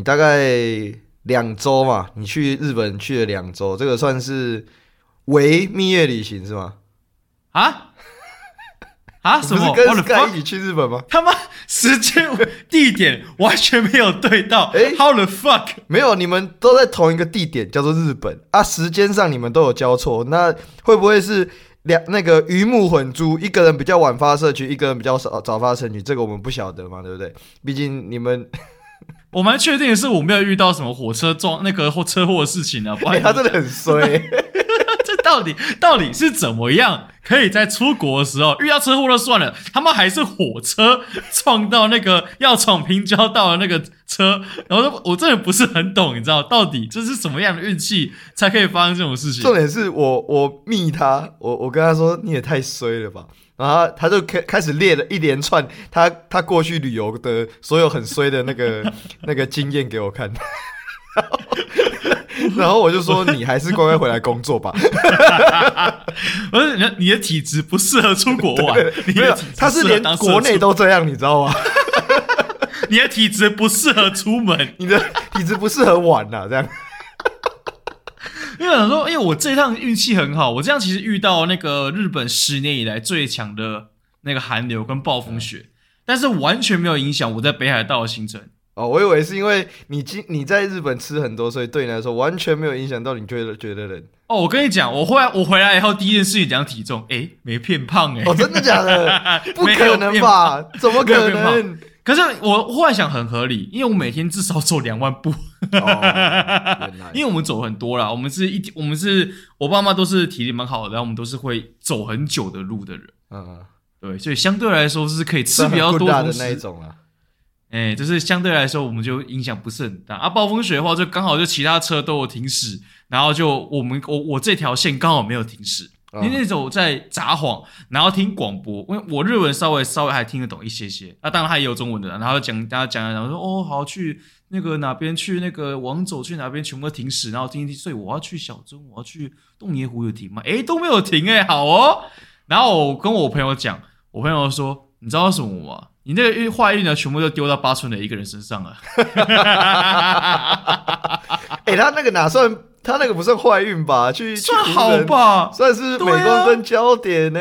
你大概两周嘛，你去日本去了两周，这个算是为蜜月旅行是吗？啊？啊？什么？不是跟 Sky 一起去日本吗？他妈时间地点完全没有对到。哎，How the fuck？没有，你们都在同一个地点，叫做日本啊。时间上你们都有交错，那会不会是两那个鱼目混珠？一个人比较晚发社区，一个人比较早早发社区，这个我们不晓得嘛，对不对？毕竟你们，我蛮确定的是我没有遇到什么火车撞那个或车祸的事情啊。哎，他真的很衰、欸。到底到底是怎么样，可以在出国的时候遇到车祸就算了，他们还是火车撞到那个要闯平交道的那个车，然后我真的不是很懂，你知道到底这是什么样的运气才可以发生这种事情？重点是我我密他，我我跟他说你也太衰了吧，然后他就开开始列了一连串他他过去旅游的所有很衰的那个 那个经验给我看。然后我就说，你还是乖乖回来工作吧。不是，你你的体质不适合出国玩。你的体质他是连国内都这样，你知道吗？你的体质不适合出门，你的体质不适合玩呐，这样。因为想说，因为我这一趟运气很好，我这样其实遇到那个日本十年以来最强的那个寒流跟暴风雪，但是完全没有影响我在北海道的行程。哦，我以为是因为你今你在日本吃很多，所以对你来说完全没有影响到你觉得觉得冷。哦，我跟你讲，我后来我回来以后第一件事情讲体重，诶，没变胖诶。哦，真的假的？不可能吧？怎么可能？可是我后来想很合理，因为我每天至少走两万步。哦，因为我们走很多啦，我们是一我们是我爸妈都是体力蛮好的，然后我们都是会走很久的路的人。嗯，对，所以相对来说是可以吃比较多 的那一种啊。哎，就是相对来说，我们就影响不是很大啊。暴风雪的话，就刚好就其他车都有停驶，然后就我们我我这条线刚好没有停驶。你那时候我在札幌，然后听广播，因为我日文稍微稍微还听得懂一些些。那、啊、当然他也有中文的，然后讲大家讲，然后说哦，好去那个哪边去那个往走去哪边全部都停驶，然后听一听，所以我要去小樽，我要去洞爷湖有停吗？哎，都没有停哎，好哦。然后我跟我朋友讲，我朋友说，你知道什么吗？你那个运坏运呢，全部都丢到八村的一个人身上了。哎，他那个哪算？他那个不算坏运吧？去算好吧，算是镁光灯焦点呢。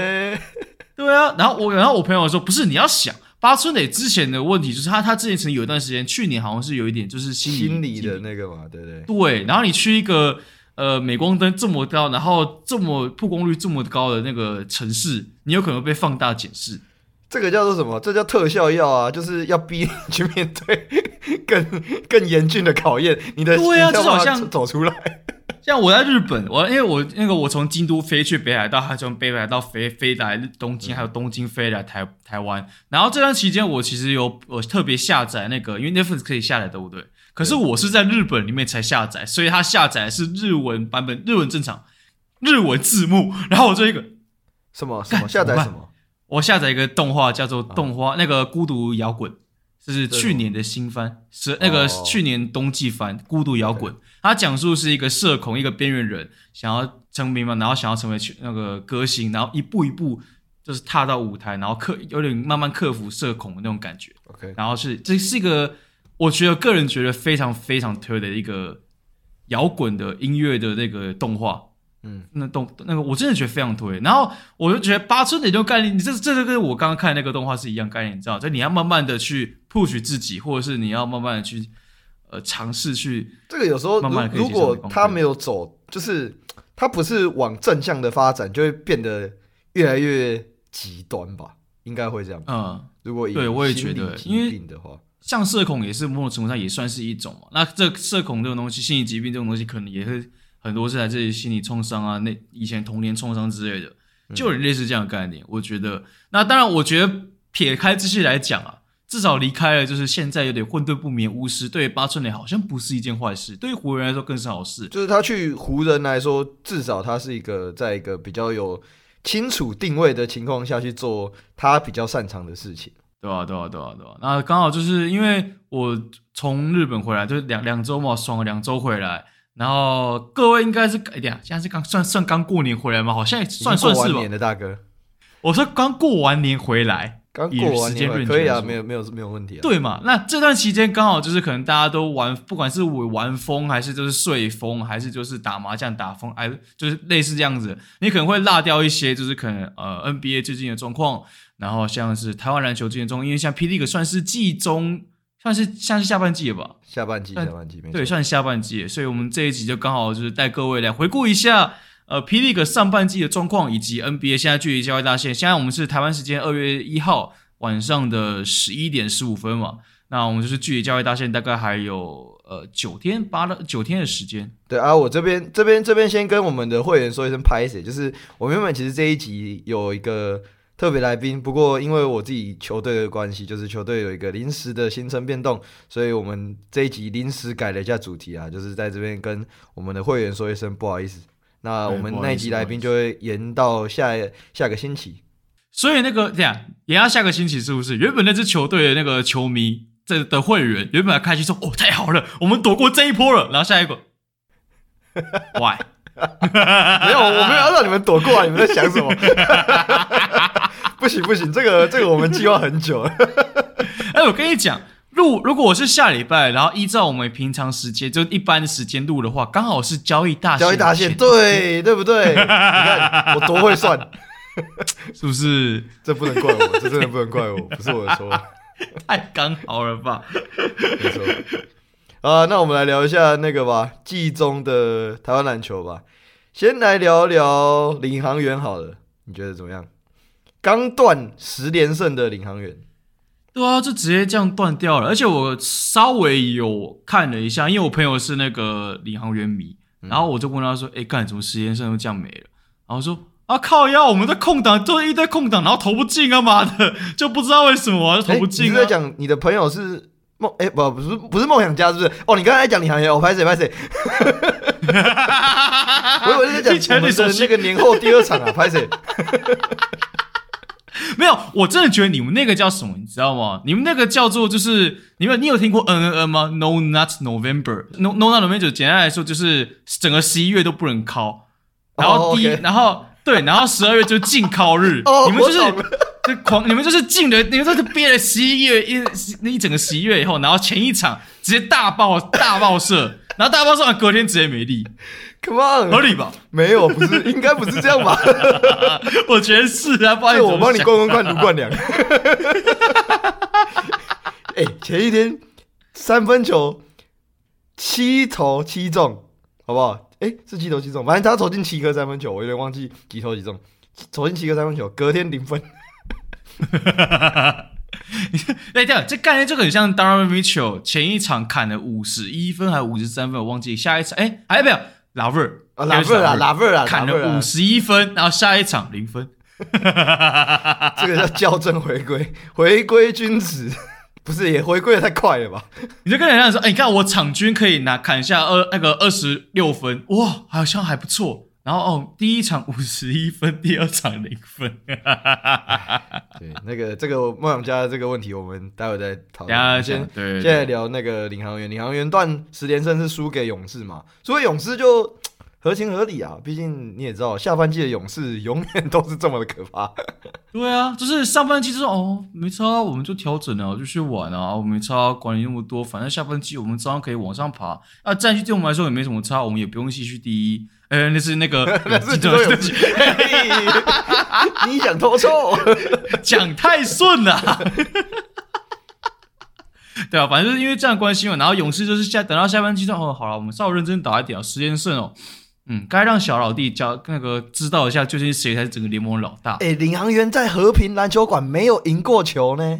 对啊，然后我，然后我朋友说，不是，你要想八村垒之前的问题，就是他他之前曾有一段时间，去年好像是有一点就是心理，心理的那个嘛，对对对。然后你去一个呃镁光灯这么高，然后这么曝光率这么高的那个城市，你有可能被放大检视。这个叫做什么？这叫特效药啊！就是要逼你 去面对 更更严峻的考验。你的对啊，就好像走出来。像我在日本，我因为我那个我从京都飞去北海道，还从北海道飞飞来东京，还有东京飞来台台湾。然后这段期间，我其实有我特别下载那个，因为 Netflix 可以下载，对不对？可是我是在日本里面才下载，所以它下载是日文版本，日文正常，日文字幕。然后我这一个什么什么下载什么？我下载一个动画，叫做动画、啊、那个《孤独摇滚》，这是去年的新番，是那个去年冬季番《孤独摇滚》。它讲述是一个社恐，一个边缘人，想要成名嘛，然后想要成为那个歌星，然后一步一步就是踏到舞台，然后克有点慢慢克服社恐的那种感觉。OK，然后是这是一个我觉得个人觉得非常非常推的一个摇滚的音乐的那个动画。嗯，那动那个我真的觉得非常推，然后我就觉得八寸的这种概念，你这这个跟我刚刚看那个动画是一样概念，你知道，就你要慢慢的去 push 自己，或者是你要慢慢的去呃尝试去。这个有时候慢慢如果他没有走，就是他不是往正向的发展，就会变得越来越极端吧？应该会这样。嗯，如果对我也觉得，因为的话像社恐也是某种程度上也算是一种嘛。那这社恐这种东西，心理疾病这种东西，可能也是。很多是来自于心理创伤啊，那以前童年创伤之类的，就有类似这样的概念。嗯、我觉得，那当然，我觉得撇开这些来讲啊，至少离开了就是现在有点混沌不明巫师，对八村垒好像不是一件坏事，对于湖人来说更是好事。就是他去湖人来说，至少他是一个在一个比较有清楚定位的情况下去做他比较擅长的事情，对啊，对啊，对啊，对啊。那刚好就是因为我从日本回来，就是两两周嘛，爽了两周回来。然后各位应该是哎呀，现在是刚算算刚过年回来吗？好像也算算是吧。年的大哥，我说刚过完年回来，刚过完年可以啊，没有没有没有问题啊。对嘛？那这段期间刚好就是可能大家都玩，不管是玩疯还是就是睡疯，还是就是打麻将打疯，哎，就是类似这样子，你可能会落掉一些，就是可能呃 NBA 最近的状况，然后像是台湾篮球最近的状况，因为像 P League 算是季中，算是像是下半季了吧？下半季，下半季，对，算是下半季，所以我们这一集就刚好就是带各位来回顾一下。呃，P League 上半季的状况，以及 NBA 现在距离交易大限，现在我们是台湾时间二月一号晚上的十一点十五分嘛，那我们就是距离交易大限大概还有呃九天八的九天的时间。对啊，我这边这边这边先跟我们的会员说一声拍谢，就是我们原本其实这一集有一个特别来宾，不过因为我自己球队的关系，就是球队有一个临时的行程变动，所以我们这一集临时改了一下主题啊，就是在这边跟我们的会员说一声不好意思。那我们那一集来宾就会延到下下个星期，所以那个这样延到下个星期是不是？原本那支球队的那个球迷这的会员原本还开心说：“哦，太好了，我们躲过这一波了。”然后下一个，Why？没有，我没有要让你们躲过啊！你们在想什么？不行不行，这个这个我们计划很久了。哎，我跟你讲。录如果我是下礼拜，然后依照我们平常时间就一般的时间录的话，刚好是交易大限。交易大限，对对不对？你看 我多会算，是不是？这不能怪我，这真的不能怪我，不是我的错。太刚好了吧？没错。啊，那我们来聊一下那个吧，季中的台湾篮球吧。先来聊聊领航员好了，你觉得怎么样？刚断十连胜的领航员。对啊，就直接这样断掉了。而且我稍微有看了一下，因为我朋友是那个领航员迷，嗯、然后我就问他说：“哎，干什么十连胜都这样没了？”然后说：“啊靠呀，我们在空档都是一堆空档，然后投不进啊妈的，就不知道为什么投不进、啊。”你在讲你的朋友是梦？哎，不，不是，不是梦想家，是不是？哦，你刚才在讲领航员，我拍谁拍谁？我以为是在讲我们的那个年后第二场啊，拍谁？没有，我真的觉得你们那个叫什么，你知道吗？你们那个叫做就是，你们你有听过 N N N 吗？No Not November，No No Not November，简单来说就是整个十一月都不能考，然后第一，oh, okay. 然后对，然后十二月就禁考日，oh, 你们就是 就狂，你们就是禁了，你们就是憋了十一月一那一整个十一月以后，然后前一场直接大爆大爆射，然后大爆射完隔天直接没力。Come on，合理吧？没有，不是，应该不是这样吧？我觉得是啊，不然，我帮你灌灌灌卢冠良。哎、欸，前一天三分球七投七中，好不好？哎、欸，是七投七中，反正他投进七颗三分球，我有点忘记几投几中，投进七颗三分球，隔天零分。哎，这样这概念就很像 Donovan Mitchell 前一场砍了五十一分还是五十三分，我忘记。下一场，哎、欸，还有没有？拉夫尔啊，拉夫尔啊，拉夫尔啊，砍了五十一分，然后下一场零分，这个叫校正回归，回归均值，不是也回归的太快了吧？你就跟人家说，哎，你看我场均可以拿砍下二那个二十六分，哇，好像还不错。然后哦，第一场五十一分，第二场零分。对，那个这个梦想家的这个问题，我们待会再讨论。先对，现在聊那个领航员，领航员段十连胜是输给勇士嘛？输给勇士就合情合理啊，毕竟你也知道，下半季的勇士永远都是这么的可怕。对啊，就是上半季就是哦，没差，我们就调整了，就去玩啊，我没差，管你那么多，反正下半季我们照样可以往上爬。啊，战绩对我们来说也没什么差，我们也不用继续第一。呃，那是那个，那是周永吉。你 想脱臭，讲太顺了。对啊，反正就是因为这样关系嘛。然后勇士就是下等到下半季之后，哦，好了，我们稍微认真打一点啊，时间胜哦。嗯，该让小老弟教那个知道一下，究竟谁才是整个联盟老大。哎，领航员在和平篮球馆没有赢过球呢。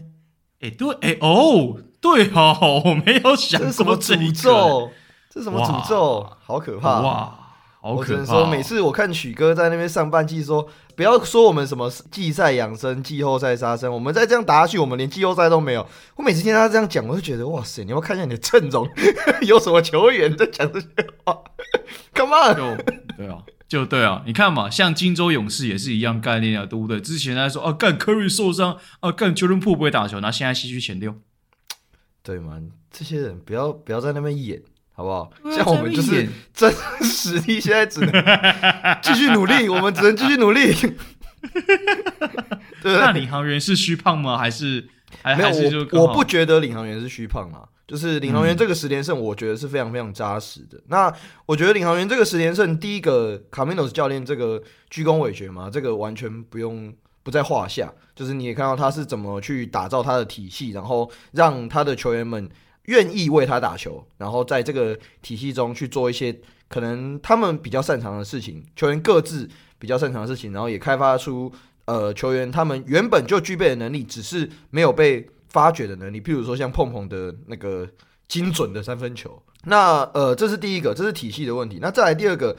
哎，对，哎，哦，对哦，我没有想过这个。这是什么诅咒？这是什么诅咒？好可怕！哇！好可怕哦、我只能说，每次我看许哥在那边上半季说，不要说我们什么季赛养生、季后赛杀生，我们再这样打下去，我们连季后赛都没有。我每次听他这样讲，我就觉得哇塞，你要看一下你的阵容 有什么球员在讲这些话。Come on，就对啊，就对啊，你看嘛，像金州勇士也是一样概念啊，对不对？之前他说啊，干 Curry 受伤啊，干 Jordan Poole 不会打球，那现在西区前六，对吗？这些人不要不要在那边演。好不好？像我们就是 真实力，现在只能 继续努力，我们只能继续努力。对那领航员是虚胖吗？还是还没有？我我不觉得领航员是虚胖啊。就是领航员这个十连胜，我觉得是非常非常扎实的。嗯、那我觉得领航员这个十连胜，第一个卡米诺斯教练这个居功伟绝嘛，这个完全不用不在话下。就是你也看到他是怎么去打造他的体系，然后让他的球员们愿意为他打球，然后在这个体系中去做一些可能他们比较擅长的事情，球员各自比较擅长的事情，然后也开发出呃球员他们原本就具备的能力，只是没有被。发掘的能力，譬如说像碰碰的那个精准的三分球，那呃，这是第一个，这是体系的问题。那再来第二个，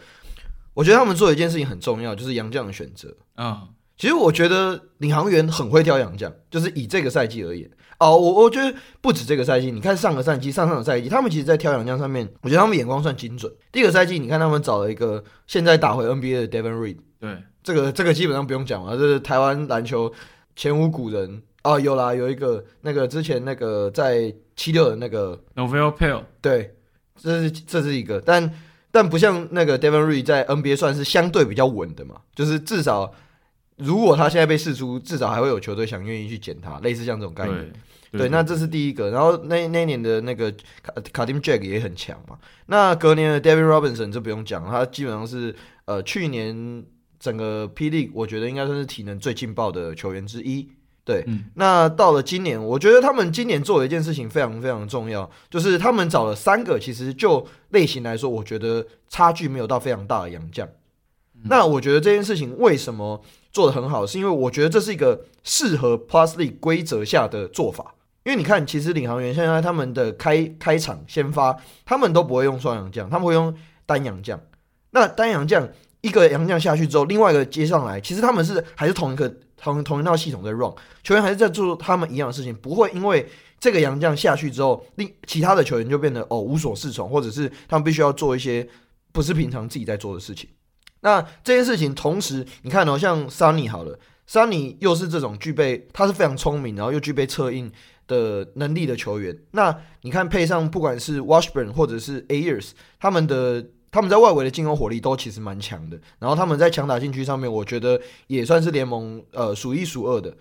我觉得他们做一件事情很重要，就是洋将的选择啊。嗯、其实我觉得领航员很会挑洋将，就是以这个赛季而言哦，我我觉得不止这个赛季，你看上个赛季、上上个赛季，他们其实在挑洋将上面，我觉得他们眼光算精准。第一个赛季，你看他们找了一个现在打回 NBA 的 Devin Reed，对，这个这个基本上不用讲了，这是台湾篮球前无古人。哦，有啦，有一个那个之前那个在七六的那个 Novell Pale，对，这是这是一个，但但不像那个 Devin Reed 在 NBA 算是相对比较稳的嘛，就是至少如果他现在被释出，至少还会有球队想愿意去捡他，类似像这种概念。对，对，那这是第一个。然后那那一年的那个卡卡丁 Jack 也很强嘛，那隔年的 David Robinson 就不用讲，他基本上是呃去年整个 P League 我觉得应该算是体能最劲爆的球员之一。对，嗯、那到了今年，我觉得他们今年做了一件事情非常非常重要，就是他们找了三个，其实就类型来说，我觉得差距没有到非常大的洋将。嗯、那我觉得这件事情为什么做得很好，是因为我觉得这是一个适合 Plus League 规则下的做法。因为你看，其实领航员现在他们的开开场先发，他们都不会用双洋将，他们会用单洋将。那单洋将一个洋将下去之后，另外一个接上来，其实他们是还是同一个。同同一套系统在 run，球员还是在做他们一样的事情，不会因为这个洋将下去之后，另其他的球员就变得哦无所适从，或者是他们必须要做一些不是平常自己在做的事情。那这件事情，同时你看哦，像 Sunny 好了，Sunny 又是这种具备他是非常聪明，然后又具备策应的能力的球员。那你看配上不管是 Washburn 或者是 Ayers，他们的。他们在外围的进攻火力都其实蛮强的，然后他们在强打禁区上面，我觉得也算是联盟呃数一数二的，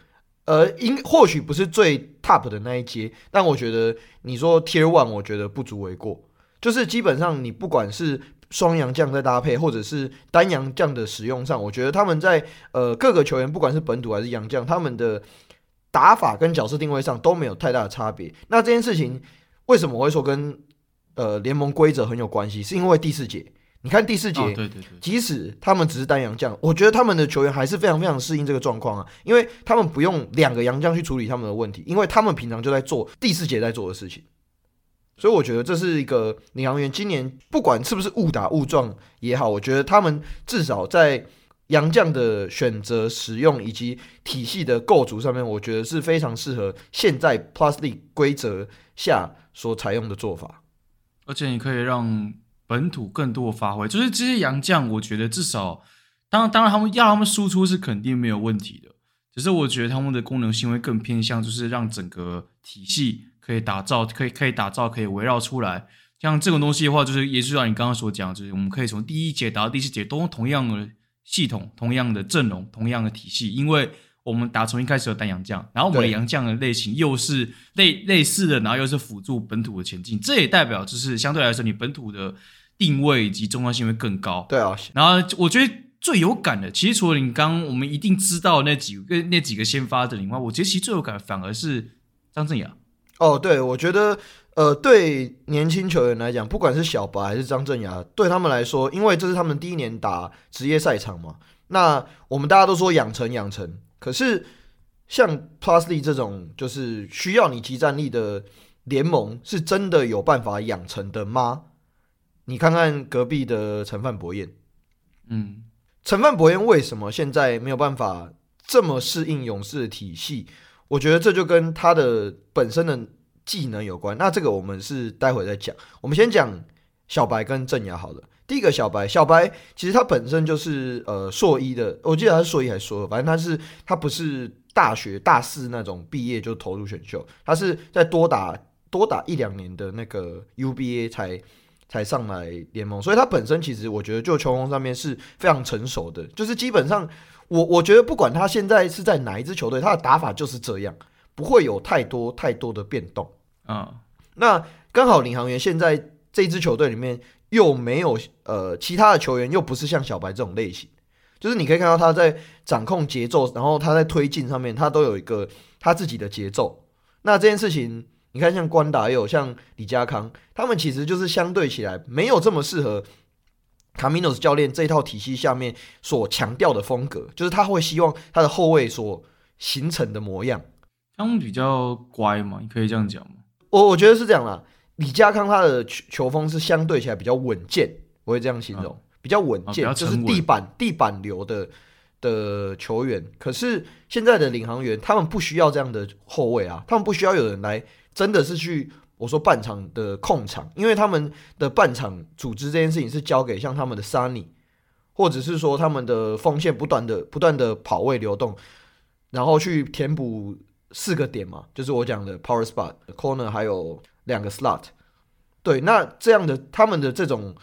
呃，应或许不是最 top 的那一阶，但我觉得你说 Tier One，我觉得不足为过。就是基本上你不管是双洋将在搭配，或者是单洋将的使用上，我觉得他们在呃各个球员，不管是本土还是洋将，他们的打法跟角色定位上都没有太大的差别。那这件事情为什么我会说跟呃，联盟规则很有关系，是因为第四节，你看第四节，哦、对对对，即使他们只是单洋将，我觉得他们的球员还是非常非常适应这个状况啊，因为他们不用两个洋将去处理他们的问题，因为他们平常就在做第四节在做的事情，所以我觉得这是一个领航员今年不管是不是误打误撞也好，我觉得他们至少在洋将的选择、使用以及体系的构筑上面，我觉得是非常适合现在 Plus League 规则下所采用的做法。而且你可以让本土更多发挥，就是这些洋将，我觉得至少，当当然他们要他们输出是肯定没有问题的，只是我觉得他们的功能性会更偏向，就是让整个体系可以打造，可以 可以打造，可以围绕出来。像这种东西的话，就是也是像你刚刚所讲，就是我们可以从第一节打到第四节都同样的系统、同样的阵容、同样的体系，因为。我们打从一开始有单洋将，然后我们的洋将的类型又是类类似的，然后又是辅助本土的前进，这也代表就是相对来说你本土的定位以及重要性会更高。对啊，然后我觉得最有感的，其实除了你刚刚我们一定知道那几个那几个先发的以外，我觉得其实最有感的反而是张镇雅。哦，对，我觉得呃，对年轻球员来讲，不管是小白还是张镇雅，对他们来说，因为这是他们第一年打职业赛场嘛，那我们大家都说养成养成。可是，像 Plus League 这种就是需要你集战力的联盟，是真的有办法养成的吗？你看看隔壁的陈范博彦，嗯，陈范博彦为什么现在没有办法这么适应勇士的体系？我觉得这就跟他的本身的技能有关。那这个我们是待会再讲。我们先讲小白跟郑雅好了。第一个小白，小白其实他本身就是呃硕一的，我记得他是硕一还是硕二，反正他是他不是大学大四那种毕业就投入选秀，他是在多打多打一两年的那个 UBA 才才上来联盟，所以他本身其实我觉得就球风上面是非常成熟的，就是基本上我我觉得不管他现在是在哪一支球队，他的打法就是这样，不会有太多太多的变动啊。那刚好领航员现在这支球队里面又没有呃其他的球员，又不是像小白这种类型，就是你可以看到他在掌控节奏，然后他在推进上面，他都有一个他自己的节奏。那这件事情。你看，像关达佑、像李家康，他们其实就是相对起来没有这么适合卡米诺斯教练这一套体系下面所强调的风格，就是他会希望他的后卫所形成的模样。他们比较乖嘛，你可以这样讲吗？我我觉得是这样啦。李家康他的球球风是相对起来比较稳健，我会这样形容，啊、比较稳健，啊、就是地板地板流的的球员。可是现在的领航员，他们不需要这样的后卫啊，他们不需要有人来。真的是去我说半场的控场，因为他们的半场组织这件事情是交给像他们的 Sunny，或者是说他们的锋线不断的不断的跑位流动，然后去填补四个点嘛，就是我讲的 Power Spot Corner 还有两个 Slot。对，那这样的他们的这种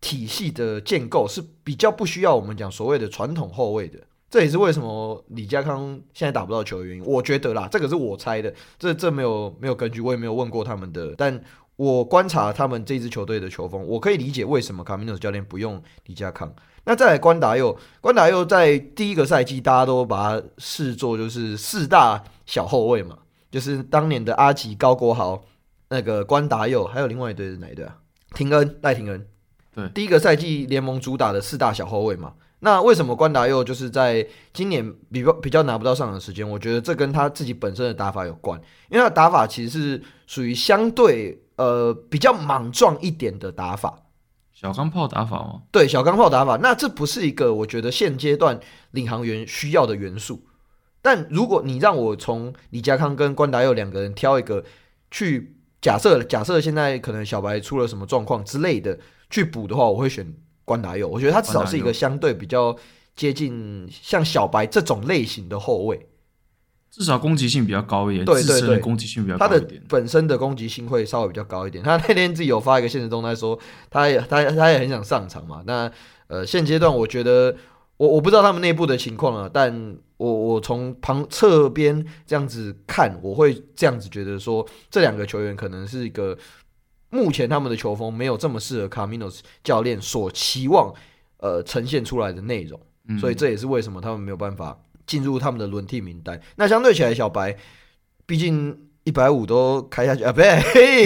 体系的建构是比较不需要我们讲所谓的传统后卫的。这也是为什么李家康现在打不到球的原因。我觉得啦，这个是我猜的，这这没有没有根据，我也没有问过他们的。但我观察他们这支球队的球风，我可以理解为什么卡米诺斯教练不用李家康。那再来关达佑，关达佑在第一个赛季大家都把他视作就是四大小后卫嘛，就是当年的阿吉、高国豪、那个关达佑，还有另外一队是哪一队啊？廷恩、赖廷恩。对，第一个赛季联盟主打的四大小后卫嘛。那为什么关达佑就是在今年比较比较拿不到上场时间？我觉得这跟他自己本身的打法有关，因为他的打法其实是属于相对呃比较莽撞一点的打法，小钢炮打法吗？对，小钢炮打法。那这不是一个我觉得现阶段领航员需要的元素。但如果你让我从李家康跟关达佑两个人挑一个去假设，假设现在可能小白出了什么状况之类的去补的话，我会选。关达佑，我觉得他至少是一个相对比较接近像小白这种类型的后卫，至少攻击性比较高一点。对对对，攻击性比较高一点。他的本身的攻击性会稍微比较高一点。他那天自己有发一个现实动态说，他也他他也很想上场嘛。那呃，现阶段我觉得我我不知道他们内部的情况啊，但我我从旁侧边这样子看，我会这样子觉得说，这两个球员可能是一个。目前他们的球风没有这么适合卡米诺斯教练所期望，呃，呈现出来的内容，嗯、所以这也是为什么他们没有办法进入他们的轮替名单。那相对起来，小白毕竟一百五都开下去啊，不对，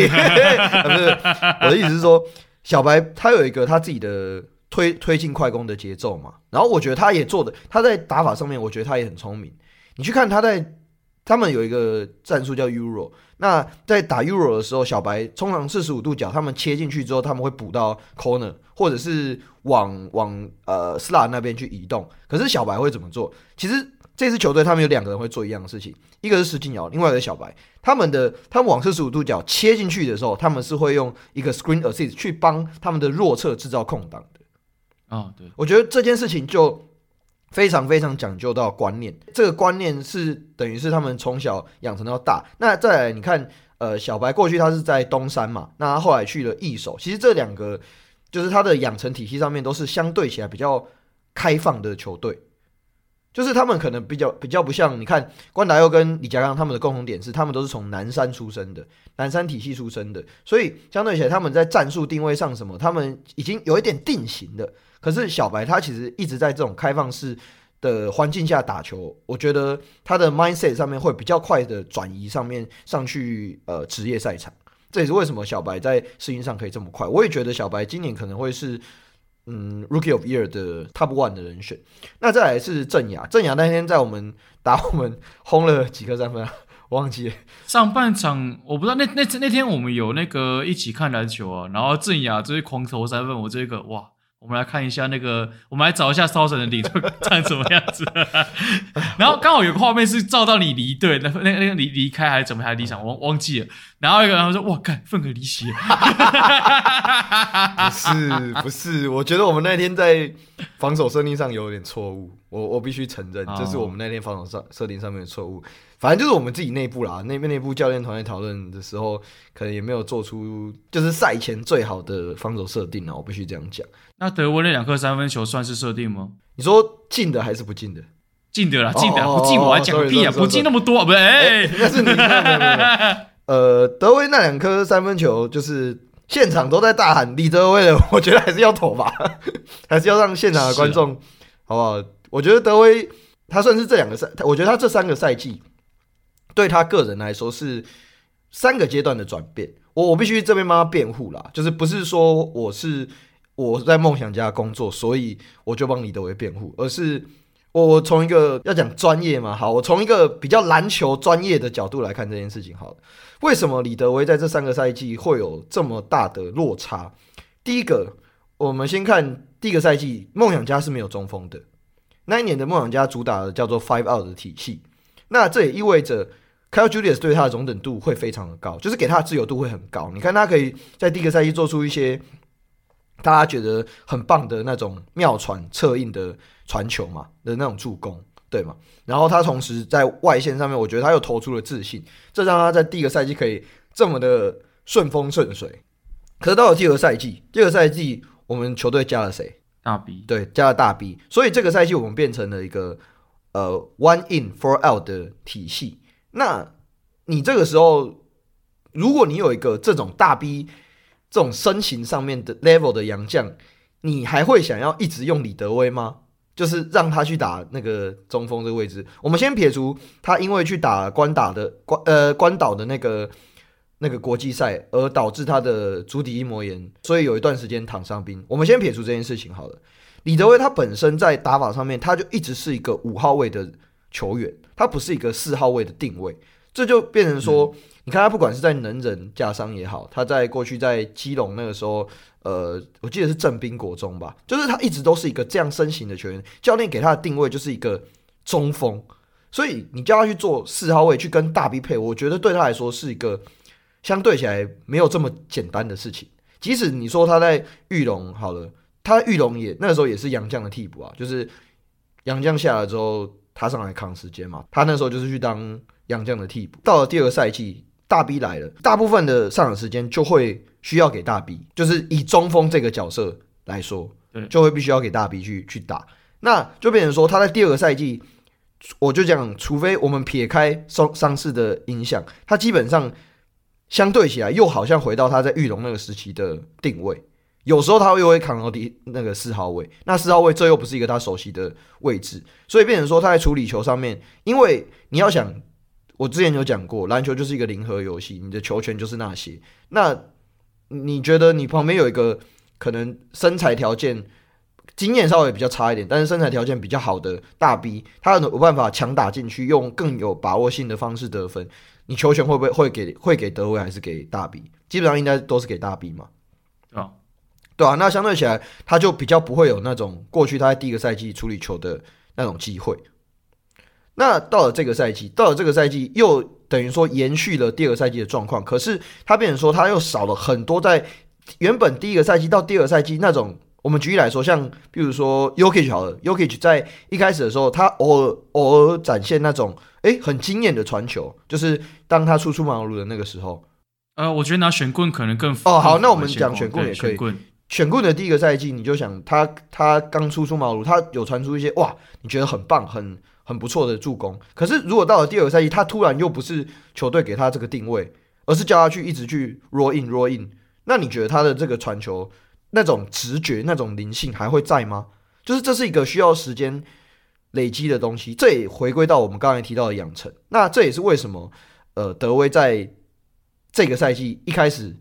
不是我的意思是说，小白他有一个他自己的推推进快攻的节奏嘛，然后我觉得他也做的，他在打法上面，我觉得他也很聪明。你去看他在。他们有一个战术叫 Euro，那在打 Euro 的时候，小白通常四十五度角，他们切进去之后，他们会补到 corner，或者是往往呃 slot 那边去移动。可是小白会怎么做？其实这支球队他们有两个人会做一样的事情，一个是石进尧，另外一个是小白。他们的他们往四十五度角切进去的时候，他们是会用一个 screen assist 去帮他们的弱侧制造空档的。啊、哦，对，我觉得这件事情就。非常非常讲究到观念，这个观念是等于是他们从小养成到大。那再来，你看，呃，小白过去他是在东山嘛，那他后来去了易手，其实这两个就是他的养成体系上面都是相对起来比较开放的球队，就是他们可能比较比较不像，你看关达佑跟李家刚他们的共同点是，他们都是从南山出身的，南山体系出身的，所以相对起来他们在战术定位上什么，他们已经有一点定型的。可是小白他其实一直在这种开放式的环境下打球，我觉得他的 mindset 上面会比较快的转移上面上去呃职业赛场，这也是为什么小白在适应上可以这么快。我也觉得小白今年可能会是嗯 Rookie of Year 的 Top One 的人选。那再来是郑雅，郑雅那天在我们打我们 轰了几个三分啊，忘记了。上半场我不知道那那那天我们有那个一起看篮球啊，然后郑雅就是狂投三分，我这个哇。我们来看一下那个，我们来找一下骚神的领队长什么样子。然后刚好有个画面是照到你离队，那那那个离离开还是怎么还离场，忘忘记了。然后一个人说：“哇，看愤而离席。”不是不是，我觉得我们那天在防守设定上有点错误，我我必须承认，哦、这是我们那天防守上设定上面的错误。反正就是我们自己内部啦，那边内部教练团在讨论的时候，可能也没有做出就是赛前最好的防守设定啊，我必须这样讲。那德威那两颗三分球算是设定吗？你说进的还是不进的？进的啦，进的不进我还讲个屁啊！不进那么多，不是？哎，那是你。呃，德威那两颗三分球，就是现场都在大喊李德威的，我觉得还是要投吧，还是要让现场的观众，好不好？我觉得德威他算是这两个赛，我觉得他这三个赛季。对他个人来说是三个阶段的转变，我我必须这边帮他辩护啦，就是不是说我是我在梦想家工作，所以我就帮李德维辩护，而是我从一个要讲专业嘛，好，我从一个比较篮球专业的角度来看这件事情，好，为什么李德维在这三个赛季会有这么大的落差？第一个，我们先看第一个赛季，梦想家是没有中锋的，那一年的梦想家主打的叫做 Five Out 的体系，那这也意味着。Kyle Julius 对他的容忍度会非常的高，就是给他的自由度会很高。你看他可以在第一个赛季做出一些大家觉得很棒的那种妙传、策应的传球嘛的那种助攻，对吗？然后他同时在外线上面，我觉得他又投出了自信，这让他在第一个赛季可以这么的顺风顺水。可是到了第二个赛季，第二个赛季我们球队加了谁？大 B，对，加了大 B，所以这个赛季我们变成了一个呃 one in four out 的体系。那你这个时候，如果你有一个这种大 B 这种身形上面的 level 的洋将，你还会想要一直用李德威吗？就是让他去打那个中锋这个位置。我们先撇除他因为去打关打的关呃关岛的那个那个国际赛而导致他的足底筋膜炎，所以有一段时间躺伤兵。我们先撇除这件事情好了。李德威他本身在打法上面，他就一直是一个五号位的球员。他不是一个四号位的定位，这就变成说，嗯、你看他不管是在能人架商也好，他在过去在基隆那个时候，呃，我记得是正兵国中吧，就是他一直都是一个这样身形的球员，教练给他的定位就是一个中锋，所以你叫他去做四号位去跟大 B 配，我觉得对他来说是一个相对起来没有这么简单的事情。即使你说他在玉龙好了，他玉龙也那个时候也是杨将的替补啊，就是杨将下来之后。他上来扛时间嘛，他那时候就是去当杨将的替补。到了第二个赛季，大 B 来了，大部分的上场时间就会需要给大 B，就是以中锋这个角色来说，就会必须要给大 B 去去打。那就变成说，他在第二个赛季，我就讲，除非我们撇开伤伤势的影响，他基本上相对起来又好像回到他在玉龙那个时期的定位。有时候他又会扛到第那个四号位，那四号位这又不是一个他熟悉的位置，所以变成说他在处理球上面，因为你要想，我之前有讲过，篮球就是一个零和游戏，你的球权就是那些。那你觉得你旁边有一个可能身材条件、经验稍微比较差一点，但是身材条件比较好的大 B，他有办法强打进去，用更有把握性的方式得分，你球权会不会会给会给德威还是给大 B？基本上应该都是给大 B 嘛，对啊，那相对起来，他就比较不会有那种过去他在第一个赛季处理球的那种机会。那到了这个赛季，到了这个赛季又等于说延续了第二个赛季的状况，可是他变成说他又少了很多在原本第一个赛季到第二个赛季那种。我们举例来说，像比如说 Yokich 好了，Yokich 在一开始的时候，他偶尔偶尔展现那种诶很惊艳的传球，就是当他初出茅庐的那个时候。呃，我觉得拿选棍可能更哦好，那我们讲选棍也可以。选棍的第一个赛季，你就想他他刚初出茅庐，他有传出一些哇，你觉得很棒、很很不错的助攻。可是如果到了第二个赛季，他突然又不是球队给他这个定位，而是叫他去一直去 roll in roll in，那你觉得他的这个传球那种直觉、那种灵性还会在吗？就是这是一个需要时间累积的东西。这也回归到我们刚才提到的养成。那这也是为什么呃，德威在这个赛季一开始。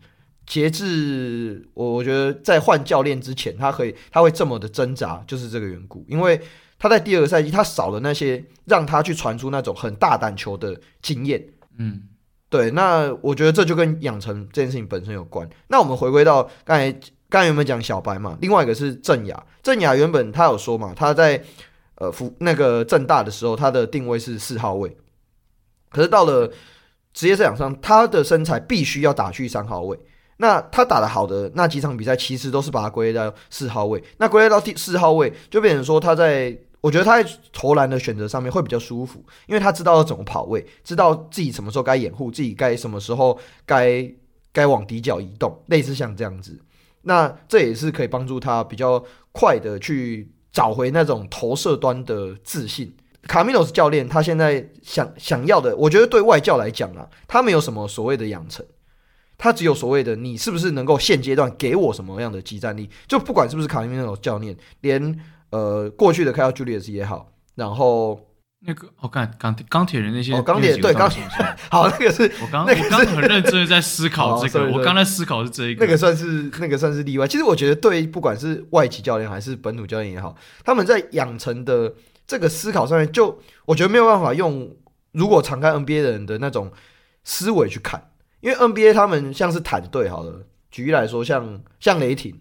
截至我，我觉得在换教练之前，他可以，他会这么的挣扎，就是这个缘故。因为他在第二个赛季，他少了那些让他去传出那种很大胆球的经验。嗯，对。那我觉得这就跟养成这件事情本身有关。那我们回归到刚才，刚才有没有讲小白嘛？另外一个是郑雅，郑雅原本他有说嘛，他在呃福那个郑大的时候，他的定位是四号位，可是到了职业赛场上，他的身材必须要打去三号位。那他打得好的那几场比赛，其实都是把他归类到四号位。那归类到第四号位，就变成说他在，我觉得他在投篮的选择上面会比较舒服，因为他知道要怎么跑位，知道自己什么时候该掩护，自己该什么时候该该往底角移动，类似像这样子。那这也是可以帮助他比较快的去找回那种投射端的自信。卡米诺斯教练他现在想想要的，我觉得对外教来讲啊，他没有什么所谓的养成。他只有所谓的你是不是能够现阶段给我什么样的集战力？就不管是不是卡米诺教练，连呃过去的凯尔·朱利斯也好，然后那个我看钢铁钢铁人那些哦钢铁对钢铁好那个是我刚那个我刚很认真的在思考这个，我刚才思考是这一个，那个算是那个算是例外。其实我觉得对不管是外籍教练还是本土教练也好，他们在养成的这个思考上面，就我觉得没有办法用如果常看 NBA 的人的那种思维去看。因为 NBA 他们像是坦队，好了，举例来说像，像雷霆，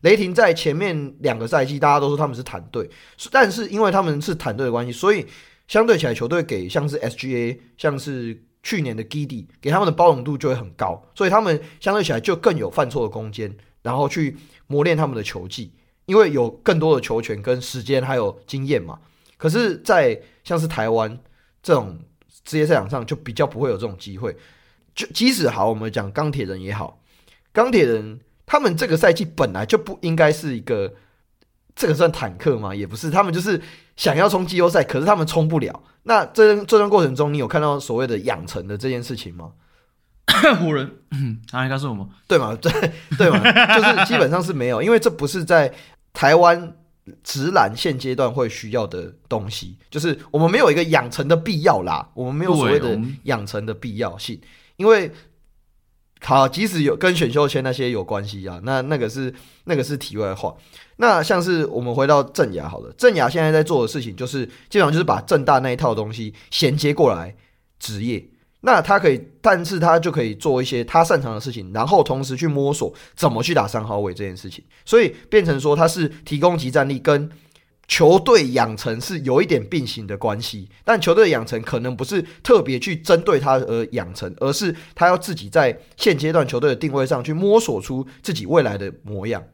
雷霆在前面两个赛季，大家都说他们是坦队，但是因为他们是坦队的关系，所以相对起来，球队给像是 SGA，像是去年的 Gidi，给他们的包容度就会很高，所以他们相对起来就更有犯错的空间，然后去磨练他们的球技，因为有更多的球权跟时间还有经验嘛。可是，在像是台湾这种职业赛场上，就比较不会有这种机会。就即使好，我们讲钢铁人也好，钢铁人他们这个赛季本来就不应该是一个，这个算坦克吗？也不是，他们就是想要冲季后赛，可是他们冲不了。那这这段过程中，你有看到所谓的养成的这件事情吗？湖人，他应该是我们对吗？对 对吗？就是基本上是没有，因为这不是在台湾直篮现阶段会需要的东西，就是我们没有一个养成的必要啦，我们没有所谓的养成的必要性。因为好，即使有跟选秀签那些有关系啊，那那个是那个是题外话。那像是我们回到正雅好了，正雅现在在做的事情就是基本上就是把正大那一套东西衔接过来职业。那他可以，但是他就可以做一些他擅长的事情，然后同时去摸索怎么去打三号位这件事情。所以变成说他是提供集战力跟。球队养成是有一点并行的关系，但球队养成可能不是特别去针对他而养成，而是他要自己在现阶段球队的定位上去摸索出自己未来的模样。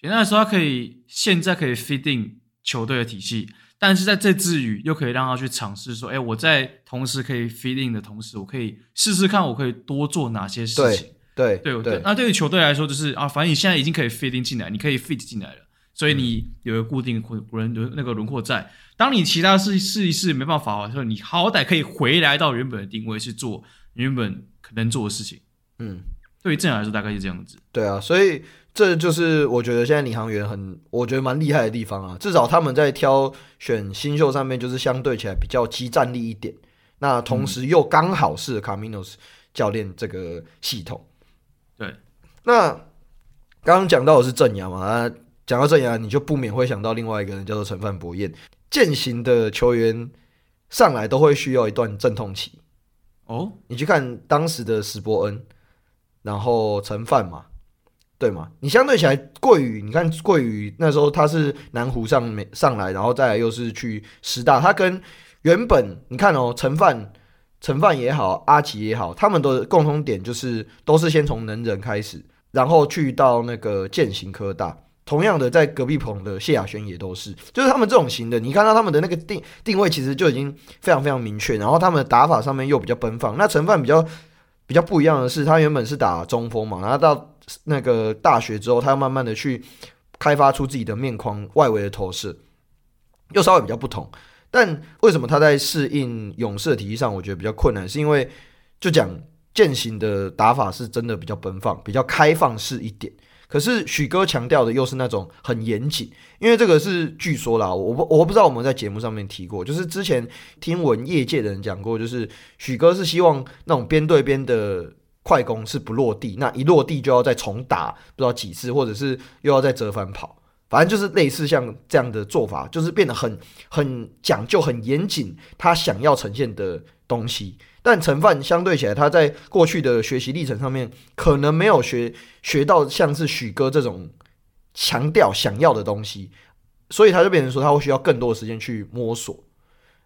简单来说，他可以现在可以 fit in 球队的体系，但是在这之余又可以让他去尝试说：“哎，我在同时可以 fit in 的同时，我可以试试看我可以多做哪些事情。”对对对，对，对。那对于球队来说，就是啊，反正你现在已经可以 fit in 进来，你可以 fit 进来了。所以你有一个固定轮轮那个轮廓在，当你其他事试一试没办法的时候，你好歹可以回来到原本的定位去做原本可能做的事情。嗯，对于这样来说大概是这样子。对啊，所以这就是我觉得现在领航员很，我觉得蛮厉害的地方啊。至少他们在挑选新秀上面，就是相对起来比较激战力一点。那同时又刚好是卡米诺斯教练这个系统。对，那刚刚讲到的是正阳嘛，啊。讲到这样，你就不免会想到另外一个人，叫做陈范博彦。践行的球员上来都会需要一段阵痛期。哦，你去看当时的史伯恩，然后陈范嘛，对吗？你相对起来，桂宇，你看桂宇那时候他是南湖上没上来，然后再来又是去师大，他跟原本你看哦，陈范、陈范也好，阿奇也好，他们的共同点就是都是先从能人开始，然后去到那个践行科大。同样的，在隔壁棚的谢亚轩也都是，就是他们这种型的，你看到他们的那个定定位，其实就已经非常非常明确。然后他们的打法上面又比较奔放。那陈范比较比较不一样的是，他原本是打中锋嘛，然后到那个大学之后，他要慢慢的去开发出自己的面框外围的投射，又稍微比较不同。但为什么他在适应勇士的体系上，我觉得比较困难，是因为就讲践行的打法是真的比较奔放，比较开放式一点。可是许哥强调的又是那种很严谨，因为这个是据说啦，我不我不知道我们在节目上面提过，就是之前听闻业界的人讲过，就是许哥是希望那种边对边的快攻是不落地，那一落地就要再重打不知道几次，或者是又要再折返跑，反正就是类似像这样的做法，就是变得很很讲究、很严谨，他想要呈现的东西。但陈范相对起来，他在过去的学习历程上面，可能没有学学到像是许哥这种强调想要的东西，所以他就变成说他会需要更多的时间去摸索。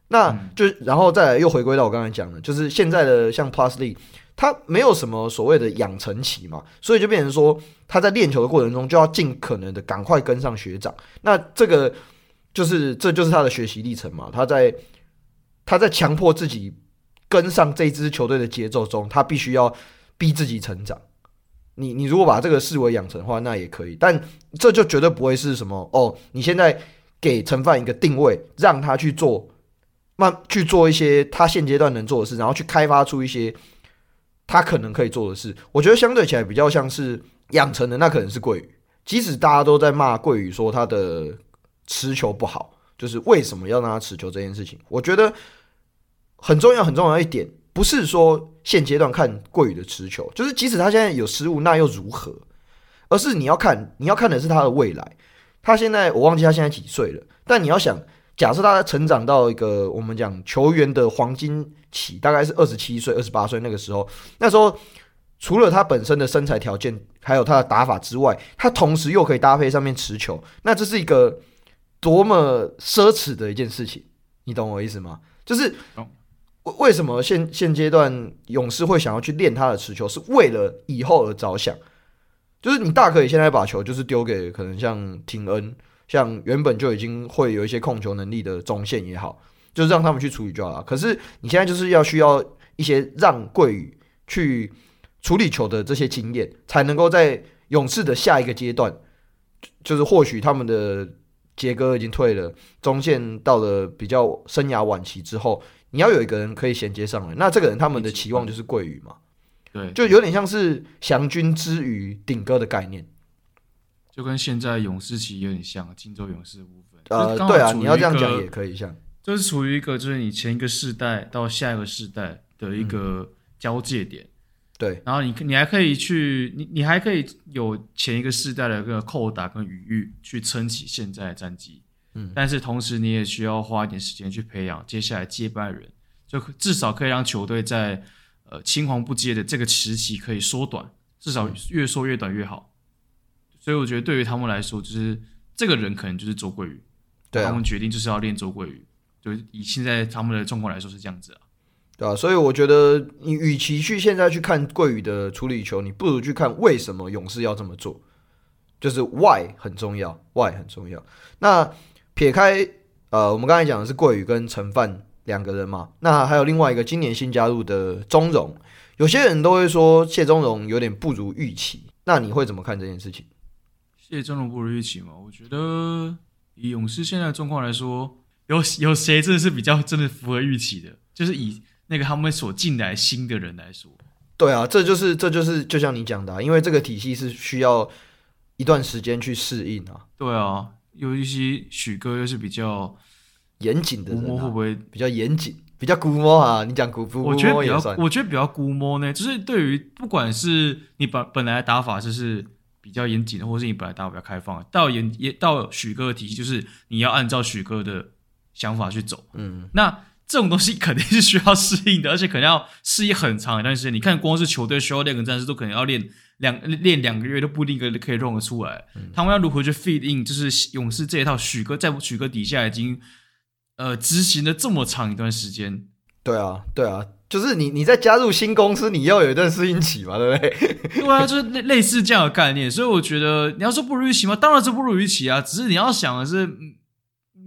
那就然后再来又回归到我刚才讲的，就是现在的像 Plus Lee 他没有什么所谓的养成期嘛，所以就变成说他在练球的过程中就要尽可能的赶快跟上学长。那这个就是这就是他的学习历程嘛。他在他在强迫自己跟上这支球队的节奏中，他必须要逼自己成长。你你如果把这个视为养成的话，那也可以，但这就绝对不会是什么哦。你现在给陈范一个定位，让他去做，慢去做一些他现阶段能做的事，然后去开发出一些他可能可以做的事。我觉得相对起来比较像是养成的，那可能是桂宇。即使大家都在骂桂宇说他的持球不好，就是为什么要让他持球这件事情，我觉得很重要很重要一点。不是说现阶段看过宇的持球，就是即使他现在有失误，那又如何？而是你要看，你要看的是他的未来。他现在我忘记他现在几岁了，但你要想，假设他成长到一个我们讲球员的黄金期，大概是二十七岁、二十八岁那个时候，那时候除了他本身的身材条件，还有他的打法之外，他同时又可以搭配上面持球，那这是一个多么奢侈的一件事情，你懂我意思吗？就是。为为什么现现阶段勇士会想要去练他的持球，是为了以后而着想？就是你大可以现在把球就是丢给可能像廷恩，像原本就已经会有一些控球能力的中线也好，就是让他们去处理就好了。可是你现在就是要需要一些让桂宇去处理球的这些经验，才能够在勇士的下一个阶段，就是或许他们的杰哥已经退了，中线到了比较生涯晚期之后。你要有一个人可以衔接上来，那这个人他们的期望就是桂宇嘛，对，就有点像是祥军之于顶哥的概念，就跟现在勇士其实有点像，金州勇士的部分。呃，对啊，你要这样讲也可以像，就是处于一个就是你前一个世代到下一个世代的一个交界点，嗯、对，然后你你还可以去你你还可以有前一个世代的一个扣打跟余裕去撑起现在的战绩。嗯，但是同时你也需要花一点时间去培养接下来接班人，就至少可以让球队在呃青黄不接的这个时期可以缩短，至少越缩越短越好。所以我觉得对于他们来说，就是这个人可能就是周桂宇，对啊，他们决定就是要练周桂宇，就以现在他们的状况来说是这样子啊，对啊，所以我觉得你与其去现在去看桂宇的处理球，你不如去看为什么勇士要这么做，就是 why 很重要，why 很重要。那撇开呃，我们刚才讲的是桂宇跟陈范两个人嘛，那还有另外一个今年新加入的钟荣，有些人都会说谢钟荣有点不如预期，那你会怎么看这件事情？谢钟荣不如预期嘛？我觉得以勇士现在的状况来说，有 有谁真的是比较真的符合预期的？就是以那个他们所进来新的人来说，对啊，这就是这就是就像你讲的啊，因为这个体系是需要一段时间去适应啊。对啊。有一些许哥又是比较严谨的人，啊，会不会比较严谨，比较估摸啊？你讲估估摸，我觉得比较，我觉得比较估摸呢。就是对于不管是你本本来的打法就是比较严谨的，或是你本来打法比较开放，到严也到许哥的体系，就是你要按照许哥的想法去走。嗯，那这种东西肯定是需要适应的，而且可能要适应很长一段时间。你看，光是球队需要练个战术，都可能要练。两练两个月都不一定可以可以弄得出来，嗯、他们要如何去 fit in？就是勇士这一套许哥在许哥底下已经呃执行了这么长一段时间。对啊，对啊，就是你你在加入新公司，你要有一段适应期嘛，对不对？对啊，就是类类似这样的概念。所以我觉得你要说不如预期吗？当然是不如预期啊。只是你要想的是，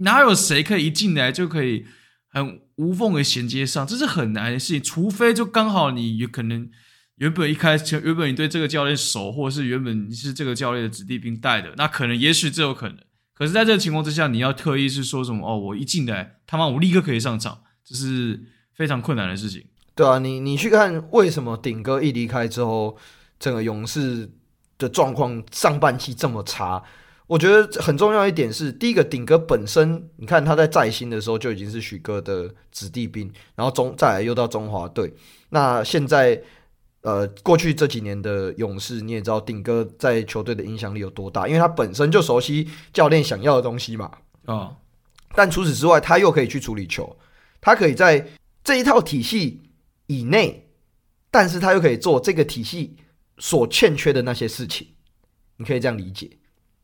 哪有谁可以一进来就可以很无缝的衔接上？这是很难的事情，除非就刚好你有可能。原本一开始，原本你对这个教练熟，或者是原本你是这个教练的子弟兵带的，那可能也许这有可能。可是，在这个情况之下，你要特意是说什么哦？我一进来，他妈我立刻可以上场，这是非常困难的事情。对啊，你你去看为什么顶哥一离开之后，整个勇士的状况上半期这么差？我觉得很重要一点是，第一个顶哥本身，你看他在在新的时候就已经是许哥的子弟兵，然后中再来又到中华队，那现在。呃，过去这几年的勇士，你也知道顶哥在球队的影响力有多大，因为他本身就熟悉教练想要的东西嘛。啊、哦，但除此之外，他又可以去处理球，他可以在这一套体系以内，但是他又可以做这个体系所欠缺的那些事情。你可以这样理解。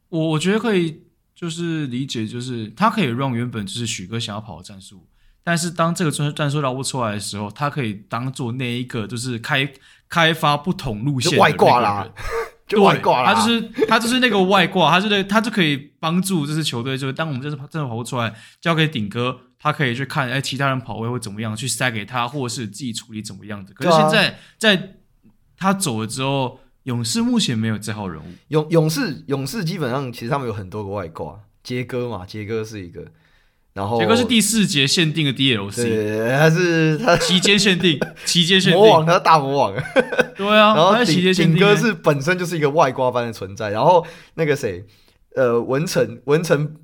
我我觉得可以，就是理解，就是他可以让原本就是许哥想要跑的战术，但是当这个战战术绕不出来的时候，他可以当做那一个就是开开发不同路线外挂啦，就外挂啦，他就是他就是那个外挂，他就他就可以帮助这支球队，就是当我们这次真的跑不出来，交给顶哥，他可以去看哎其他人跑位会怎么样，去塞给他，或者是自己处理怎么样的。可是现在、啊、在他走了之后，勇士目前没有这号人物。勇勇士勇士基本上其实他们有很多个外挂，杰哥嘛，杰哥是一个。然后，杰哥是第四节限定的 DLC，对，他是他期间限定，期间限定魔王，他是大魔王。对啊，然后顶顶哥是本身就是一个外挂般的存在。然后那个谁，呃，文成文成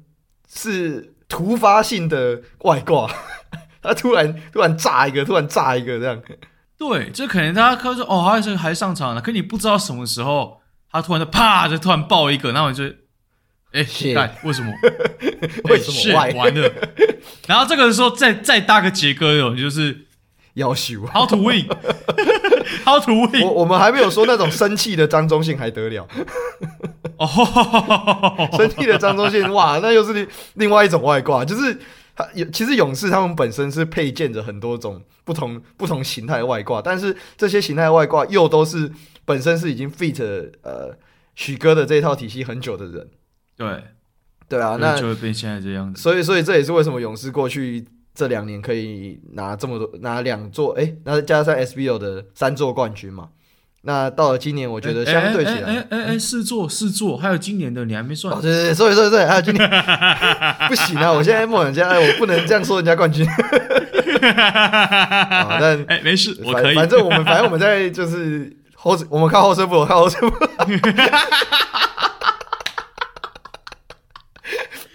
是突发性的外挂，他突然突然炸一个，突然炸一个这样。对，就可能大家看说哦，还是还上场了，可你不知道什么时候他突然就啪就突然爆一个，然后我就。哎，干为什么？为什么完了？然后这个时候再再搭个杰哥哟，就是要求 How to win？How to win？我我们还没有说那种生气的张忠信还得了？哦，生气的张忠信，哇，那又是另另外一种外挂，就是他有其实勇士他们本身是配件着很多种不同不同形态外挂，但是这些形态外挂又都是本身是已经 fit 呃许哥的这一套体系很久的人。对，对啊，那就会变现在这样子。所以，所以这也是为什么勇士过去这两年可以拿这么多，拿两座，哎，那加上 SBL 的三座冠军嘛。那到了今年，我觉得相对起来，哎哎哎，四座四座，还有今年的你还没算。对对对，所以所以所以还有今年，不行啊！我现在梦想家，我不能这样说人家冠军。但 哎，没事，我可以。反正我们反正我们在就是后，我们靠后生部，我靠后撤步。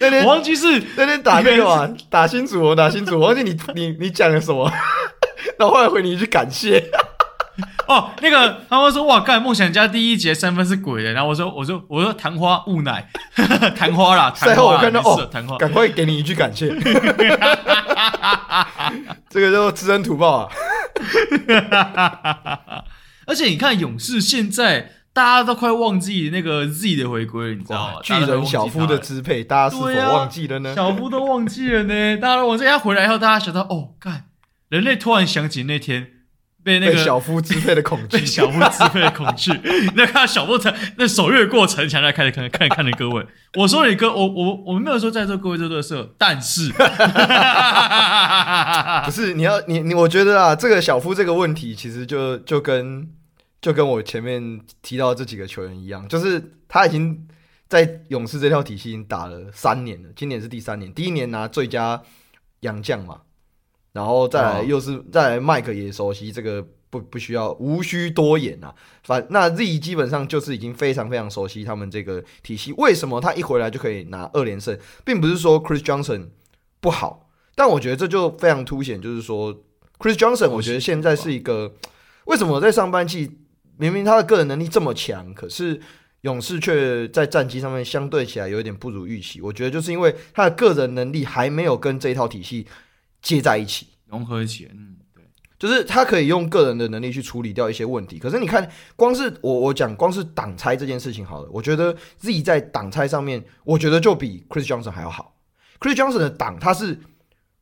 那天我忘记是那天打那个嘛，打清楚我打清楚，我忘记你你你讲了什么，然后后来回你一句感谢。哦，那个他们说哇，干梦想家第一节三分是鬼的，然后我说我说我说昙花雾奶，昙花啦。赛后我看到哦，昙花，赶快给你一句感谢。这个叫知恩图报啊。而且你看勇士现在。大家都快忘记那个 Z 的回归了，你知道吗？巨人小夫的支配，大家是否忘记了呢？啊、小夫都忘记了呢，大家都忘记。他回来以后，大家想到哦，干，人类突然想起那天被那个小夫支配的恐惧，被小夫支配的恐惧。那看小夫城，那手越过城墙来开始看，看，看着各位。我说你哥，我我我们没有说在座各位这乐色，但是 不是你要你你，我觉得啊，这个小夫这个问题，其实就就跟。就跟我前面提到这几个球员一样，就是他已经在勇士这套体系已经打了三年了，今年是第三年。第一年拿最佳洋将嘛，然后再来又是、再来麦克也熟悉这个，不不需要无需多言啊。反那 Z 基本上就是已经非常非常熟悉他们这个体系。为什么他一回来就可以拿二连胜，并不是说 Chris Johnson 不好，但我觉得这就非常凸显，就是说 Chris Johnson，我觉得现在是一个为什么在上半季。明明他的个人能力这么强，可是勇士却在战绩上面相对起来有一点不如预期。我觉得就是因为他的个人能力还没有跟这一套体系接在一起，融合起来。嗯，对，就是他可以用个人的能力去处理掉一些问题。可是你看，光是我我讲光是挡拆这件事情好了，我觉得自己在挡拆上面，我觉得就比 Chris Johnson 还要好。Chris Johnson 的挡他是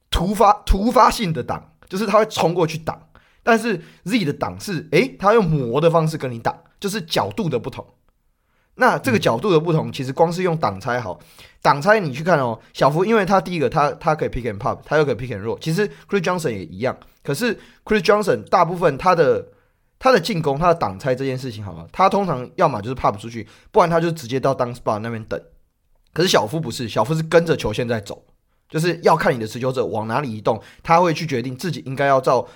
突发突发性的挡，就是他会冲过去挡。但是 Z 的挡是，诶，他用磨的方式跟你挡，就是角度的不同。那这个角度的不同，其实光是用挡拆好，挡拆你去看哦，小福，因为他第一个他他可以 pick and pop，他又可以 pick and roll，其实 Chris Johnson 也一样。可是 Chris Johnson 大部分他的他的进攻，他的挡拆这件事情，好吗？他通常要么就是 pop 出去，不然他就直接到 dunk spot 那边等。可是小福不是，小福是跟着球线在走，就是要看你的持球者往哪里移动，他会去决定自己应该要照。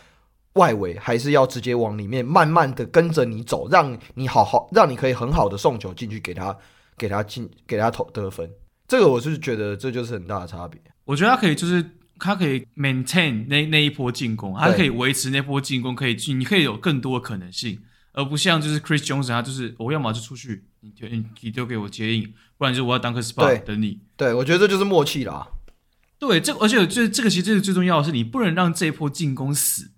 外围还是要直接往里面，慢慢的跟着你走，让你好好，让你可以很好的送球进去，给他，给他进，给他投得分。这个我是觉得这就是很大的差别。我觉得他可以，就是他可以 maintain 那那一波进攻，他可以维持那波进攻，可以进，你可以有更多的可能性，而不像就是 Chris Johnson，他就是我要么就出去，你你你丢给我接应，不然就是我要当个 spot 等你。对，我觉得这就是默契啦。对，这而且这这个其实这个最重要的是，你不能让这一波进攻死。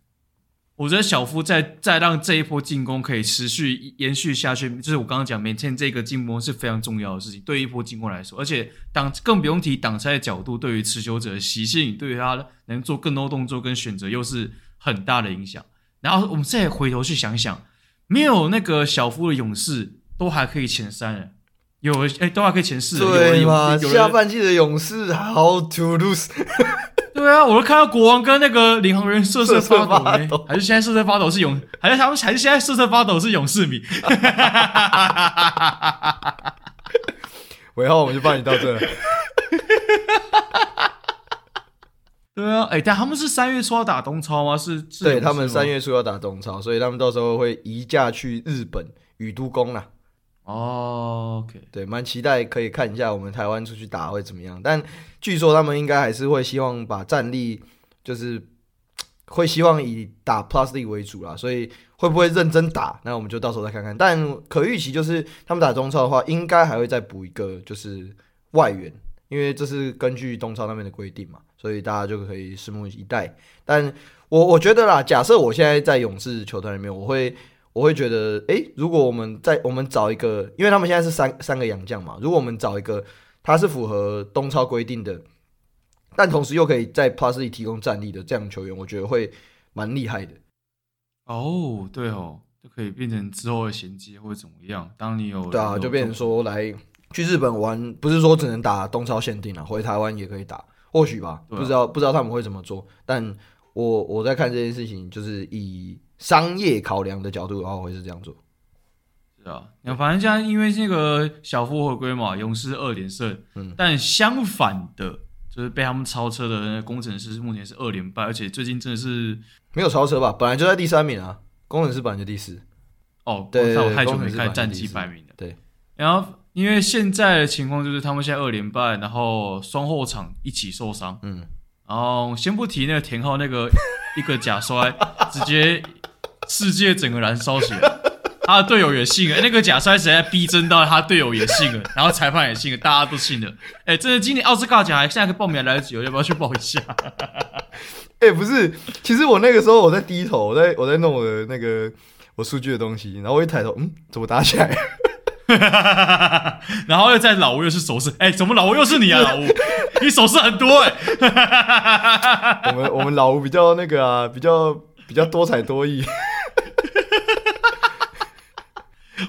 我觉得小夫再再让这一波进攻可以持续延续下去，就是我刚刚讲，maintain 这个进攻是非常重要的事情，对于一波进攻来说，而且挡更不用提挡拆的角度，对于持球者的习性，对于他能做更多动作跟选择，又是很大的影响。然后我们再回头去想想，没有那个小夫的勇士，都还可以前三人，有哎，都还可以前四人，对吗？下半季的勇士 How to lose？对啊，我都看到国王跟那个领航员瑟瑟发抖，欸，还是现在瑟瑟发抖是勇，还是他们还是现在瑟瑟发抖是勇士迷。尾号我们就帮你到这。对啊，哎、欸，但他们是三月初要打东超吗？是，是对他们三月初要打东超，所以他们到时候会移驾去日本宇都宫啦。哦对，蛮期待可以看一下我们台湾出去打会怎么样。但据说他们应该还是会希望把战力，就是会希望以打 Plus League 为主啦。所以会不会认真打，那我们就到时候再看看。但可预期就是他们打中超的话，应该还会再补一个就是外援，因为这是根据东超那边的规定嘛，所以大家就可以拭目以待。但我我觉得啦，假设我现在在勇士球队里面，我会。我会觉得，诶，如果我们在我们找一个，因为他们现在是三三个洋将嘛，如果我们找一个，他是符合东超规定的，但同时又可以在 Plus 里提供战力的这样球员，我觉得会蛮厉害的。哦，对哦，就可以变成之后的衔接或者怎么样。当你有对啊，就变成说来去日本玩，不是说只能打东超限定了，回台湾也可以打，或许吧，啊、不知道不知道他们会怎么做。但我我在看这件事情，就是以。商业考量的角度的话，我会是这样做。是啊，那反正现在因为这个小夫回归嘛，勇士二连胜。嗯，但相反的，就是被他们超车的那个工程师目前是二连败，而且最近真的是没有超车吧？本来就在第三名啊，工程师本来就第四。哦，对，我太久没看战绩排名了。对，然后因为现在的情况就是他们现在二连败，然后双后场一起受伤。嗯，然后先不提那个田浩那个 一个假摔，直接。世界整个燃烧起来，他的队友也信了，那个假摔实在逼真到他队友也信了，然后裁判也信了，大家都信了。哎，真的，今年奥斯卡奖还现在报名还来得及，我要不要去报一下？哎，不是，其实我那个时候我在低头，我在我在弄我的那个我数据的东西，然后我一抬头，嗯，怎么打起来？然后又在老吴又是手势，哎，怎么老吴又是你啊？老吴，你手势很多哎。我们我们老吴比较那个啊，比较比较多才多艺。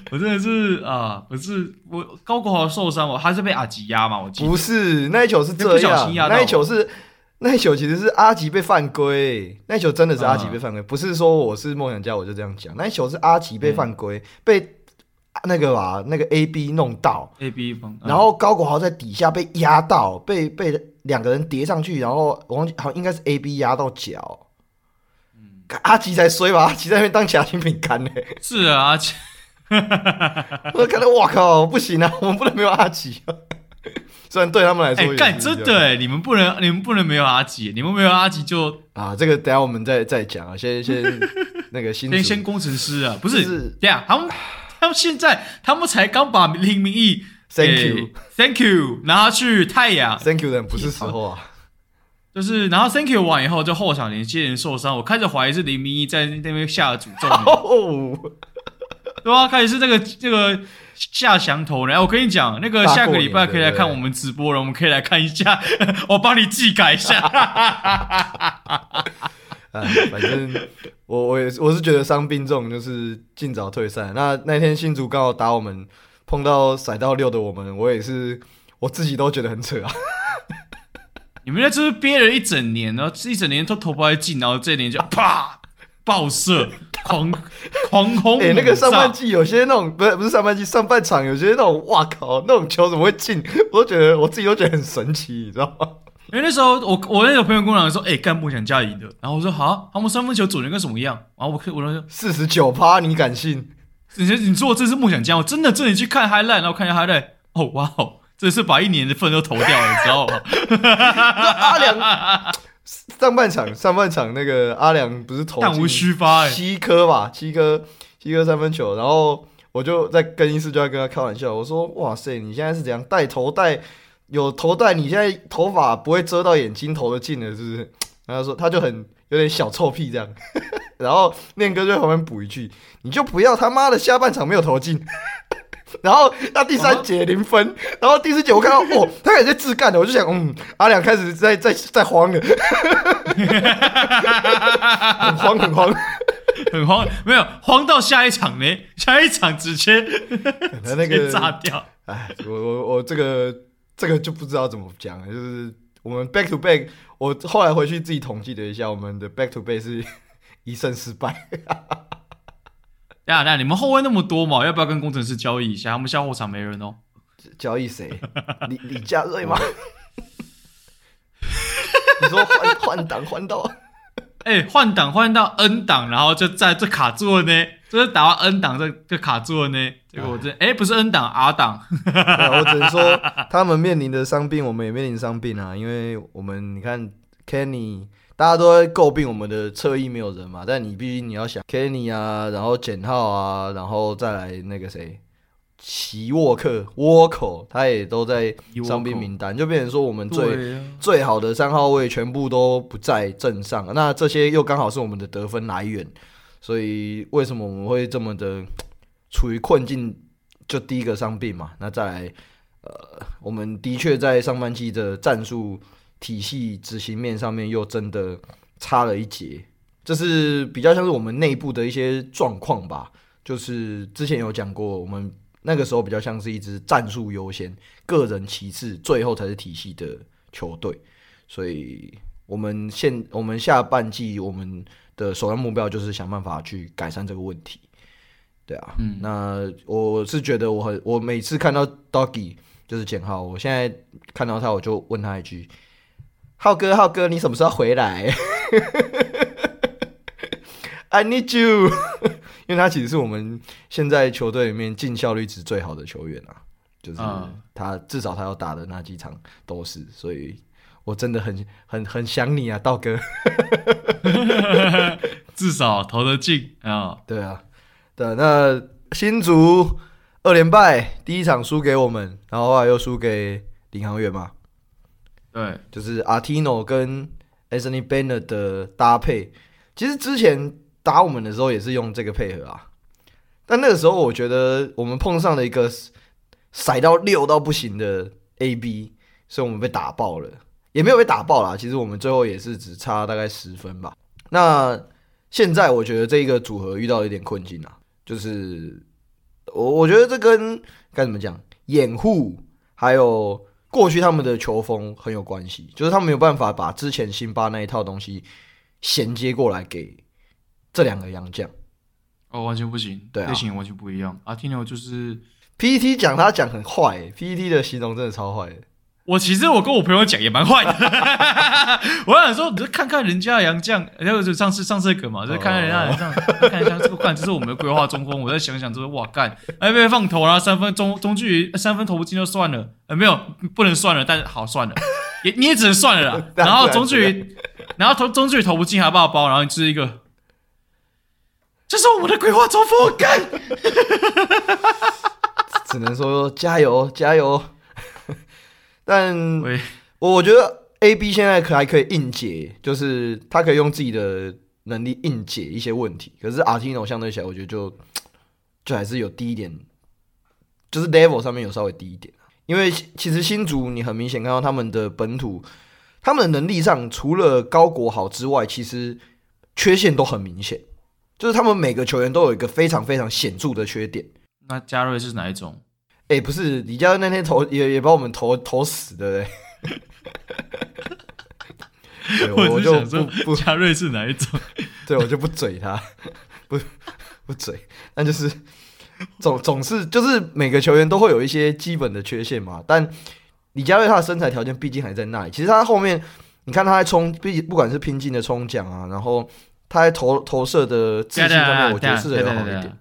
我真的是啊，我是我高国豪受伤，我还是被阿吉压嘛？我记得不是那一球是这样，不小心压。那一球是那一球其实是阿吉被犯规，那一球真的是阿吉被犯规，嗯、不是说我是梦想家我就这样讲。那一球是阿吉被犯规，嗯、被那个吧那个 A B 弄到 A B，、嗯、然后高国豪在底下被压到，被被两个人叠上去，然后我忘记好像应该是 A B 压到脚。嗯，阿吉才衰吧？阿吉在那边当夹心饼干呢。是啊，阿吉。我看到，哇靠，不行啊！我们不能没有阿吉。虽然对他们来说，干真的哎，你们不能，你们不能没有阿吉，你们没有阿吉就啊，这个等下我们再再讲啊，先先 那个新先先工程师啊，不是，这样他们他们现在他们才刚把林明义，Thank you Thank you 拿去太阳，Thank you 的不是时候啊，就是然后 Thank you 完以后就后场连接人受伤，我开始怀疑是林明义在那边下了诅咒。对啊，开始是这个这个下降头，然后我跟你讲，那个下个礼拜可以来看我们直播了，我们可以来看一下，我帮你技改一下。哎，反正我我也我是觉得伤病重，就是尽早退赛。那那天新竹刚好打我们，碰到甩到六的我们，我也是我自己都觉得很扯啊。你们在这是憋了一整年，然后一整年都投不进，然后这一年就啪。爆射，狂狂轰！哎、欸，那个上半季有些那种不是不是上半季上半场有些那种，哇靠，那种球怎么会进？我都觉得我自己都觉得很神奇，你知道吗？因为那时候我我那个朋友跟我讲说，哎、欸，干梦想家赢的，然后我说好，他们三分球准的跟什么一样？然后我我说四十九趴，你敢信？你你说这是梦想家，我真的真的去看 highlight，然后看一下 highlight，哦哇哦，这是把一年的份都投掉了，你知道吗？阿良。上半场，上半场那个阿良不是投进七颗吧，七颗七颗三分球，然后我就在更衣室就在跟他开玩笑，我说：“哇塞，你现在是怎样带头带？有头戴，你现在头发不会遮到眼睛，投得进的，是不是？” 然后说他就很有点小臭屁这样，然后念哥就在旁边补一句：“你就不要他妈的下半场没有投进。”然后那第三节零分，啊、然后第四节我看到 哦，他也在自干的，我就想，嗯，阿良开始在在在慌了，很慌很慌很慌，没有慌到下一场呢，下一场直接直接炸掉。哎，我我我这个这个就不知道怎么讲了，就是我们 back to back，我后来回去自己统计了一下，我们的 back to back 是一胜失败。呀，那你们后卫那么多嘛，要不要跟工程师交易一下？他们下后场没人哦。交易谁？李李佳瑞吗？你说换换挡换到？哎，换挡换到 N 档，然后就在这卡住了呢。就是打到 N 档，这就卡住了呢。结果我这哎，不是 N 档 R 档。我只能说，他们面临的伤病，我们也面临伤病啊。因为我们你看 Kenny。大家都在诟病我们的侧翼没有人嘛，但你必须你要想 Kenny 啊，然后简浩啊，然后再来那个谁，奇沃克、沃口，他也都在伤病名单，就变成说我们最、啊、最好的三号位全部都不在阵上，那这些又刚好是我们的得分来源，所以为什么我们会这么的 处于困境？就第一个伤病嘛，那再来，呃，我们的确在上半季的战术。体系执行面上面又真的差了一截，这是比较像是我们内部的一些状况吧。就是之前有讲过，我们那个时候比较像是一支战术优先、个人其次，最后才是体系的球队。所以，我们现我们下半季我们的首要目标就是想办法去改善这个问题。对啊，嗯，那我是觉得我很，我每次看到 Doggy 就是简浩，我现在看到他，我就问他一句。浩哥，浩哥，你什么时候回来？I need you，因为他其实是我们现在球队里面进效率值最好的球员啊，就是他至少他要打的那几场都是，所以我真的很很很想你啊，道哥。至少投得进啊，对啊，对，那新竹二连败，第一场输给我们，然后后来又输给领航员嘛。对，就是阿提诺跟 Anthony Bennett 的搭配，其实之前打我们的时候也是用这个配合啊。但那个时候我觉得我们碰上了一个甩到六到不行的 AB，所以我们被打爆了，也没有被打爆啦。其实我们最后也是只差大概十分吧。那现在我觉得这一个组合遇到一点困境啊，就是我我觉得这跟该怎么讲，掩护还有。过去他们的球风很有关系，就是他们没有办法把之前辛巴那一套东西衔接过来给这两个洋将。哦，完全不行，对啊，类型完全不一样。阿提诺就是 PTT 讲他讲很坏，PTT 的形容真的超坏的。我其实我跟我朋友讲也蛮坏的，我想说，你就看看人家的洋将，然后就上次上次个嘛，就看看人家杨绛，看一下这个看，这是我们的规划中锋。我再想想，就是哇干，哎被放投，然后三分中中距离三分投不进就算了，哎没有不能算了，但是好算了，也你也只能算了啦。然后中距离，然后投中距离投不进还爆包，然后就是一个，这是我们的规划中锋，干，只能说加油加油。但我觉得 A B 现在可还可以硬解，就是他可以用自己的能力硬解一些问题。可是阿提诺相对起来，我觉得就就还是有低一点，就是 level 上面有稍微低一点。因为其实新竹你很明显看到他们的本土，他们的能力上除了高国豪之外，其实缺陷都很明显，就是他们每个球员都有一个非常非常显著的缺点。那嘉瑞是哪一种？哎、欸，不是，李佳那天投也也把我们投投死，的嘞 对？我就不不嘉瑞是哪一种？对我就不嘴他，不不嘴，但就是总总是就是每个球员都会有一些基本的缺陷嘛。但李佳瑞他的身材条件毕竟还在那里，其实他后面你看他在冲，毕竟不管是拼劲的冲奖啊，然后他在投投射的自信方面，我觉得是很好一点。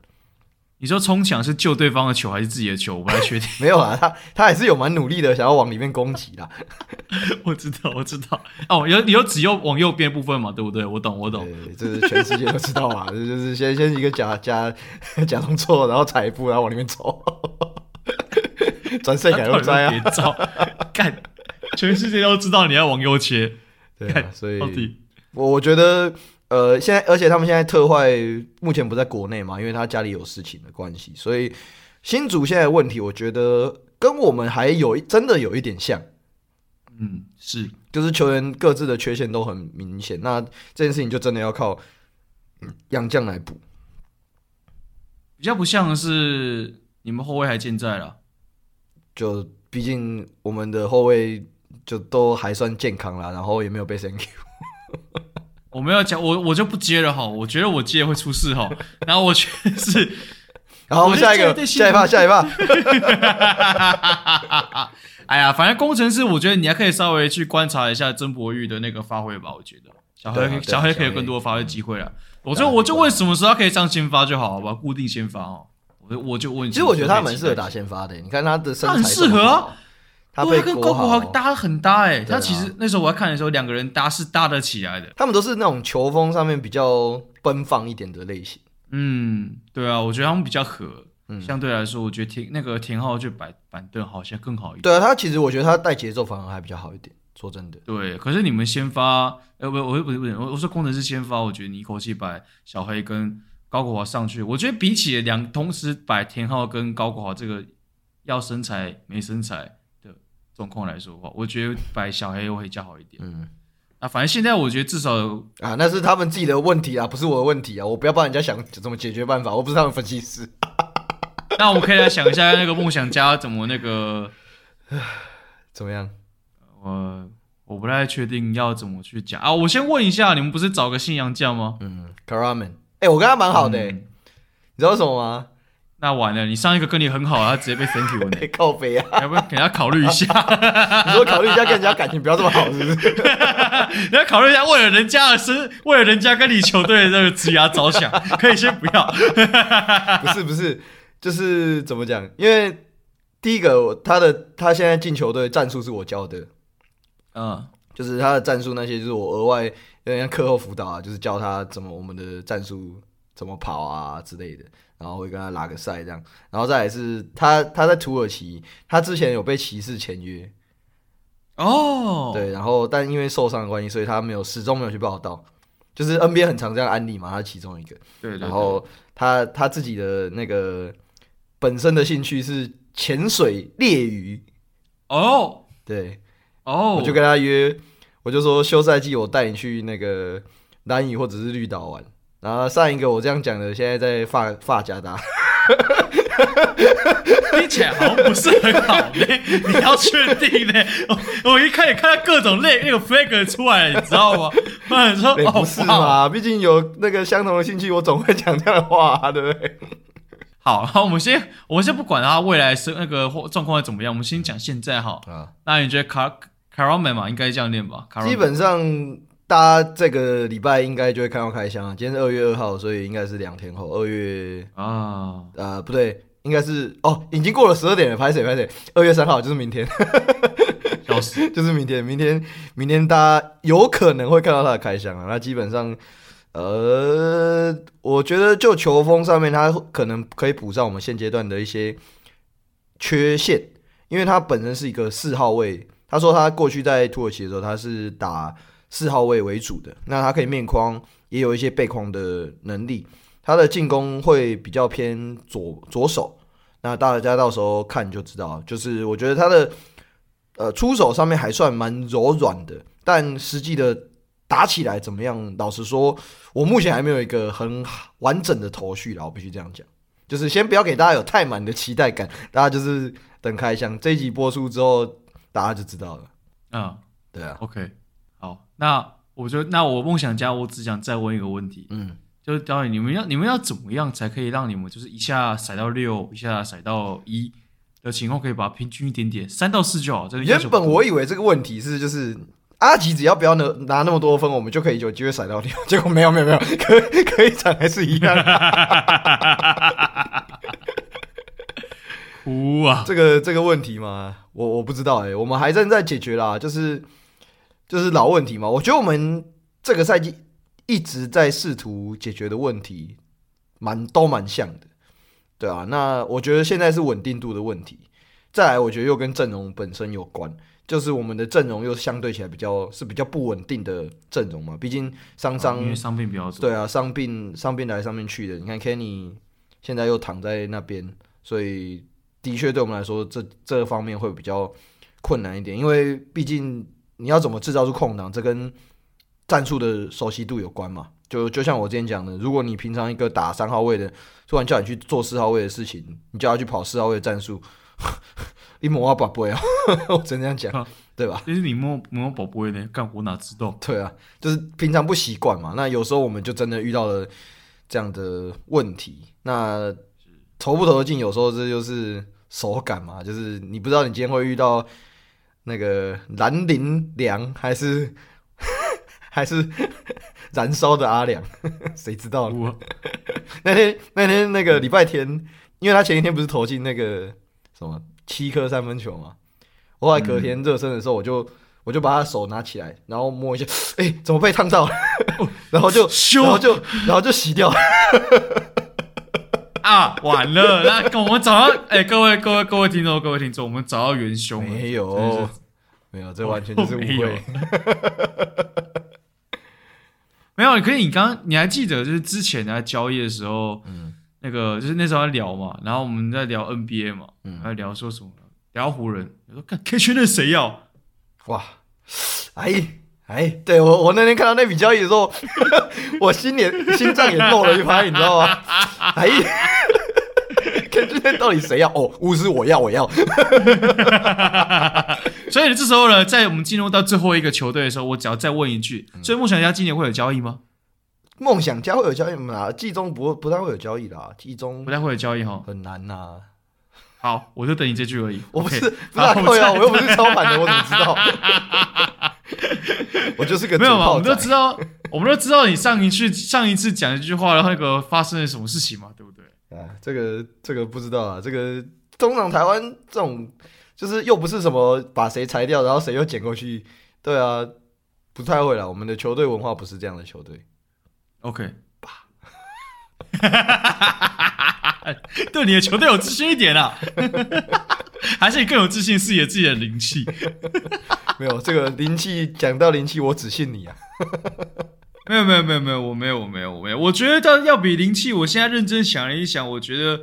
你说冲墙是救对方的球还是自己的球？我不太确定。没有啊，他他还是有蛮努力的，想要往里面攻击的。我知道，我知道。哦，有你有只有往右边部分嘛？对不对？我懂，我懂。这是全世界都知道嘛？这就是先先一个假假假动作，然后踩一步，然后往里面走。转身改又摘啊！干，全世界都知道你要往右切。对啊，所以我我觉得，呃，现在而且他们现在特坏目前不在国内嘛，因为他家里有事情的关系，所以新竹现在的问题，我觉得跟我们还有真的有一点像。嗯，是，就是球员各自的缺陷都很明显，那这件事情就真的要靠杨将来补。比较不像是你们后卫还健在了，就毕竟我们的后卫就都还算健康啦，然后也没有被 thank you。我没有讲，我我就不接了哈，我觉得我接会出事哈，然后我确实，然后我们下一个，下一趴，下一趴。哎呀，反正工程师，我觉得你还可以稍微去观察一下曾博玉的那个发挥吧。我觉得小黑、啊、小黑可以有更多的发挥机会啊。我就我就问什么时候可以上先发就好，好吧？固定先发哦。我我就问，其实我觉得他蛮适合打先发的。你看他的身材，他很适合啊。他跟高国豪搭很搭哎、欸。他其实那时候我在看的时候，两个人搭是搭得起来的。他们都是那种球风上面比较奔放一点的类型。嗯，对啊，我觉得他们比较合。嗯，相对来说，我觉得田那个田浩就摆板凳好像更好一点。对啊，他其实我觉得他带节奏反而还比较好一点。说真的，对。可是你们先发，呃，不，我不不不，我我说工程师先发，我觉得你一口气摆小黑跟高国华上去，我觉得比起两同时摆田浩跟高国华这个要身材没身材的状况来说的话，我觉得摆小黑会比较好一点。嗯，啊，反正现在我觉得至少啊，那是他们自己的问题啊，不是我的问题啊，我不要帮人家想怎么解决办法，我不是他们分析师。那我们可以来想一下那个梦想家怎么那个，怎么样？我我不太确定要怎么去讲啊。我先问一下，你们不是找个信阳将吗？嗯，Karaman，哎、欸，我跟他蛮好的、欸嗯，你知道为什么吗？那完了，你上一个跟你很好，他直接被 thank you 了，靠背啊！要不要给他考虑一下？你说考虑一下跟人家感情不要这么好，是不是？你要考虑一下，为了人家的生，为了人家跟你球队的这个职涯着想，可以先不要。不是不是。就是怎么讲？因为第一个，他的他现在进球队战术是我教的，嗯，就是他的战术那些，就是我额外有点像课后辅导啊，就是教他怎么我们的战术怎么跑啊之类的，然后会跟他拉个赛这样，然后再来是他他在土耳其，他之前有被骑士签约，哦，对，然后但因为受伤的关系，所以他没有始终没有去报到，就是 NBA 很常这样案例嘛，他其中一个，对，对，对，然后他他自己的那个。本身的兴趣是潜水猎鱼。哦，对。哦，我就跟他约，我就说休赛季我带你去那个南屿或者是绿岛玩。然后上一个我这样讲的，现在在发发夹打，听起来好像不是很好呢。你要确定呢？我我一开始看到各种类那个 flag 出来了，你知道吗？我说哦，不是嘛，毕竟有那个相同的兴趣，我总会讲这样的话，对不对？好，好，我们先，我们先不管他未来是那个状况会怎么样，我们先讲现在哈。啊，那你觉得卡卡罗曼嘛，应该这样念吧？基本上，大家这个礼拜应该就会看到开箱。今天是二月二号，所以应该是两天后，二月啊，呃，不对，应该是哦，已经过了十二点了，拍谁拍谁？二月三号就是明天，笑死，就是明天，明天，明天大家有可能会看到他的开箱啊。那基本上。呃，我觉得就球风上面，他可能可以补上我们现阶段的一些缺陷，因为他本身是一个四号位。他说他过去在土耳其的时候，他是打四号位为主的。那他可以面框，也有一些背框的能力。他的进攻会比较偏左左手。那大家到时候看就知道，就是我觉得他的呃出手上面还算蛮柔软的，但实际的。打起来怎么样？老实说，我目前还没有一个很完整的头绪了。我必须这样讲，就是先不要给大家有太满的期待感，大家就是等开箱这一集播出之后，大家就知道了。嗯，对啊。OK，好，那我就那我梦想家，我只想再问一个问题，嗯，就是导演，你们要你们要怎么样才可以让你们就是一下甩到六，一下甩到一的情况，可以把它平均一点点，三到四就好。这个原本我以为这个问题是就是。阿吉只要不要拿拿那么多分，我们就可以有机会甩到六。结果没有没有没有，可可以涨还是一样。哭啊！这个这个问题嘛，我我不知道哎、欸，我们还正在解决啦，就是就是老问题嘛。我觉得我们这个赛季一直在试图解决的问题，蛮都蛮像的，对啊。那我觉得现在是稳定度的问题，再来，我觉得又跟阵容本身有关，就是我们的阵容又相对起来比较是比较不稳定的阵容嘛。毕竟伤伤、啊，因为伤病比较多。对啊，伤病伤病来伤病去的。你看 Kenny 现在又躺在那边，所以的确对我们来说，这这方面会比较困难一点。因为毕竟你要怎么制造出空档，这跟战术的熟悉度有关嘛。就就像我之前讲的，如果你平常一个打三号位的，突然叫你去做四号位的事情，你叫他去跑四号位的战术。你摸啊宝贝啊，我只能这样讲，啊、对吧？其实你摸摸宝贝呢，干活哪知道？对啊，就是平常不习惯嘛。那有时候我们就真的遇到了这样的问题。那投不投得进，有时候这就是手感嘛，就是你不知道你今天会遇到那个蓝林良，还是 还是燃烧的阿良，谁知道呢？那天那天那个礼拜天，因为他前一天不是投进那个。什么七颗三分球嘛？我后来隔天热身的时候，我就、嗯、我就把他手拿起来，然后摸一下，哎、欸，怎么被烫到了？然后就然后就然后就洗掉了。啊，完了！那我们找到，哎、欸，各位各位各位听众各位听众，我们找到元凶了。没有，没有，这完全就是误会。没有，可是你刚刚你还记得，就是之前在交易的时候，嗯。那个就是那时候在聊嘛，然后我们在聊 NBA 嘛，嗯，在聊说什么？聊湖人。我说看 K 圈那谁要？哇，哎哎，对我我那天看到那笔交易的时候，我心里心脏也漏了一拍，你知道吗？哎看今天到底谁要？哦，巫师我要我要。所以这时候呢，在我们进入到最后一个球队的时候，我只要再问一句：所以梦想家今年会有交易吗？梦想家会有交易吗？季中不不太会有交易的，季中不太会有交易哈，很难呐。好，我就等你这句而已。我不是不是扣呀，我又不是超凡的，我怎么知道？我就是个没有嘛，我们都知道，我们都知道你上一次上一次讲一句话，然后那个发生了什么事情嘛，对不对？啊，这个这个不知道啊，这个通常台湾这种就是又不是什么把谁裁掉，然后谁又捡过去，对啊，不太会了。我们的球队文化不是这样的球队。OK，吧，对你的球队有自信一点啊，还是你更有自信视野自己的灵气？没有这个灵气，讲到灵气，我只信你啊！没有没有没有没有，我没有我没有我没有，我觉得要比灵气，我现在认真想了一想，我觉得。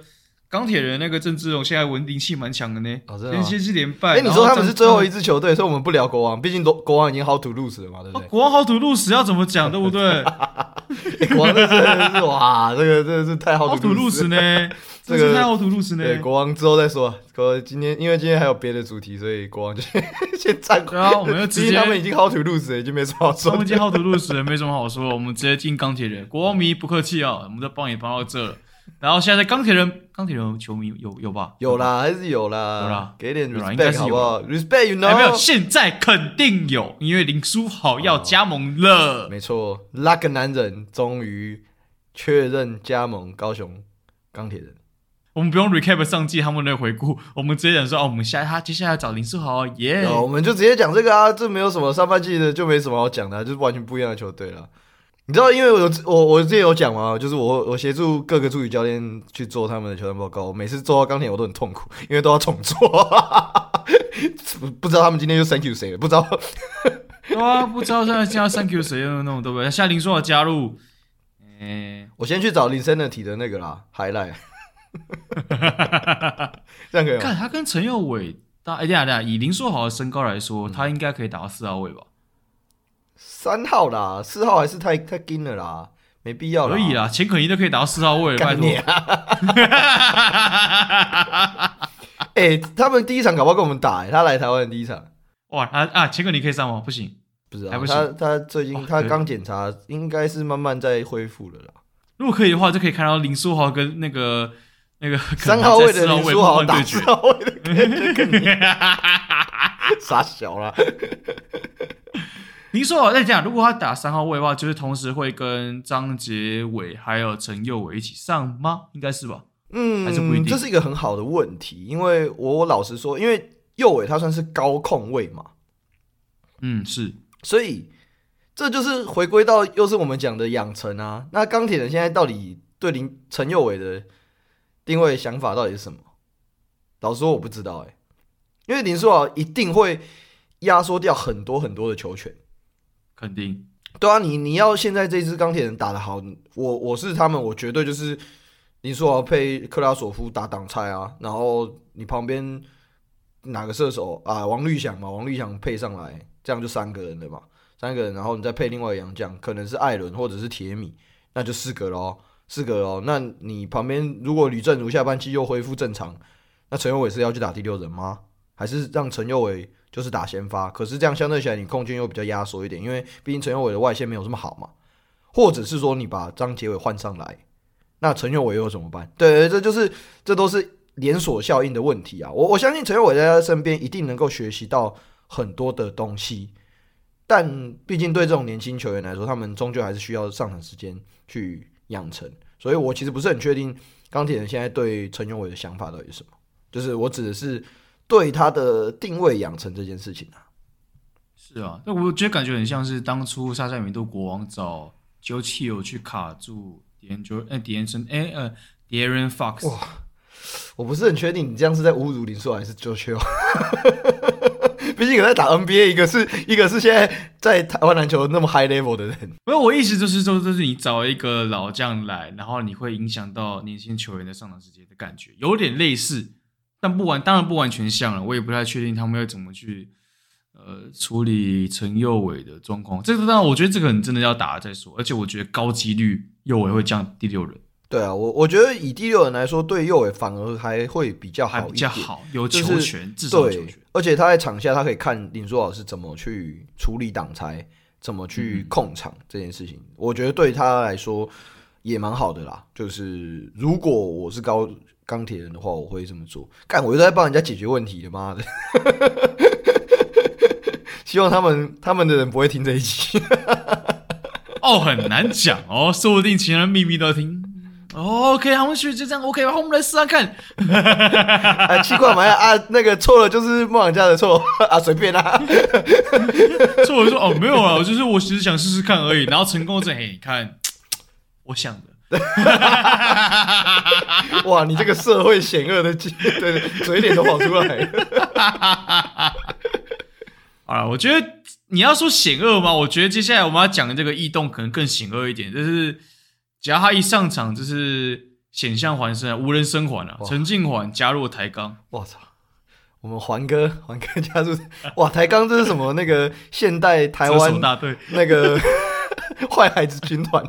钢铁人那个郑志龙现在稳定性蛮强的呢，连续是连败。哎，你说他们是最后一支球队，所以我们不聊国王，毕竟国国王已经 how to lose 了嘛，对不对？国王 how to lose 要怎么讲，对不对？国王真的是哇，这个真的是太 how to lose 呢，这个太 how to lose 呢。对，国王之后再说。国今天因为今天还有别的主题，所以国王就先 先暂停。然后我们就直接，他们已经 how to lose 了，已经没什么好说。他们已经 how to lose 了，没什么好说。我们直接进钢铁人，国王迷不客气啊，我们就帮你帮到这了。然后现在钢铁人，钢铁人球迷有有吧？有啦，还是有啦，有啦，给点 respect 好不好？respect，you know？没有，现在肯定有，因为林书豪要加盟了。没错，那个男人终于确认加盟高雄钢铁人。我们不用 recap 上季他们的回顾，我们直接讲说哦，我们下他接下来找林书豪耶。我们就直接讲这个啊，这没有什么上半季的，就没什么好讲的，就是完全不一样的球队了。你知道，因为我我我之前有讲嘛，就是我我协助各个助理教练去做他们的球员报告，每次做到钢铁我都很痛苦，因为都要重做，不知道他们今天又 thank you 谁了，不知道，对啊，不知道现在现在 thank you 谁了，那种对不对？夏林说要加入，嗯，我先去找林森的体的那个啦，highlight，这样可以吗？看他跟陈佑伟，大哎呀呀，以林书豪的身高来说，嗯、他应该可以打到四号位吧。三号啦，四号还是太太紧了啦，没必要啦。可以啦，钱可怡都可以打到四号位了，拜托。哎，他们第一场搞不好跟我们打、欸，他来台湾的第一场。哇啊啊！钱可怡可以上吗？不行，不知道，还不行。他他最近他刚检查，应该是慢慢在恢复了啦。如果可以的话，就可以看到林书豪跟那个那个三号位的林书豪打四号位的，傻小了。林书豪在讲，如果他打三号位的话，就是同时会跟张杰伟还有陈佑伟一起上吗？应该是吧？嗯，还是不一定。这是一个很好的问题，因为我老实说，因为佑伟他算是高控位嘛，嗯，是，所以这就是回归到又是我们讲的养成啊。那钢铁人现在到底对林陈佑伟的定位想法到底是什么？老实说，我不知道哎、欸。因为林书豪一定会压缩掉很多很多的球权，肯定。对啊，你你要现在这支钢铁人打得好，我我是他们，我绝对就是林书豪配克拉索夫打挡拆啊，然后你旁边哪个射手啊，王律翔嘛，王律翔配上来，这样就三个人了嘛，三个人，然后你再配另外一个洋将，可能是艾伦或者是铁米，那就四个喽，四个喽。那你旁边如果吕政儒下半季又恢复正常，那陈佑伟是要去打第六人吗？还是让陈佑伟？就是打先发，可是这样相对起来，你空间又比较压缩一点，因为毕竟陈佑伟的外线没有这么好嘛。或者是说，你把张杰伟换上来，那陈佑伟又怎么办？对，这就是这都是连锁效应的问题啊。我我相信陈佑伟在他身边一定能够学习到很多的东西，但毕竟对这种年轻球员来说，他们终究还是需要上场时间去养成。所以我其实不是很确定钢铁人现在对陈佑伟的想法到底是什么。就是我指的是。对他的定位养成这件事情啊，是啊，那我觉得感觉很像是当初沙塞米度国王找 Joe Chill 去卡住 D'Angelo 哎 D'Angelo 哎呃 De'Aaron Fox 哇，我不是很确定你这样是在侮辱林书豪还是 Joe Chill，毕竟有在打 NBA，一个是一个是现在在台湾篮球那么 high level 的人，没有，我意思就是说，就是你找一个老将来，然后你会影响到年轻球员的上场时间的感觉，有点类似。但不完，当然不完全像了。我也不太确定他们要怎么去呃处理陈佑伟的状况。这个当然，我觉得这个人真的要打了再说。而且我觉得高几率佑伟会降第六人。对啊，我我觉得以第六人来说，对佑伟反而还会比较好一点，比较好，有球权，就是、至少球权。而且他在场下，他可以看林书豪是怎么去处理挡拆，怎么去控场这件事情。嗯、我觉得对他来说也蛮好的啦。就是如果我是高。钢铁人的话，我会这么做。干，我又在帮人家解决问题的，妈的！希望他们他们的人不会听这一集。哦，很难讲哦，说不定其他人秘密都要听。哦、OK，他们去就这样。OK，吧我们来试试看。啊，奇怪嘛啊，那个错了就是梦想家的错啊，随便啦、啊。错了说哦，没有啊，我就是我只是想试试看而已。然后成功之后，嘿，你看，我想的。哇，你这个社会险恶的嘴 嘴脸都跑出来了。啊，我觉得你要说险恶吗？我觉得接下来我们要讲的这个异动可能更险恶一点，就是只要他一上场，就是险象环生，无人生还啊！陈静环加入台钢，我操！我们环哥环哥加入，哇！台钢这是什么？那个现代台湾大队那个坏孩子军团。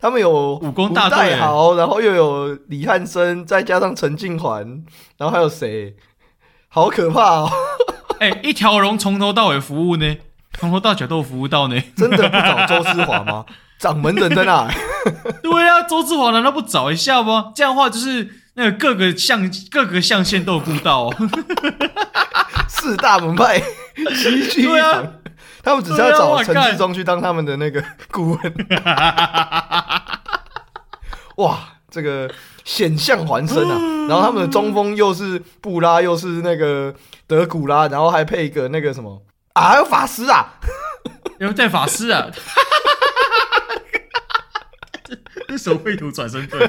他们有武功大队，豪，然后又有李汉生，再加上陈静环，然后还有谁？好可怕哦！哎、欸，一条龙从头到尾服务呢，从头到脚都服务到呢。真的不找周志华吗？掌门人在哪？对啊，周志华难道不找一下吗？这样的话就是那个各个象各个象限都有顾到哦。四大门派齐聚一堂。他们只是要找陈志忠去当他们的那个顾问，哇，这个险象环生啊！然后他们的中锋又是布拉，又是那个德古拉，然后还配一个那个什么啊，还有法师啊，有带法师啊，这手绘图转身对，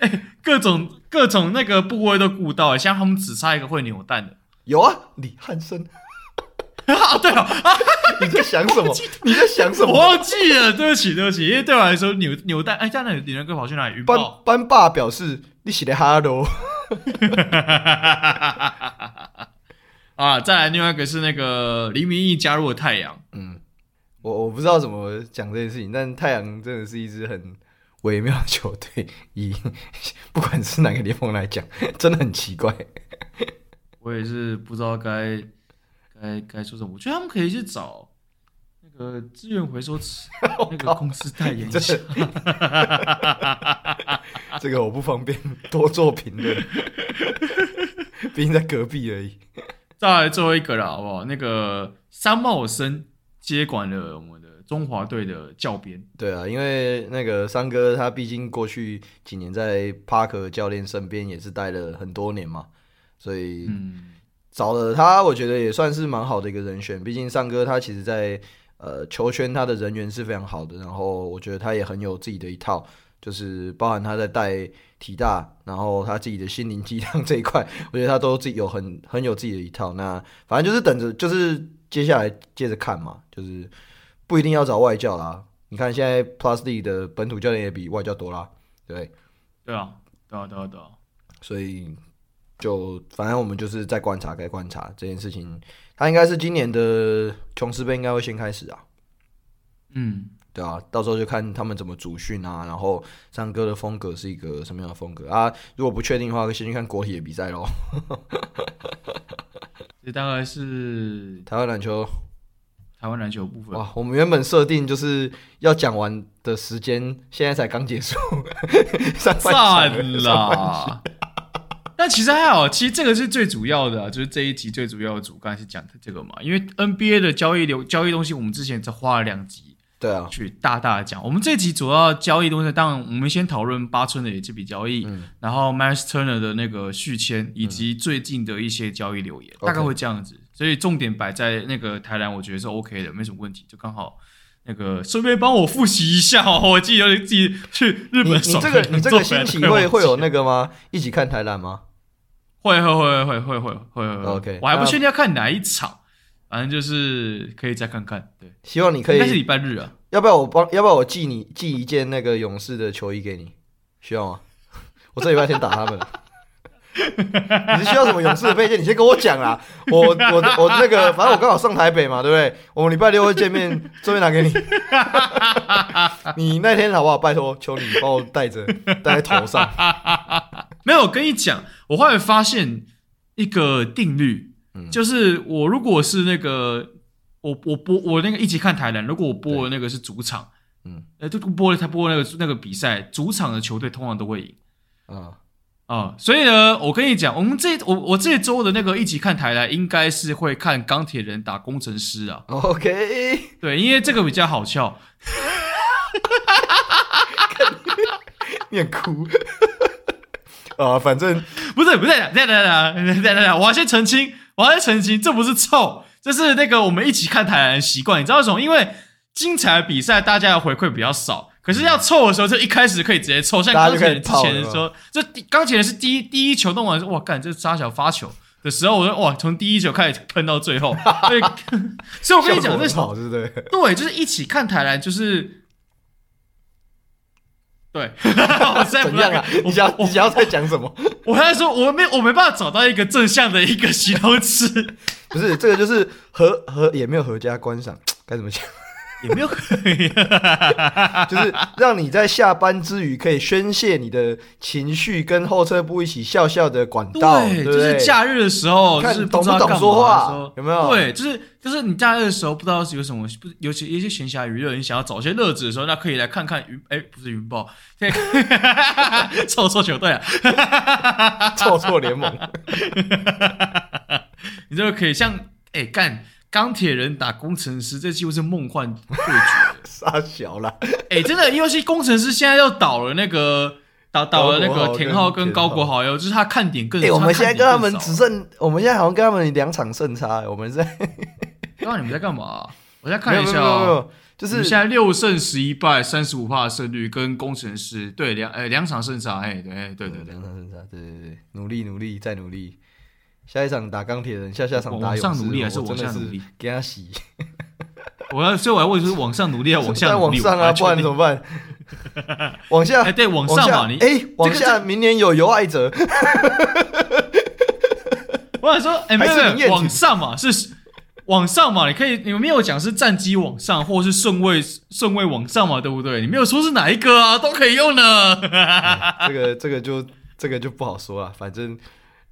哎，各种各种那个部位都顾到，像他们只差一个会扭蛋的，有啊，李汉生。啊，对啊，你在想什么？你在想什么？我忘记了，对不起，对不起，因为对我来说，扭扭蛋，哎，这样的李仁哥跑去哪里？班班霸表示你写的哈喽。啊，再来另外一个是那个黎明义加入了太阳。嗯，我我不知道怎么讲这件事情，但太阳真的是一支很微妙的球队，以不管是哪个联盟来讲，真的很奇怪。我也是不知道该。该该说什么？我觉得他们可以去找那个资源回收池 那个公司代言一下。这个我不方便多做评论，毕竟在隔壁而已。再来最后一个了，好不好？那个三茂生接管了我们的中华队的教鞭。对啊，因为那个三哥他毕竟过去几年在帕克教练身边也是待了很多年嘛，所以嗯。找了他，我觉得也算是蛮好的一个人选。毕竟尚哥他其实在呃球圈他的人缘是非常好的，然后我觉得他也很有自己的一套，就是包含他在带体大，然后他自己的心灵鸡汤这一块，我觉得他都自己有很很有自己的一套。那反正就是等着，就是接下来接着看嘛，就是不一定要找外教啦。你看现在 Plus D 的本土教练也比外教多啦，对对啊，对啊，对啊，对啊。所以就反正我们就是在观察，该观察这件事情。他应该是今年的琼斯杯应该会先开始啊。嗯，对啊，到时候就看他们怎么组训啊，然后唱歌的风格是一个什么样的风格啊？如果不确定的话，先去看国体的比赛喽。这当然是台湾篮球，台湾篮球部分。哇，我们原本设定就是要讲完的时间，现在才刚结束，散了。但其实还好，其实这个是最主要的，就是这一集最主要的主干是讲的这个嘛，因为 NBA 的交易流交易东西，我们之前只花了两集。对啊，去大大的讲。我们这集主要交易东西，当然我们先讨论八村的这笔交易，嗯、然后 Myles Turner 的那个续签，以及最近的一些交易留言，嗯、大概会这样子。所以重点摆在那个台篮，我觉得是 OK 的，没什么问题。就刚好那个顺便帮我复习一下哦，我记得自己去日本你。你这个你这个心情会 会有那个吗？一起看台南吗？会会会会会会会会。OK，我还不确定要看哪一场，反正就是可以再看看。对，希望你可以。那是礼拜日啊，要不要我帮？要不要我寄你寄一件那个勇士的球衣给你？需要吗？我这礼拜天打他们。你是需要什么勇士的配件？你先跟我讲啦。我我我那个，反正我刚好上台北嘛，对不对？我们礼拜六会见面，顺便拿给你。你那天好不好？拜托，求你帮我戴着戴在头上。没有，我跟你讲，我后来发现一个定律。就是我如果是那个我我播我那个一起看台篮，如果我播的那个是主场，嗯，哎，就播了他播那个那个比赛，主场的球队通常都会赢，啊啊，所以呢，我跟你讲，我们这我我这周的那个一起看台来，应该是会看钢铁人打工程师啊，OK，对，因为这个比较好笑，你很哭 啊，反正不是不是，等等等等等等等，我要先澄清。我要先澄清，这不是臭，这是那个我们一起看台来的习惯。你知道为什么？因为精彩的比赛大家的回馈比较少，可是要凑的时候，就一开始可以直接凑。像钢铁人之前的时候，这钢铁人是第一第一球弄完说，哇干，这沙小发球的时候，我说哇，从第一球开始喷到最后。所以，所以我跟你讲，这好对不对？对，就是一起看台篮，就是。对，我现在不怎样啊？你想要你想要再讲什么？我还在说，我没我没办法找到一个正向的一个形容词。不是，这个就是合合也没有合家观赏，该怎么讲？也没有，就是让你在下班之余可以宣泄你的情绪，跟后车部一起笑笑的管道。对，就是假日的时候，就是懂不懂说话？有没有？对，就是就是你假日的时候，不知道是有什么，不尤其一些闲暇娱乐，你想要找些乐子的时候，那可以来看看云，哎，不是云豹，对，凑错球队啊，凑错联盟，你就可以像哎干。钢铁人打工程师，这几乎是梦幻对决。杀小了，哎、欸，真的，尤其工程师现在又倒了那个倒倒了那个田浩跟高国豪，又就是他看点更。哎、欸，我们现在跟他们只剩，我们现在好像跟他们两场胜差。我们在，刚刚你们在干嘛？我在看一下哦，就是现在六胜十一败，三十五趴的胜率，跟工程师对两哎两场胜差，哎对对对对两场胜差，对对对，努力努力再努力。下一场打钢铁人，下下场打勇士。往上努力还是往下努力？给他洗。我要，所以我要问，就是往上努力还是 往下努力？往上啊，不然怎么办？往下，哎，对，往上嘛，你哎，往下，明年有尤爱哲。我想说，哎，没有，往上嘛，是往上嘛？你可以，你没有讲是战绩往上，或是顺位顺位往上嘛？对不对？你没有说是哪一个啊？都可以用呢。这个，这个就这个就不好说了，反正。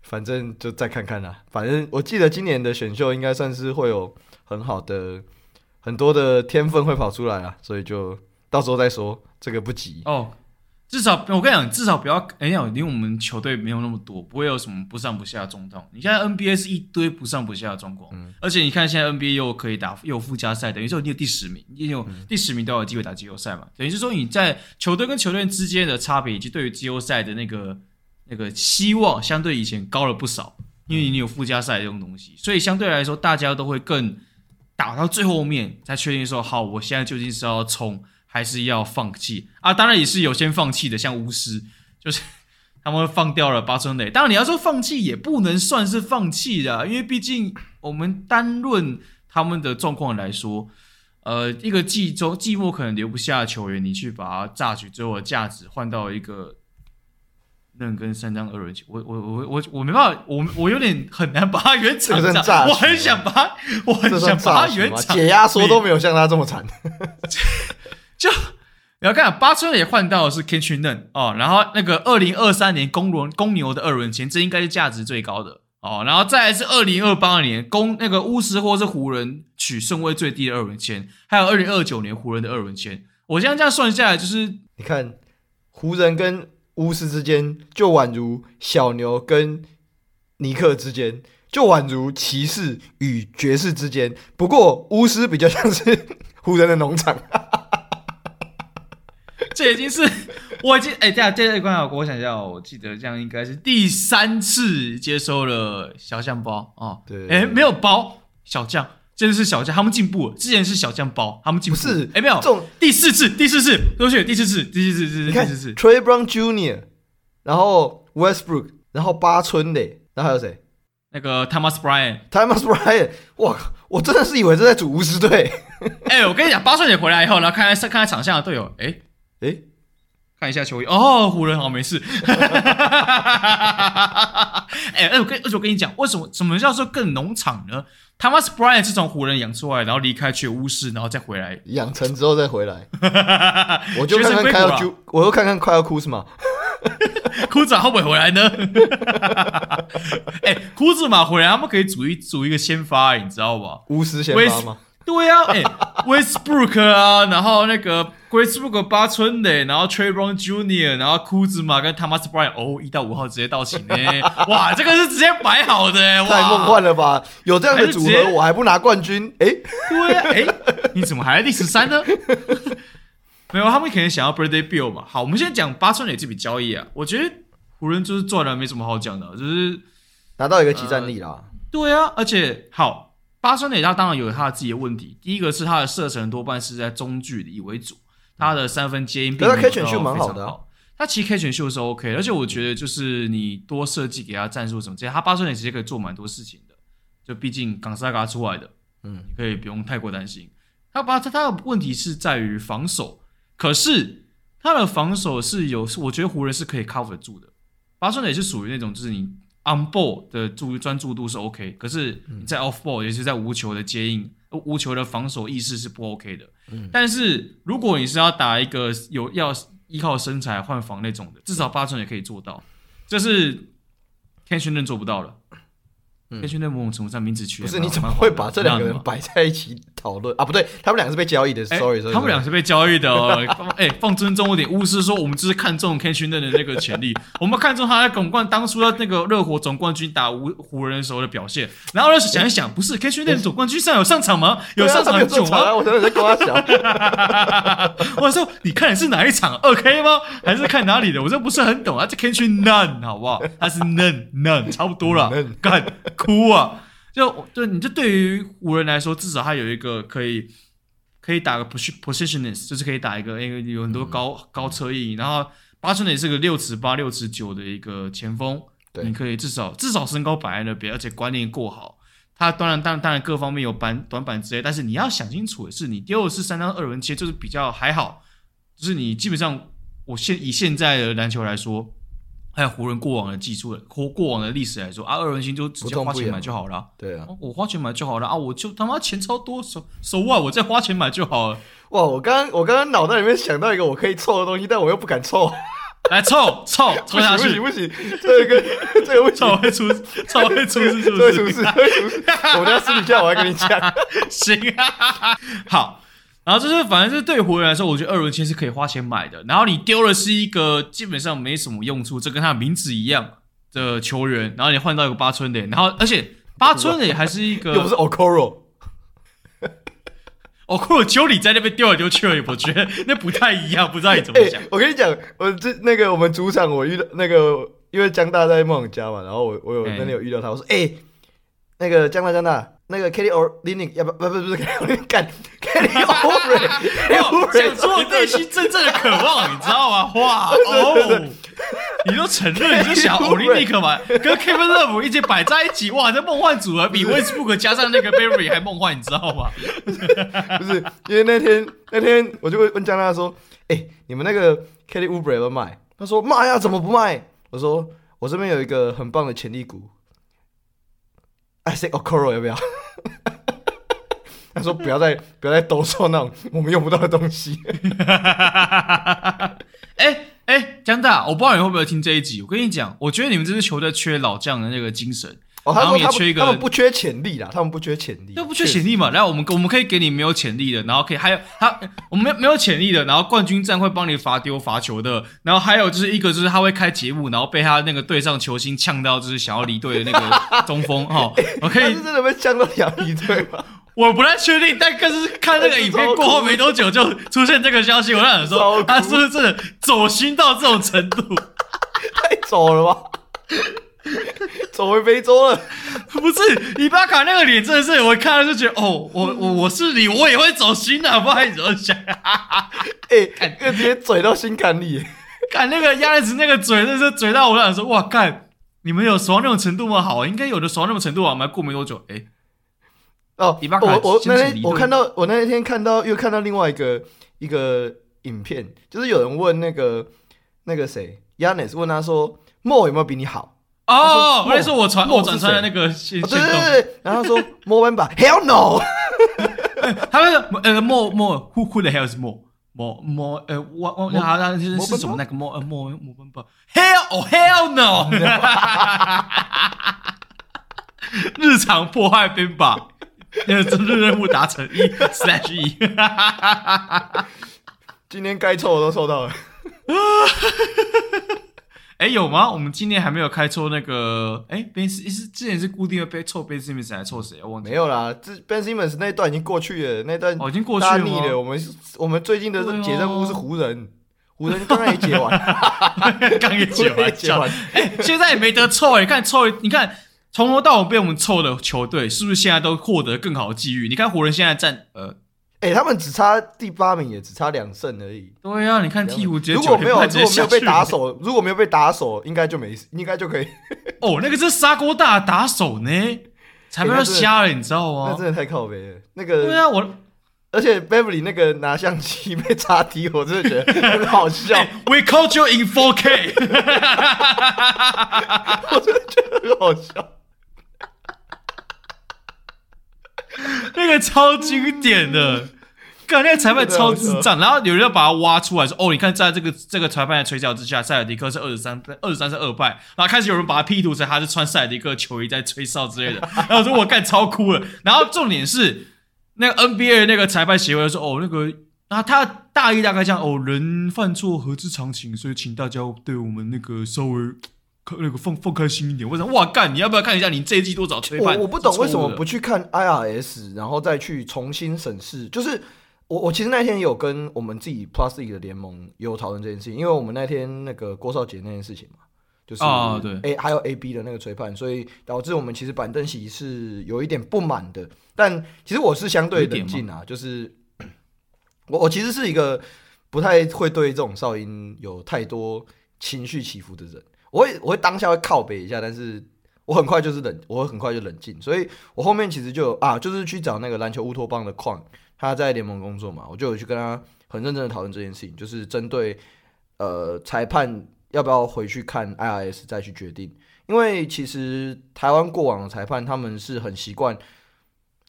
反正就再看看啦。反正我记得今年的选秀应该算是会有很好的、很多的天分会跑出来啊，所以就到时候再说，这个不急哦。至少我跟你讲，至少不要哎呀，因为我们球队没有那么多，不会有什么不上不下的状况。你现在 NBA 是一堆不上不下的状况，嗯，而且你看现在 NBA 又可以打又有附加赛，等于说你有第十名，你有第十名都有机会打季后赛嘛。等于是说你在球队跟球队之间的差别，以及对于季后赛的那个。那个希望相对以前高了不少，因为你有附加赛这种东西，所以相对来说大家都会更打到最后面才确定说好，我现在究竟是要冲还是要放弃啊？当然也是有先放弃的，像巫师，就是他们放掉了八村垒。当然你要说放弃，也不能算是放弃的，因为毕竟我们单论他们的状况来说，呃，一个季中季末可能留不下的球员，你去把它榨取最后的价值换到一个。那跟三张二轮球，我我我我我没办法，我我有点很难把他圆场，我很想把它，我很想把他圆场。解压缩都没有像他这么惨。就你要看八村也换到的是 Kendrick Nunn 哦，然后那个二零二三年公轮公牛的二轮签，这应该是价值最高的哦，然后再来是二零二八年公那个巫师或是湖人取顺位最低的二轮签，还有二零二九年湖人的二轮签。我现在这样算下来，就是你看湖人跟。巫师之间就宛如小牛跟尼克之间，就宛如骑士与爵士之间。不过巫师比较像是 湖人的农场。这已经是我已经哎，这样这一关我想一下，我记得这样应该是第三次接收了小象包哦。对，哎，没有包小将。真的是小将，他们进步了。之前是小将包，他们进步了。不是，哎，没有，这种第四次，第四次，都是第四次，第四次，第四次，你看第四次。Trey Brown Jr.，然后 Westbrook，然后八村垒，然后还有谁？那个 Thomas Bryant，Thomas Bryant，哇，我真的是以为这在组巫师队。哎，我跟你讲，八村垒回来以后，然后看看看看场上的队友，哎哎，看一下球衣，哦，湖人好没事。哎 哎，我跟，而且我跟你讲，为什么什么叫做更农场呢？Thomas Bryant 是从湖人养出来，然后离开去巫师，然后再回来养成之后再回来。我就看看快要就，我又看看快要哭是吗？库兹马会不会回来呢？哎、欸，库兹马回来，他们可以组一组一个先发，你知道吧？巫师先发吗？对呀、啊，哎、欸、，Westbrook 啊，然后那个 Westbrook 八村垒，然后 Trey Brown Jr.，然后库兹马跟 Thomas Bryant，哦，一到五号直接到齐呢。哇，这个是直接摆好的，太梦幻了吧？有这样的组合，我还不拿冠军？哎、欸，对哎、欸，你怎么还在第十三呢？没有，他们可能想要 Birthday Bill 嘛。好，我们先讲八村垒这笔交易啊，我觉得湖人就是做了没什么好讲的，就是拿到一个集战力啦、呃。对啊，而且好。八村垒他当然有他自己的问题，第一个是他的射程多半是在中距离为主，他的三分接应并没有非常好。他 catch and shoot 蛮好的、啊，他其实 catch and shoot 是 OK，而且我觉得就是你多设计给他战术什么这些，他八村垒直接可以做蛮多事情的。就毕竟冈萨嘎出来的，嗯，你可以不用太过担心。他八他他的问题是在于防守，可是他的防守是有，我觉得湖人是可以 cover 住的。八村垒是属于那种就是你。On ball 的注专注度是 OK，可是你在 off ball，也是在无球的接应、无球的防守意识是不 OK 的。嗯，但是如果你是要打一个有要依靠身材换防那种的，至少八寸也可以做到，这是 Kendrick Nunn 做不到了。根据那某种程度上名字取，不是你怎么会把这两个人摆在一起讨论啊？不对，他们两个是被交易的。Sorry，他们两个是被交易的。哎，放尊重一点。巫师说，我们只是看中 Kendrick Nunn 的那个潜力，我们看中他在总冠当初的那个热火总冠军打湖湖人的时候的表现。然后呢，想一想，不是 Kendrick Nunn 总冠军上有上场吗？有上场很久吗？我真的在跟他讲。我说，你看的是哪一场？二 K 吗？还是看哪里的？我这不是很懂啊。这 Kendrick Nunn 好不好？他是 Nunn Nunn 差不多了。干。哭啊！就对，你这对于湖人来说，至少他有一个可以可以打个 positionless，就是可以打一个，因为有很多高、嗯、高侧翼，然后八村垒是个六尺八、六尺九的一个前锋，对你可以至少至少身高摆在那边，而且观念过好。他当然当然当然各方面有板短板之类，但是你要想清楚的是，你丢的是三张二轮签，就是比较还好，就是你基本上我现以现在的篮球来说。还有湖人过往的技术，或过往的历史来说啊，二轮星就直接花钱买就好了。对啊，我花钱买就好了啊，我就他妈钱超多，手手腕我再花钱买就好了。哇，我刚刚我刚刚脑袋里面想到一个我可以凑的东西，但我又不敢凑。来凑凑 凑下去，不行不行，这个这个凑会出，凑会出事是不是？会出事会出事。我等下私底下我还跟你讲。行啊，好。然后就是，反正是对湖人来说，我觉得二轮签是可以花钱买的。然后你丢的是一个基本上没什么用处，这跟他的名字一样的球员，然后你换到一个八村垒，然后而且八村垒还是一个 又不是 Okoro，Okoro 就你在那边丢来丢去而已，我觉得那不太一样，不知道你怎么想。欸、我跟你讲，我这那个我们主场我遇到那个，因为江大在梦想家嘛，然后我我有那里有遇到他，我说哎、欸，那个江大江大。那个 Kelly Olynyk 要不不不不是 Kelly 干 Kelly Oubre，讲出我内心真正的渴望，你知道吗？哇哦，你都承认你就想 Olynyk 嘛，跟 Kevin Love 一起摆在一起，哇，这梦幻组合比 Westbrook 加上那个 Barry 还梦幻，你知道吗？不是，因为那天那天我就会问江大说，哎、欸，你们那个 Kelly Oubre 要卖？他说卖呀，怎么不卖？我说我这边有一个很棒的潜力股。I say Okoro 要不要？他说不要再 不要再兜售那种我们用不到的东西。哎哎，江大，我不知道你会不会听这一集。我跟你讲，我觉得你们这支球队缺老将的那个精神。哦，他们也缺一个，他们不缺潜力啦，他们不缺潜力，都不缺潜力嘛。然后我们我们可以给你没有潜力的，然后可以还有他我们没没有潜力的，然后冠军战会帮你罚丢罚球的，然后还有就是一个就是他会开节目，然后被他那个队上球星呛到，就是想要离队的那个中锋哈。我可以是真的被呛到想离队吗？我不太确定，但更是看那个影片过后没多久就出现这个消息，我在想说他是不是真的走心到这种程度？太走了吧。走回非洲了，不是伊巴卡那个脸，真的是我看了就觉得，哦，我我我是你，我也会走心的，不好意思，我想，哎，看，直接嘴到心坎里，看那个亚历斯那个嘴，真是嘴到我想说，哇，看你们有熟到那种程度吗？好，应该有的熟到那种程度啊，我们还过没多久，哎，哦，伊巴卡，我我那天我看到，我那一天看到又看到另外一个一个影片，就是有人问那个那个谁亚历斯问他说，莫有没有比你好？哦，我跟你说，我传我转传的那个信息，对对对，然后他说 莫文吧，Hell no，他那个呃莫莫 Who who the hell is 莫莫莫呃我我好像是是什么那个莫呃莫莫文吧，Hell oh Hell no，日常破坏兵法，那个真日任务达成一 slash 一，今天该抽的都抽到了。哎，有吗？我们今年还没有开抽那个。哎，Ben 是是之前是固定的被抽 Ben Simmons 还是抽谁？我忘记没有啦。这 Ben Simmons 那一段已经过去了，那段哦已经过去了。腻了。我们我们最近的解任务是湖人，湖人刚刚也解完，刚也解完，解完。哎，现在也没得抽。你看抽，你看从头到尾被我们抽的球队，是不是现在都获得更好的机遇？你看湖人现在站呃。哎、欸，他们只差第八名，也只差两胜而已。对呀、啊，你看鹈鹕直接如果没有如果没有被打手，如果没有被打手，应该就没事，应该就可以。哦，那个是砂锅大打手呢，裁判要瞎了，你知道吗？那真的太靠北了。那个对啊，我而且 Beverly 那个拿相机被插踢，我真的觉得很好笑。欸、We caught you in 4K，我真的觉得很好笑。那个超经典的，看那个裁判超智障，然后有人要把他挖出来说：“哦，你看，在这个这个裁判的吹角之下，塞尔迪克是二十三二十三是二败。”然后开始有人把他 P 图成他是穿塞尔迪克球衣在吹哨之类的。然后我说：“我干超酷了。”然后重点是那个 NBA 的那个裁判协会说：“哦，那个啊，他大意大概这样哦，人犯错何之常情，所以请大家对我们那个稍微。”那个放放开心一点，我想哇干，你要不要看一下你这一季多少吹判？我我不懂为什么不去看 IRS，然后再去重新审视。就是我我其实那天有跟我们自己 Plus League 的联盟有讨论这件事情，因为我们那天那个郭少杰那件事情嘛，就是啊对 A 还有 AB 的那个吹判，所以导致我们其实板凳席是有一点不满的。但其实我是相对冷静啊，就是我我其实是一个不太会对这种哨音有太多情绪起伏的人。我会我会当下会靠北一下，但是我很快就是冷，我会很快就冷静，所以我后面其实就啊，就是去找那个篮球乌托邦的矿，他在联盟工作嘛，我就有去跟他很认真的讨论这件事情，就是针对呃裁判要不要回去看 IRS 再去决定，因为其实台湾过往的裁判他们是很习惯，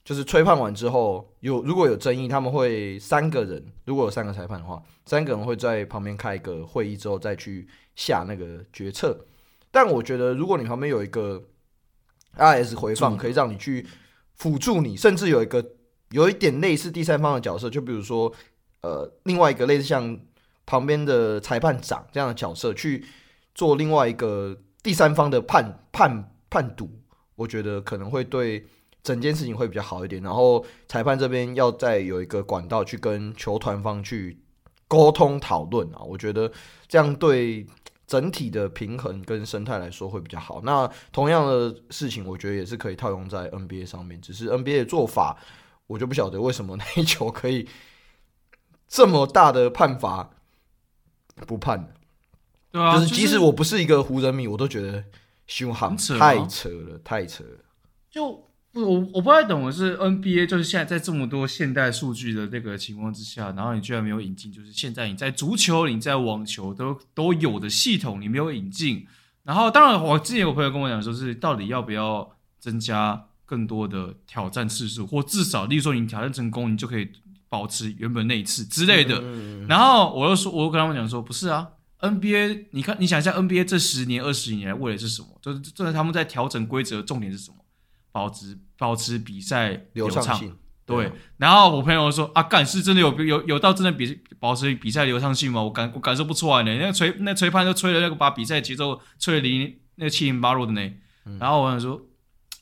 就是吹判完之后有如果有争议，他们会三个人，如果有三个裁判的话，三个人会在旁边开一个会议之后再去。下那个决策，但我觉得如果你旁边有一个 RS 回放，可以让你去辅助你，甚至有一个有一点类似第三方的角色，就比如说呃另外一个类似像旁边的裁判长这样的角色去做另外一个第三方的判判判读，我觉得可能会对整件事情会比较好一点。然后裁判这边要再有一个管道去跟球团方去沟通讨论啊，我觉得这样对。整体的平衡跟生态来说会比较好。那同样的事情，我觉得也是可以套用在 NBA 上面，只是 NBA 的做法，我就不晓得为什么那一球可以这么大的判罚不判。对啊，就是即使我不是一个湖人迷，我都觉得凶悍，太扯了，太扯了。就。我我不太懂的是 NBA，就是现在在这么多现代数据的这个情况之下，然后你居然没有引进，就是现在你在足球、你在网球都都有的系统，你没有引进。然后当然，我之前有朋友跟我讲说，是到底要不要增加更多的挑战次数，或至少，例如说你挑战成功，你就可以保持原本那一次之类的。然后我又说，我又跟他们讲说，不是啊，NBA，你看，你想一下，NBA 这十年、二十年来为的是什么？就是这是他们在调整规则，重点是什么？保持保持比赛流畅性，对。然后我朋友说啊，干是真的有有有到真的比保持比赛流畅性吗？我感我感受不出来呢。那个吹那吹判都吹了那个把比赛节奏吹的零那个七零八落的呢。然后我想说，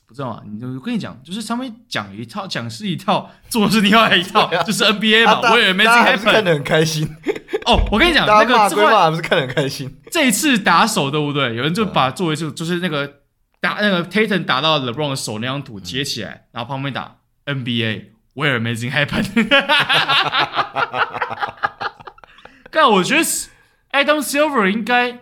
不知道啊，你就我跟你讲，就是他们讲一套讲是一套，做是另外一套，就是 NBA 嘛。我也没 还是看得很开心。哦，我跟你讲，那个这块还不是看得很开心。这一次打手对不对？有人就把作为就就是那个。打那个 Tatum 打到 LeBron 的手那张图截起来，嗯、然后旁边打 NBA，Where amazing happened。但我觉得 Adam Silver 应该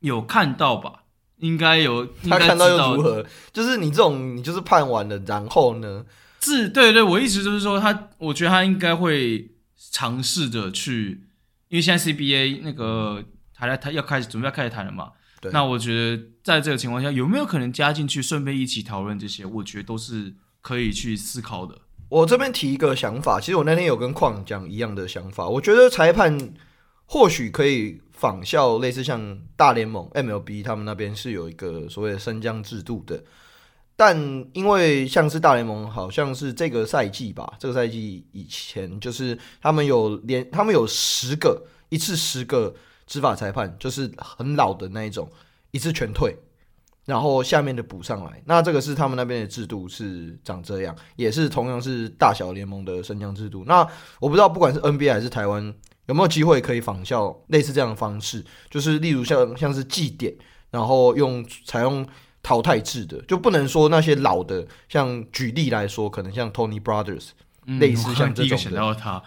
有看到吧？应该有，他看到又如何？就是你这种，你就是判完了，然后呢？是，对对，我意思就是说，他，我觉得他应该会尝试着去，因为现在 CBA 那个还在，他要开始准备要开始谈了嘛。对那我觉得，在这个情况下，有没有可能加进去，顺便一起讨论这些？我觉得都是可以去思考的。我这边提一个想法，其实我那天有跟矿讲一样的想法。我觉得裁判或许可以仿效类似像大联盟 MLB 他们那边是有一个所谓的升降制度的，但因为像是大联盟，好像是这个赛季吧，这个赛季以前就是他们有连他们有十个一次十个。执法裁判就是很老的那一种，一次全退，然后下面的补上来。那这个是他们那边的制度是长这样，也是同样是大小联盟的升降制度。那我不知道，不管是 NBA 还是台湾，有没有机会可以仿效类似这样的方式，就是例如像像是计点，然后用采用淘汰制的，就不能说那些老的，像举例来说，可能像 Tony Brothers，嗯，类似像这种的，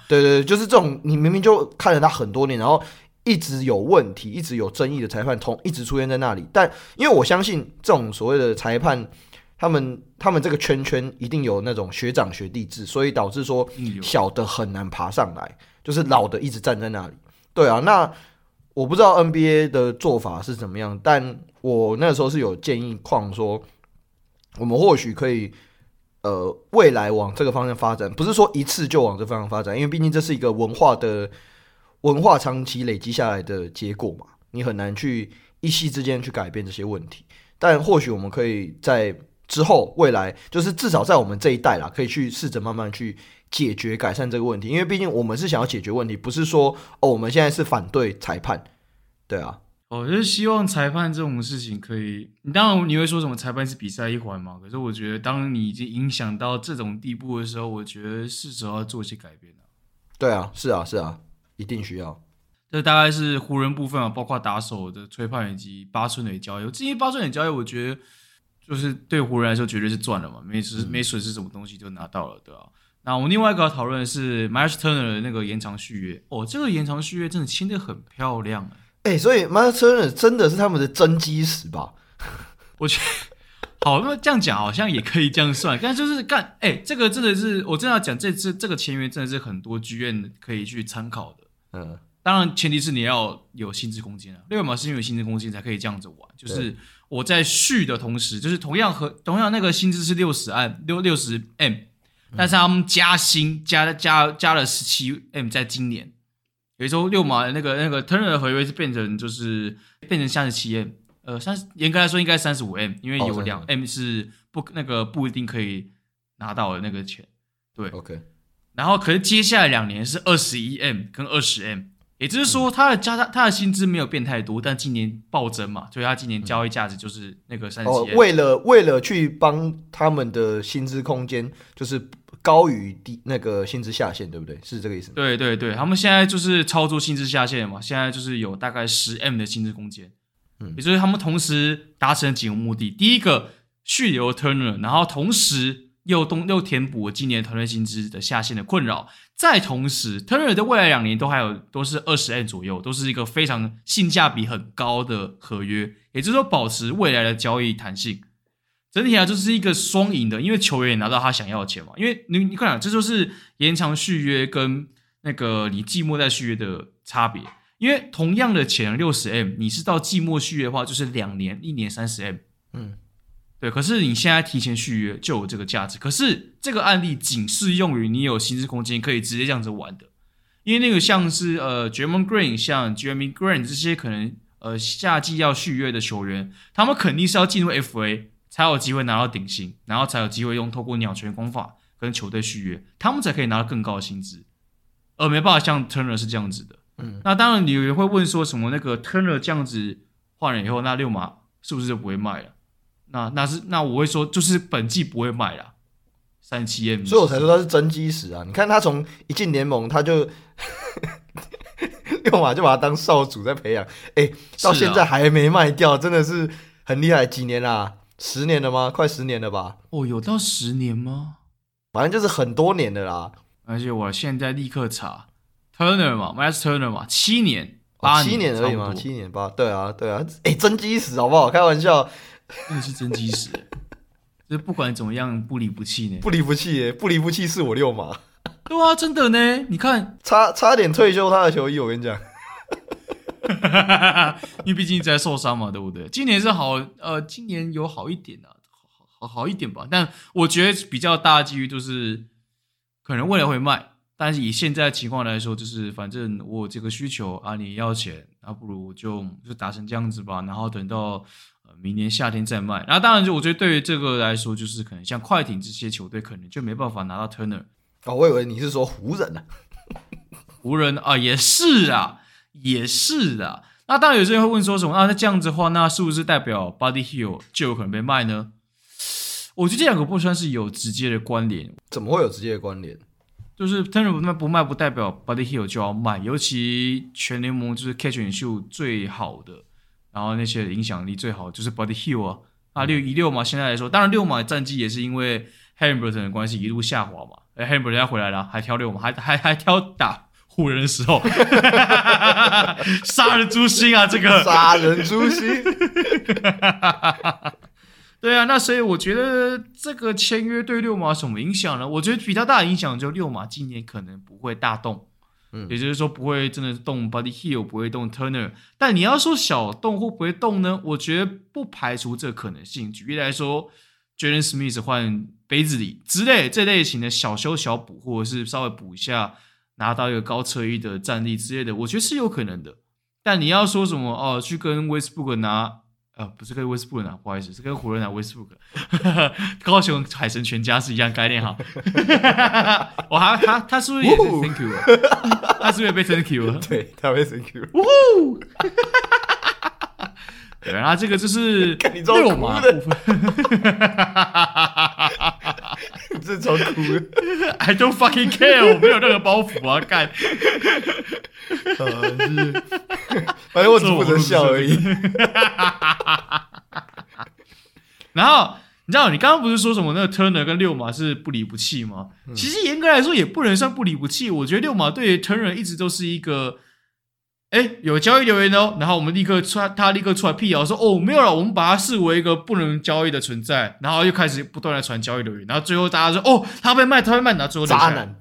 对对对，就是这种，你明明就看了他很多年，然后。一直有问题、一直有争议的裁判，同一直出现在那里。但因为我相信这种所谓的裁判，他们他们这个圈圈一定有那种学长学弟制，所以导致说小的很难爬上来，就是老的一直站在那里。对啊，那我不知道 NBA 的做法是怎么样，但我那时候是有建议况说，我们或许可以呃未来往这个方向发展，不是说一次就往这方向发展，因为毕竟这是一个文化的。文化长期累积下来的结果嘛，你很难去一夕之间去改变这些问题。但或许我们可以在之后未来，就是至少在我们这一代啦，可以去试着慢慢去解决改善这个问题。因为毕竟我们是想要解决问题，不是说哦我们现在是反对裁判，对啊。哦就是希望裁判这种事情可以，你当然你会说什么裁判是比赛一环嘛？可是我觉得当你已经影响到这种地步的时候，我觉得是时候要做一些改变了。对啊，是啊，是啊。一定需要，这大概是湖人部分啊，包括打手的吹判以及八村垒交易。至于八村垒交易，我觉得就是对湖人来说绝对是赚了嘛，没失没损失什么东西就拿到了，对吧、啊？那我们另外一个要讨论的是 Myles Turner 的那个延长续约哦，这个延长续约真的签的很漂亮哎、欸，所以 Myles Turner 真的是他们的真基石吧？我觉得好，那么这样讲好像也可以这样算，但就是干哎、欸，这个真的是我真的要讲，这次这个签约真的是很多剧院可以去参考的。嗯，当然前提是你要有薪资空间啊。六码是因为有薪资空间才可以这样子玩，就是我在续的同时，就是同样和同样那个薪资是六十 M 六六十 M，但是他们加薪加加加了十七 M，在今年，有一周六码那个那个 Turner 的合约是变成就是变成三十七 M，呃，三十严格来说应该三十五 M，因为有两 M 是不那个不一定可以拿到的那个钱，对，OK。然后，可是接下来两年是二十一 M 跟二十 M，也就是说，他的加他他的薪资没有变太多，但今年暴增嘛，所以他今年交易价值就是那个三十七。哦，为了为了去帮他们的薪资空间，就是高于低那个薪资下限，对不对？是这个意思？对对对，他们现在就是操作薪资下限嘛，现在就是有大概十 M 的薪资空间，嗯，也就是他们同时达成几个目的：第一个续留 Turner，然后同时。又东又填补了今年团队薪资的下限的困扰，再同时，Turner 的未来两年都还有都是二十 M 左右，都是一个非常性价比很高的合约，也就是说保持未来的交易弹性。整体来说，就是一个双赢的，因为球员也拿到他想要的钱嘛。因为你你看，这就是延长续约跟那个你季末再续约的差别。因为同样的钱六十 M，你是到季末续约的话，就是两年一年三十 M，嗯。对，可是你现在提前续约就有这个价值。可是这个案例仅适用于你有薪资空间可以直接这样子玩的，因为那个像是呃 Draymond Green 像 Jeremy Grant 这些可能呃夏季要续约的球员，他们肯定是要进入 FA 才有机会拿到顶薪，然后才有机会用透过鸟权工法跟球队续约，他们才可以拿到更高的薪资，而没办法像 Turner 是这样子的。嗯，那当然你有人会问说什么那个 Turner 这样子换了以后，那六马是不是就不会卖了？那那是那我会说，就是本季不会卖了，三七 M，所以我才说他是真基石啊！你看他从一进联盟，他就 六马就把他当少主在培养，哎、欸，到现在还没卖掉，真的是很厉害。几年啦？十年了吗？快十年了吧？哦，有到十年吗？反正就是很多年的啦。而且我现在立刻查 Turner 嘛，Myles Turner 嘛，七年八年、哦、七年而已嘛，七年八，对啊，对啊，哎、欸，真基石好不好？开玩笑。那是真基石，就不管怎么样不离不弃呢？不离不弃耶，不离不弃是我六马。对啊，真的呢。你看，差差点退休他的球衣，我跟你讲。因为毕竟在受伤嘛，对不对？今年是好，呃，今年有好一点啊，好好好一点吧。但我觉得比较大的机遇就是，可能未来会卖。但是以现在的情况来说，就是反正我有这个需求啊，你要钱，那不如就就打成这样子吧。然后等到呃。明年夏天再卖，然后当然就我觉得对于这个来说，就是可能像快艇这些球队，可能就没办法拿到 Turner。哦，我以为你是说湖人呢？湖人啊，也是啊，也是啊。那当然有些人会问说什么？啊，那这样子的话，那是不是代表 Buddy Hield 就有可能被卖呢？我觉得这两个不算是有直接的关联。怎么会有直接的关联？就是 Turner 不卖不卖，不代表 Buddy Hield 就要卖。尤其全联盟就是 Catch and Shoot 最好的。然后那些影响力最好就是 Buddy Hield 啊，啊六一六嘛，现在来说，当然六马战绩也是因为 Haliburton 的关系一路下滑嘛。哎，Haliburton 要回来了，还挑六马，还还还挑打湖人的时候，杀人诛心啊，这个杀人诛心。对啊，那所以我觉得这个签约对六马什么影响呢？我觉得比较大的影响就六马今年可能不会大动。嗯，也就是说不会真的动 Buddy Hield，不会动 Turner。但你要说小动会不会动呢？我觉得不排除这个可能性。举例来说，Jalen Smith 换杯子里之类这类型的小修小补，或者是稍微补一下，拿到一个高车衣的战力之类的，我觉得是有可能的。但你要说什么哦，去跟 Westbrook 拿？呃，不是跟威斯布鲁拿，不好意思，是跟湖人拿威斯布鲁克。高雄海神全家是一样概念哈。我还他他是不是也是 Thank you？他是不是也被 Thank you 了？对，他被 Thank you。呜呼！对，然后这个就是 六马部分。这超酷的！I don't fucking care，我没有任何包袱啊，干。呃，是，反正我只负责笑而已。然后你知道，你刚刚不是说什么那个 Turner 跟六马是不离不弃吗？嗯、其实严格来说也不能算不离不弃。我觉得六马对 Turner 一直都是一个，哎，有交易留言哦，然后我们立刻出来，他立刻出来辟谣说，哦，没有了，我们把它视为一个不能交易的存在，然后又开始不断的传交易留言，然后最后大家说，哦，他被卖，他被卖，然后最后渣男。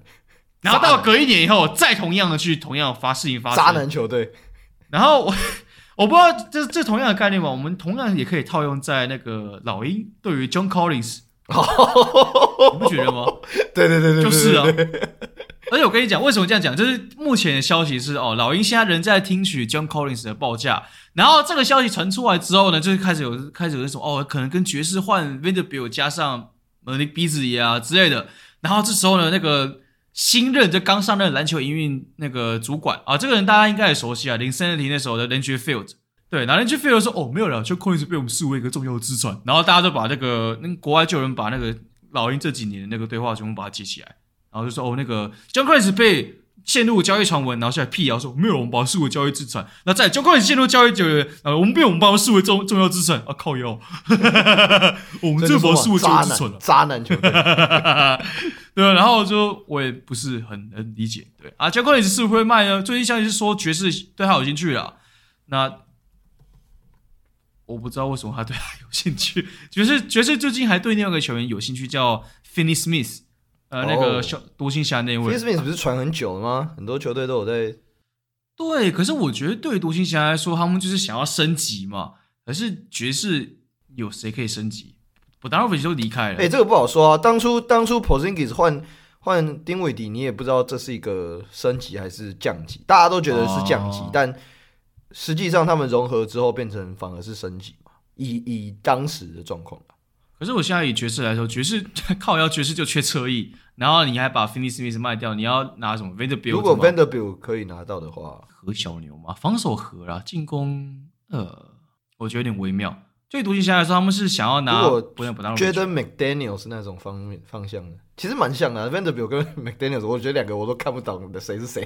然后到隔一年以后，再同样的去同样发事情发生，渣男球队。然后我 我不知道这这同样的概念嘛，我们同样也可以套用在那个老鹰对于 John Collins，你不觉得吗？对对对对，就是啊。而且我跟你讲，为什么这样讲？就是目前的消息是哦，老鹰现在仍在听取 John Collins 的报价。然后这个消息传出来之后呢，就是开始有开始有那种哦，可能跟爵士换 Vanderbilt 加上呃那鼻子爷啊之类的。然后这时候呢，那个。新任就刚上任篮球营运那个主管啊，这个人大家应该也熟悉啊，零三年那时候的 Landry Fields。对，然后 Landry Fields 说：“哦，没有了，就 Collins 被我们视为一个重要的资产。”然后大家都把那个那国外就有人把那个老鹰这几年的那个对话全部把它记起来，然后就说：“哦，那个 John Collins 被。”陷入交易传闻，然后现在辟谣说没有，我们把它视为交易资产。那在交易陷入交易就呃，我们被我们把它视为重重要资产啊，靠腰，我们这把它视为交易资产渣男球队，对，然后就我也不是很能理解，对啊，交易也是不会卖呢。最近消息是说爵士对他有兴趣了，那我不知道为什么他对他有兴趣。爵士爵士最近还对另外一个球员有兴趣，叫 Finney Smith。呃，那个小独行侠那位，Finney Smith 不是传很久了吗？很多球队都有在。对，可是我觉得对独行侠来说，他们就是想要升级嘛。可是爵士有谁可以升级？我，当然维奇都离开了。哎、欸，这个不好说啊。当初当初 Porzingis 换换丁伟迪，你也不知道这是一个升级还是降级。大家都觉得是降级，哦、但实际上他们融合之后变成反而是升级嘛。以以当时的状况。可是我现在以爵士来说，爵士 靠腰爵士就缺侧翼，然后你还把 Finney Smith 卖掉，你要拿什么 Vanderbilt？如果 Vanderbilt 可以拿到的话，和小牛嘛，防守和啦，进攻呃，我觉得有点微妙。对独行侠来说，他们是想要拿，不能不当。觉得 McDaniel 是那种方面方向的，其实蛮像的。Vanderbilt 跟 McDaniel，我觉得两个我都看不懂的谁是谁。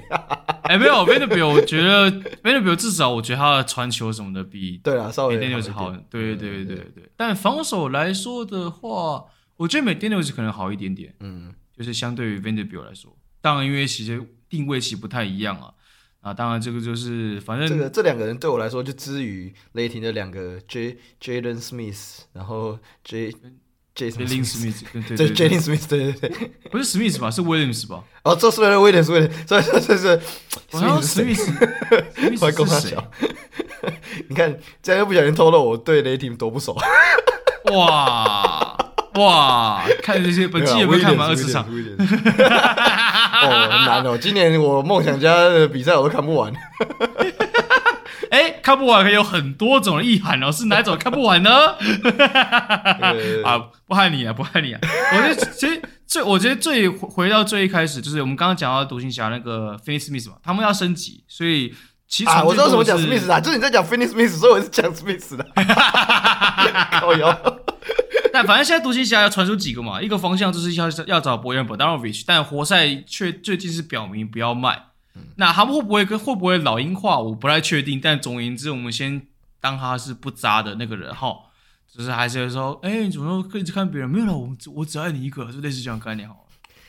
哎、欸，没有 Vanderbilt，我觉得 Vanderbilt 至少我觉得他的传球什么的比对啊，稍微 McDaniel 是好的。对对对对对对。但防守来说的话，我觉得 McDaniel 可能好一点点。嗯，就是相对于 Vanderbilt 来说，当然因为其实定位其实不太一样啊。啊，当然，这个就是反正这个这两个人对我来说，就之于雷霆的两个 J Jalen Smith，然后 J Jalen Smith，对 Jalen Smith，对对对，不是 Smith 吧？是 Williams 吧？哦，这是 Williams，Williams，所以这是是 Smith，快攻他小。你看，这样又不小心透露我对雷霆多不熟。哇哇，看这些本期有没有看完二十场？哦，很难哦！今年我梦想家的比赛我都看不完。哎、欸，看不完可以有很多种意涵哦，是哪种看不完呢？啊，不害你啊，不害你啊！我觉得其实最，我觉得最回到最一开始，就是我们刚刚讲到独行侠那个 Finney Smith 嘛，他们要升级，所以其实、啊、我知道什么讲 Smith 啊，就是你在讲 Finney Smith，所以我是讲 Smith 的。靠腰。但反正现在独行侠要传出几个嘛，一个方向就是要要找博扬博达诺维奇，但活塞却最近是表明不要卖。嗯、那他们会不会跟会不会老鹰化，我不太确定。但总而言之，我们先当他是不渣的那个人哈，就是还是说，哎、欸，你怎么可以一直看别人？没有了，我我只爱你一个，就类似这样概念哈。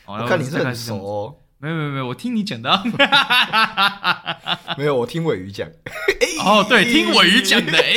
我看你是很熟、哦，没有没有没有，我听你讲的，没有，我听尾鱼讲。哦，对，听尾鱼讲的，哎。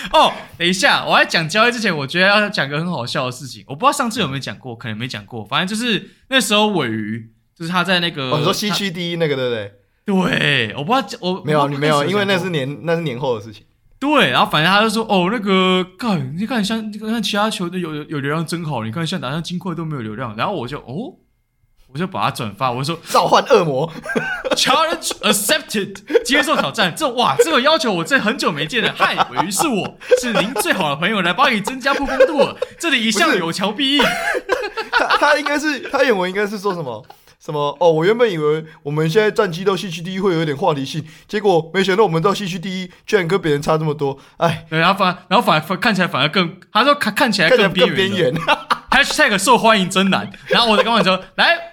哦，等一下，我在讲交易之前，我觉得要讲个很好笑的事情。我不知道上次有没有讲过，可能没讲过。反正就是那时候尾鱼，就是他在那个，哦、你说西区第一那个，对不对？对，我不知道我没有，你没有，因为那是年那是年后的事情。对，然后反正他就说，哦，那个，看，你看像你看其他球队有有流量真好，你看像打像金块都没有流量。然后我就哦。我就把它转发，我就说召唤恶魔，Challenge accepted，接受挑战。这哇，这个要求我这很久没见了。嗨，鮪鱼是我，是您最好的朋友，来帮你增加曝光度。这里一向有求必应。他他应该是他原文应该是说什么什么哦？我原本以为我们现在战绩到西区第一会有点话题性，结果没想到我们到西区第一居然跟别人差这么多。哎，然后反然后反而看起来反而更，他说看 看起来更边缘。Hashtag 受欢迎真难。然后我就跟我说来。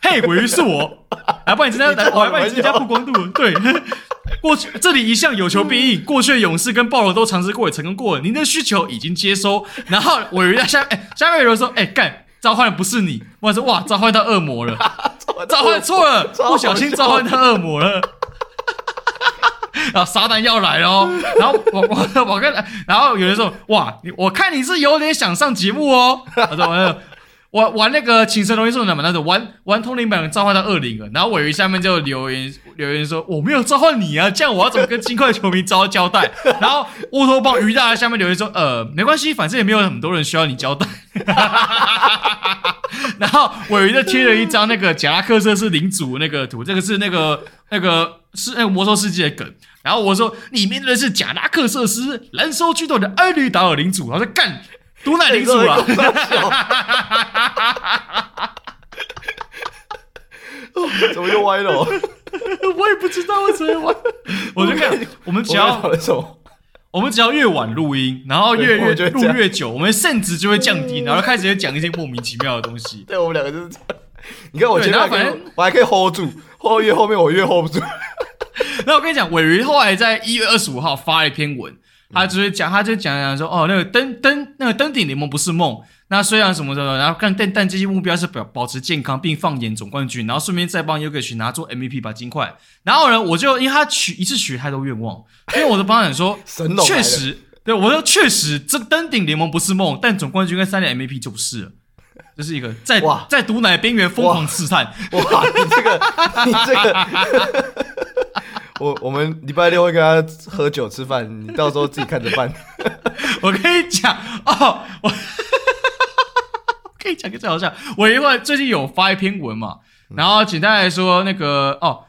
嘿，鮪鱼是我，来帮你增加，来我来帮你增加曝光度。对，过去这里一向有求必应，过去的勇士跟暴龙都尝试过，也成功过了。您的需求已经接收。然后鮪鱼在下，哎，下面有人说，哎，干，召唤的不是你，我说哇，召唤到恶魔了，召唤错了，不小心召唤到恶魔了。然后撒旦要来了，然后我我我跟，然后有人说，哇，你我看你是有点想上节目哦。他说玩玩那个请神容易送的嘛，那种玩玩通灵版召唤到二零了，然后尾鱼下面就留言留言说，我没有召唤你啊，这样我要怎么跟金块球迷交交代？然后乌托邦鱼大在下面留言说，呃，没关系，反正也没有很多人需要你交代。然后尾鱼就贴了一张那个贾拉克瑟斯领主那个图，这个是那个那个是那个魔兽世界的梗。然后我说里面的是贾拉克瑟斯燃烧巨头的艾绿达尔领主，他说干。毒奶领主啊！怎么又歪了。我也不知道为什么歪。我就看我们只要我们只要越晚录音，然后越越录越久，我们甚至就会降低，然后开始就讲一些莫名其妙的东西。对，我们两个就是这样。你看我前面反正我还可以 hold 住，，hold 越后面我越 hold 不住。那我跟你讲，鮪鱼后来在一月二十五号发了一篇文，他就是讲，他就讲讲说，哦，那个登登那个登顶联盟不是梦。那虽然什么的，然后但但但这些目标是保保持健康并放眼总冠军，然后顺便再帮 Jokic 拿做 MVP 把金块。然后呢，我就因为他许一次许太多愿望，因为我 就帮他讲说，确实，对我说确实这登顶联盟不是梦，但总冠军跟三连 MVP 就不是了。这是一个在在毒奶边缘疯狂试探哇，哇！你这个你这个，我我们礼拜六会跟他喝酒吃饭，你到时候自己看着办。我跟你讲哦，我 可以讲个最好笑。我一会最近有发一篇文嘛，然后简单来说，那个哦，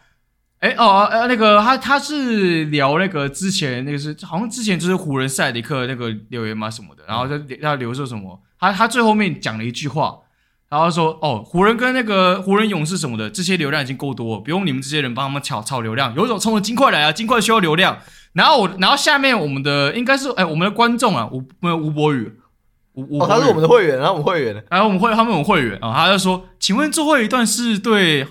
哎哦呃那个他他是聊那个之前那个是好像之前就是湖人赛迪克那个留言嘛什么的，然后他他留说什么。他他最后面讲了一句话，然后说：“哦，湖人跟那个湖人勇士什么的，这些流量已经够多了，不用你们这些人帮他们炒炒流量。有种冲着金块来啊，金块需要流量。然后我，然后下面我们的应该是哎，我们的观众啊，吴吴博宇，吴吴、哦，他是我们的会员，然后我们会员，然后我们会他们有会员啊，他就说，请问最后一段是对。”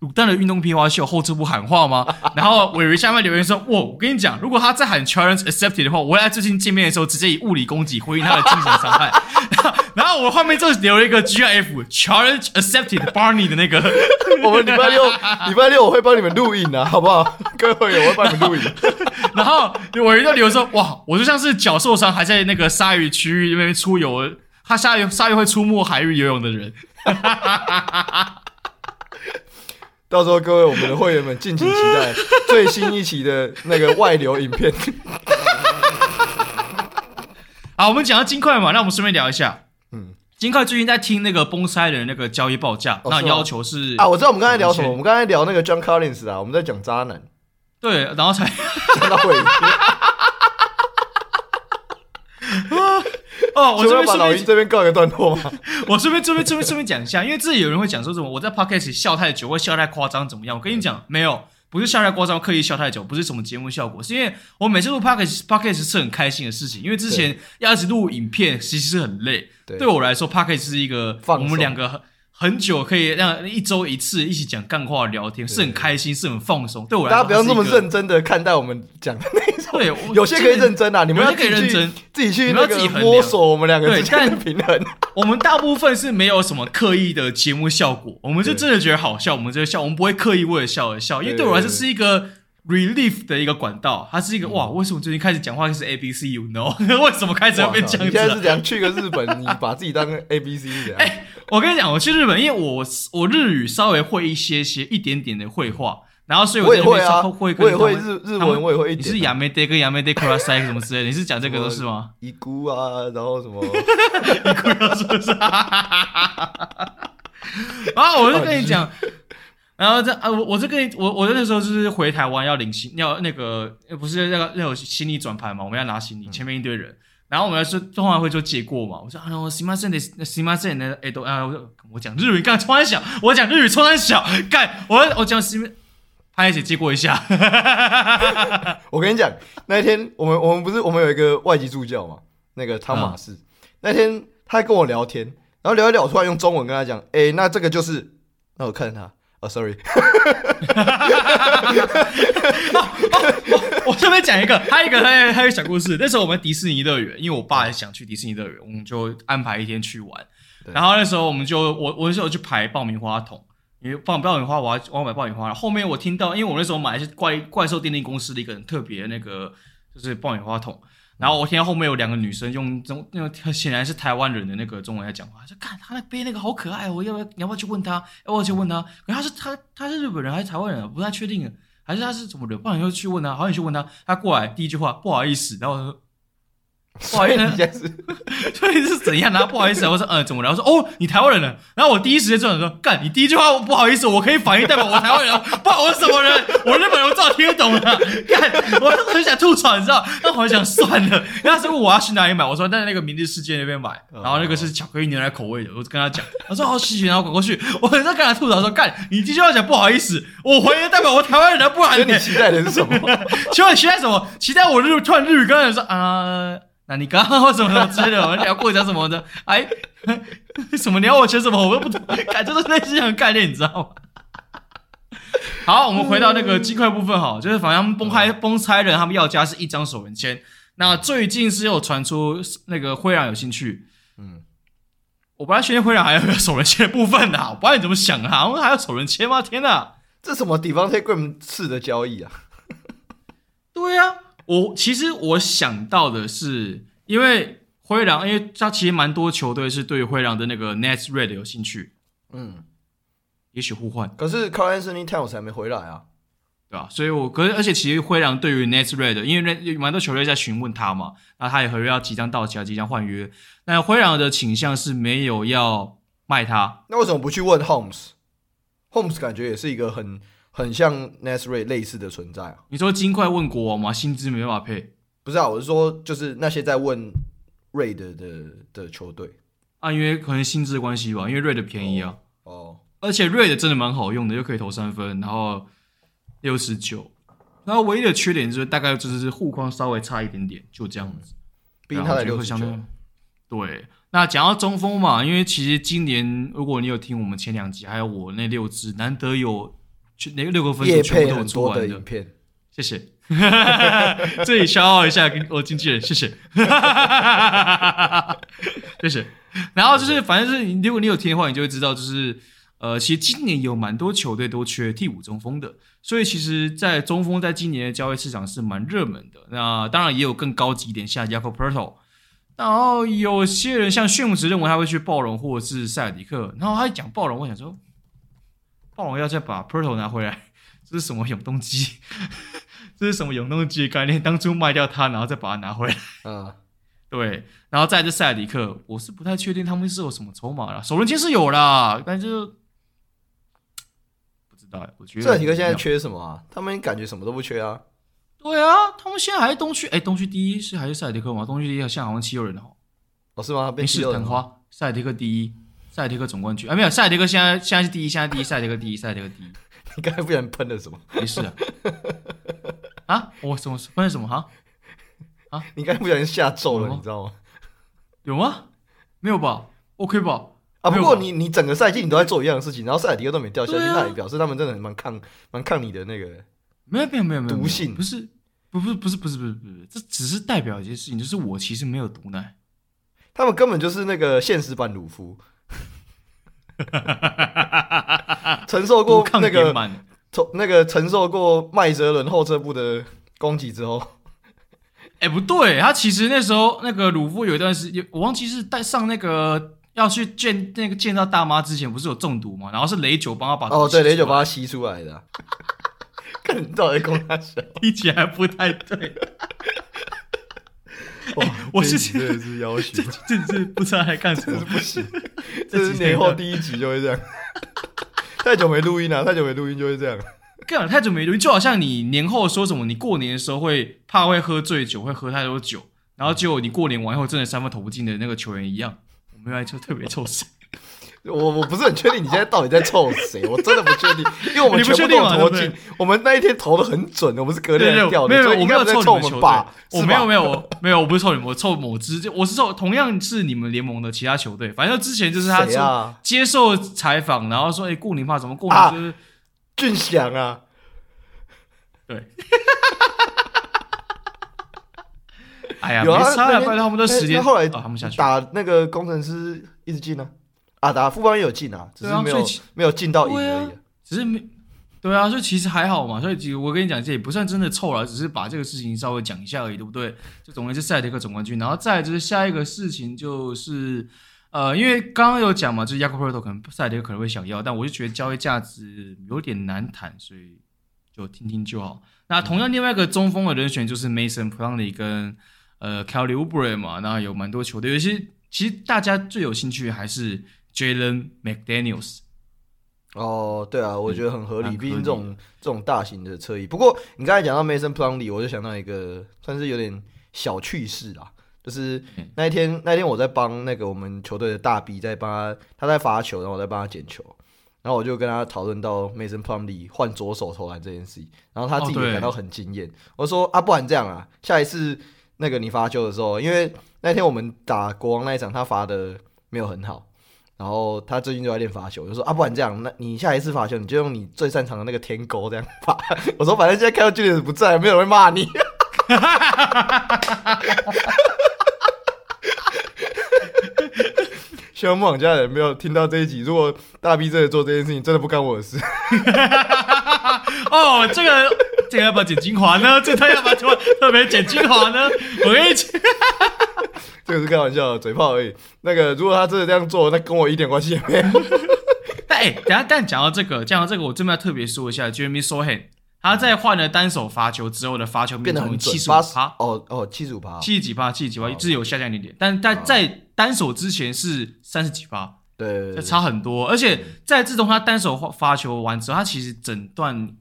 卤蛋的运动皮划秀后置部喊话吗？然后伟伟下面留言说：“哇，我跟你讲，如果他在喊 challenge accepted 的话，我会在最近见面的时候直接以物理攻击回应他的精神伤害。然后”我后面就留了一个 GIF challenge accepted Barney 的那个。我们礼拜六礼拜六我会帮你们录影啊，好不好？各位会员，我会帮你们录影。然后鮪鱼就留言说：“哇，我就像是脚受伤还在那个鲨鱼区域那边出游，他鲨鱼鲨鱼会出没海域游泳的人。”到时候各位我们的会员们敬请期待最新一期的那个外流影片。好，我们讲到金块嘛，那我们顺便聊一下。嗯，金块最近在听那个崩塞的那个交易报价，哦、那要求是啊，我知道我们刚才聊什么，我们刚才聊那个 John Collins 啊，我们在讲渣男。对，然后才讲到会员。哦，我这边把老鹰这边告一个段落嘛。我这边这边这边这边讲一下，因为这里有人会讲说什么我在 podcast 笑太久，会笑太夸张怎么样？我跟你讲，没有，不是笑太夸张，刻意笑太久，不是什么节目效果，是因为我每次录 podcast podcast 是很开心的事情，因为之前要一直录影片，其实是很累。对，对我来说，podcast 是一个我们两个。很久可以让一周一次一起讲干话聊天，是很开心，是很放松。对我来说，大家不要那么认真的看待我们讲的内容。对，有些可以认真啊，你们要可以认真，自己去那个摸索我们两个之间的平衡。我们大部分是没有什么刻意的节目效果，我们就真的觉得好笑，我们就笑，我们不会刻意为了笑而笑，因为对我来说是一个。Relief 的一个管道，它是一个哇，为什么最近开始讲话就是 A B C you know？为什么开始要变这样子？你现在是讲去个日本，你把自己当 A B C 这样？哎，我跟你讲，我去日本，因为我我日语稍微会一些些一点点的会话，然后所以我也会啊，会我也会日日文，我也会一点。你是亚美爹跟亚美得克拉塞什么之类的？你是讲这个都是吗？伊姑啊，然后什么？伊姑是不是？然后我就跟你讲。然后这啊，我我这个我我那时候就是回台湾要领行要那个不是那个那种行李转盘嘛，我们要拿行李，前面一堆人，然后我们要说通常会就借过嘛，我说啊，我西马森的行马森的哎都啊，我我讲日语干突然想，我讲日语突然想干，我我讲西马，他一起借过一下，我跟你讲，那一天我们我们不是我们有一个外籍助教嘛，那个汤马士，那天他跟我聊天，然后聊一聊，我突然用中文跟他讲，哎，那这个就是，那我看他。哦、oh，sorry，我顺便讲一个，还有一个，还有还有小故事。那时候我们迪士尼乐园，因为我爸也想去迪士尼乐园，我们就安排一天去玩。然后那时候我们就我我那时候去排爆米花桶，因为爆爆米花我要我要买爆米花。后面我听到，因为我那时候买的是怪怪兽电力公司的一个很特别那个，就是爆米花桶。然后我听到后面有两个女生用中那个显然是台湾人的那个中文在讲话，说看他那背那个好可爱，我要不要你要不要去问他？要不要去问他？可他是他他是日本人还是台湾人？不太确定，还是他是怎么的？不然就去问他，好想去问他。他过来第一句话不好意思，然后我说不好意思，所以是怎样？然后不好意思，我说嗯，怎么了？我说哦，你台湾人了。然后我第一时间就想说干，你第一句话不好意思，我可以反应代表我台湾人，不然我什么人？我日本人我早听得懂了。干，我很想吐槽，你知道？但我想算了。然后他说我要去哪里买？我说在那个明日世界那边买。然后那个是巧克力牛奶口味的，我就跟他讲，他说好谢谢，然后滚过去。我很在跟他吐槽说干，你第一句话讲不好意思，我回应代表我台湾人，不然你期待的是什么？请问你期待什么？期待我日突然日语刚才说啊。那你刚刚或什么什么之类的，我们聊过讲什么的？哎，什么你要我学什么？我都不懂，感觉都是类似这样的概念，你知道吗？好，我们回到那个鸡块部分哈，就是反正他们崩开崩拆了，他们要加是一张首轮签。那最近是有传出那个灰狼有兴趣，嗯，我本来确定灰狼还有个首轮签的部分的，我不知道你怎么想啊？我们还有首轮签吗？天哪，这什么地方 Telegram 式的交易啊？对呀、啊。我其实我想到的是，因为灰狼，因为他其实蛮多球队是对灰狼的那个 Nets Red 有兴趣，嗯，也许互换。可是 Carl Anthony Towns 还没回来啊，对吧？所以我可是而且其实灰狼对于 Nets Red，因为有蛮多球队在询问他嘛，那他也合约要即将到期，啊即将换约。那灰狼的倾向是没有要卖他，那为什么不去问 Holmes？Holmes 感觉也是一个很。很像 Nets Ray 类似的存在啊！你说金块问国王吗？薪资没办法配？不是啊，我是说，就是那些在问 Ray 的的的球队啊，因为可能薪资的关系吧，因为 Ray 的便宜啊。哦。哦而且 Ray 的真的蛮好用的，又可以投三分，然后六十九，然后唯一的缺点就是大概就是护框稍微差一点点，就这样子。毕竟他才六。对，那讲到中锋嘛，因为其实今年如果你有听我们前两集，还有我那六支，难得有。去哪个六个分数全部都做完的影片，谢谢。这里消耗一下跟我经纪人，谢谢，谢谢。然后就是，反正就是，如果你有听的话，你就会知道，就是呃，其实今年有蛮多球队都缺替补中锋的，所以其实，在中锋在今年的交易市场是蛮热门的。那当然也有更高级一点，像 Jakob Poeltl。然后有些人像炫姆斯认为他会去暴龙或者是塞尔迪克。然后他一讲暴龙，我想说。暴龙要再把 Poeltl 拿回来，这是什么永动机？这是什么永动机的概念？当初卖掉它，然后再把它拿回来。嗯，对。然后再这塞尔迪克，我是不太确定他们是有什么筹码了。首轮签是有啦，但是不知道。我觉得塞尔迪克现在缺什么啊？他们感觉什么都不缺啊。对啊，他们现在还是东区。哎，东区第一是还是塞尔迪克吗？东区第一现在好像七六人哦。哦，是吗？没事，昙花。塞尔迪克第一。塞尔提克总冠军啊，没有塞尔提克现在现在是第一，现在第一，塞尔提克第一，塞尔提克第一。你刚才不小心喷了什么？没事啊。啊，我什么喷了什么？哈？啊？你刚才不小心下咒了，你知道吗？有吗？没有吧？OK 吧？啊，不过你你整个赛季你都在做一样的事情，然后塞尔提克都没掉下去，那也表示他们真的蛮抗蛮抗你的那个。没有没有没有没有毒性，不是不不不是不是不是不是，这只是代表一件事情，就是我其实没有毒奶。他们根本就是那个现实版鲁夫。承受过那个从那个承受过麦哲伦后撤步的攻击之后，哎、欸，不对，他其实那时候那个鲁夫有一段时间，我忘记是带上那个要去见那个见到大妈之前，不是有中毒吗？然后是雷九帮他把哦，对，雷九帮他吸出来的、啊，看到底攻他小，听起来不太对。哇、欸，我是真的是要求，这这不知道还干什么，不行，这是年后第一集就会这样，太久没录音了、啊，太久没录音就会这样。干，太久没录音，就好像你年后说什么，你过年的时候会怕会喝醉酒，会喝太多酒，然后结果你过年完以后真的三分投不进的那个球员一样，我们原来就特别臭死。我我不是很确定你现在到底在臭谁，我真的不确定，因为我们 全部都投进，我们那一天投的很准，我们是隔天掉的，没有，我没有臭我们爸，我没有没有没有，我不是臭你们，我臭某支，我是臭同样是你们联盟的其他球队，反正之前就是他接受采访，然后说，哎，顾宁怕什么顾宁就是俊祥啊，对，哎呀，没差了，拜托他们都十年，后来打那个工程师一直进呢。富邦也有进啊，只是没有、啊、没有进到赢而已、啊，只是没对啊，所以其实还好嘛。所以我跟你讲，这也不算真的臭了，只是把这个事情稍微讲一下而已，对不对？就总归是塞尔提克总冠军，然后再就是下一个事情就是呃，因为刚刚有讲嘛，就是 Jakob Poeltl 可能赛德克可能会想要，但我就觉得交易价值有点难谈，所以就听听就好。那同样另外一个中锋的人选就是 Mason Plumlee 跟呃 Kelly Oubre 嘛，那有蛮多球队，有些其实大家最有兴趣还是 Jalen McDaniels。哦，对啊，我觉得很合理，毕竟这种这种大型的车衣。不过你刚才讲到 Mason Plumlee，我就想到一个算是有点小趣事啊，就是那一天那一天我在帮那个我们球队的大 B 在帮他，他在罚球，然后我在帮他捡球，然后我就跟他讨论到 Mason Plumlee 换左手投篮这件事，然后他自己也感到很惊艳。我说啊，不然这样啊，下一次那个你罚球的时候，因为那天我们打国王那一场，他罚的没有很好。然后他最近就在练发球，就说啊，不然这样，那你下一次发球你就用你最擅长的那个天钩这样发。我说反正现在看到 Julius 不在，没有人会骂你。希望梦想家人没有听到这一集。如果大 B 真的做这件事情，真的不干我的事。哦，这个这个要不要剪精华呢？这他要不要特特别剪精华呢？我跟你讲。这个是开玩笑的，嘴炮而已。那个，如果他真的这样做，那跟我一点关系也没有。但哎、欸，等下，但讲到这个，讲到这个，我这边要特别说一下，Jeremy Sochan，他在换了单手罚球之后的罚球命中率七十五趴。哦哦，七十五趴，七十几趴，七十几趴，一直有下降一点点。但但在单手之前是三十几趴，对，这差很多。而且在自从他单手发球完之后，他其实整段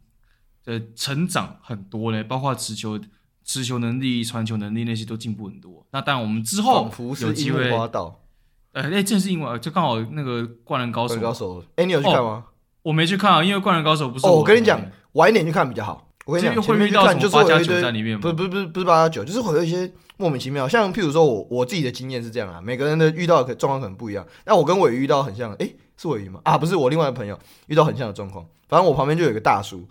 的成长很多呢，包括持球。持球能力、传球能力那些都进步很多。那当然，我们之后有机会，哎，那正是因为就刚好那个灌篮高手，高手，哎，你有去看吗？我没去看啊，因为灌篮高手不是。哦，我跟你讲，晚一点去看比较好。我跟你讲，会遇到什么八加九在里面？不是不是不是不是八加九，就是会有一些莫名其妙。像譬如说我我自己的经验是这样啊，每个人的遇到的状况可能不一样。那我跟伟鱼遇到很像，哎，是伟鱼吗？啊，不是，我另外的朋友遇到很像的状况。反正我旁边就有一个大叔，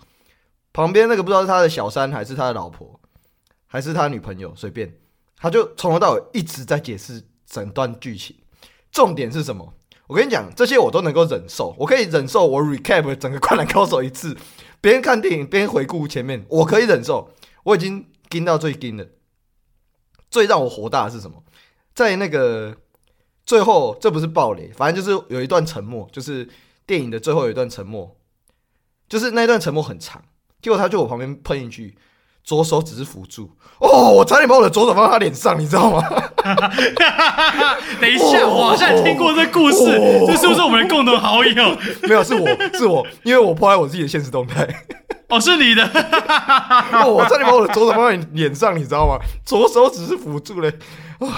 旁边那个不知道是他的小三还是他的老婆。还是他女朋友，随便，他就从头到尾一直在解释整段剧情。重点是什么？我跟你讲，这些我都能够忍受，我可以忍受。我 recap 整个《灌篮高手》一次，边看电影边回顾前面，我可以忍受。我已经惊到最惊了。最让我火大的是什么？在那个最后，这不是暴雷，反正就是有一段沉默，就是电影的最后有一段沉默，就是那一段沉默很长，结果他就我旁边喷一句。左手只是辅助哦，我差点把我的左手放在他脸上，你知道吗？等一下，我好像听过这故事，这是不是我们的共同好友？没有，是我是我，因为我破坏我自己的现实动态。哦，是你的。我差点把我的左手放在脸上，你知道吗？左手只是辅助嘞。哦，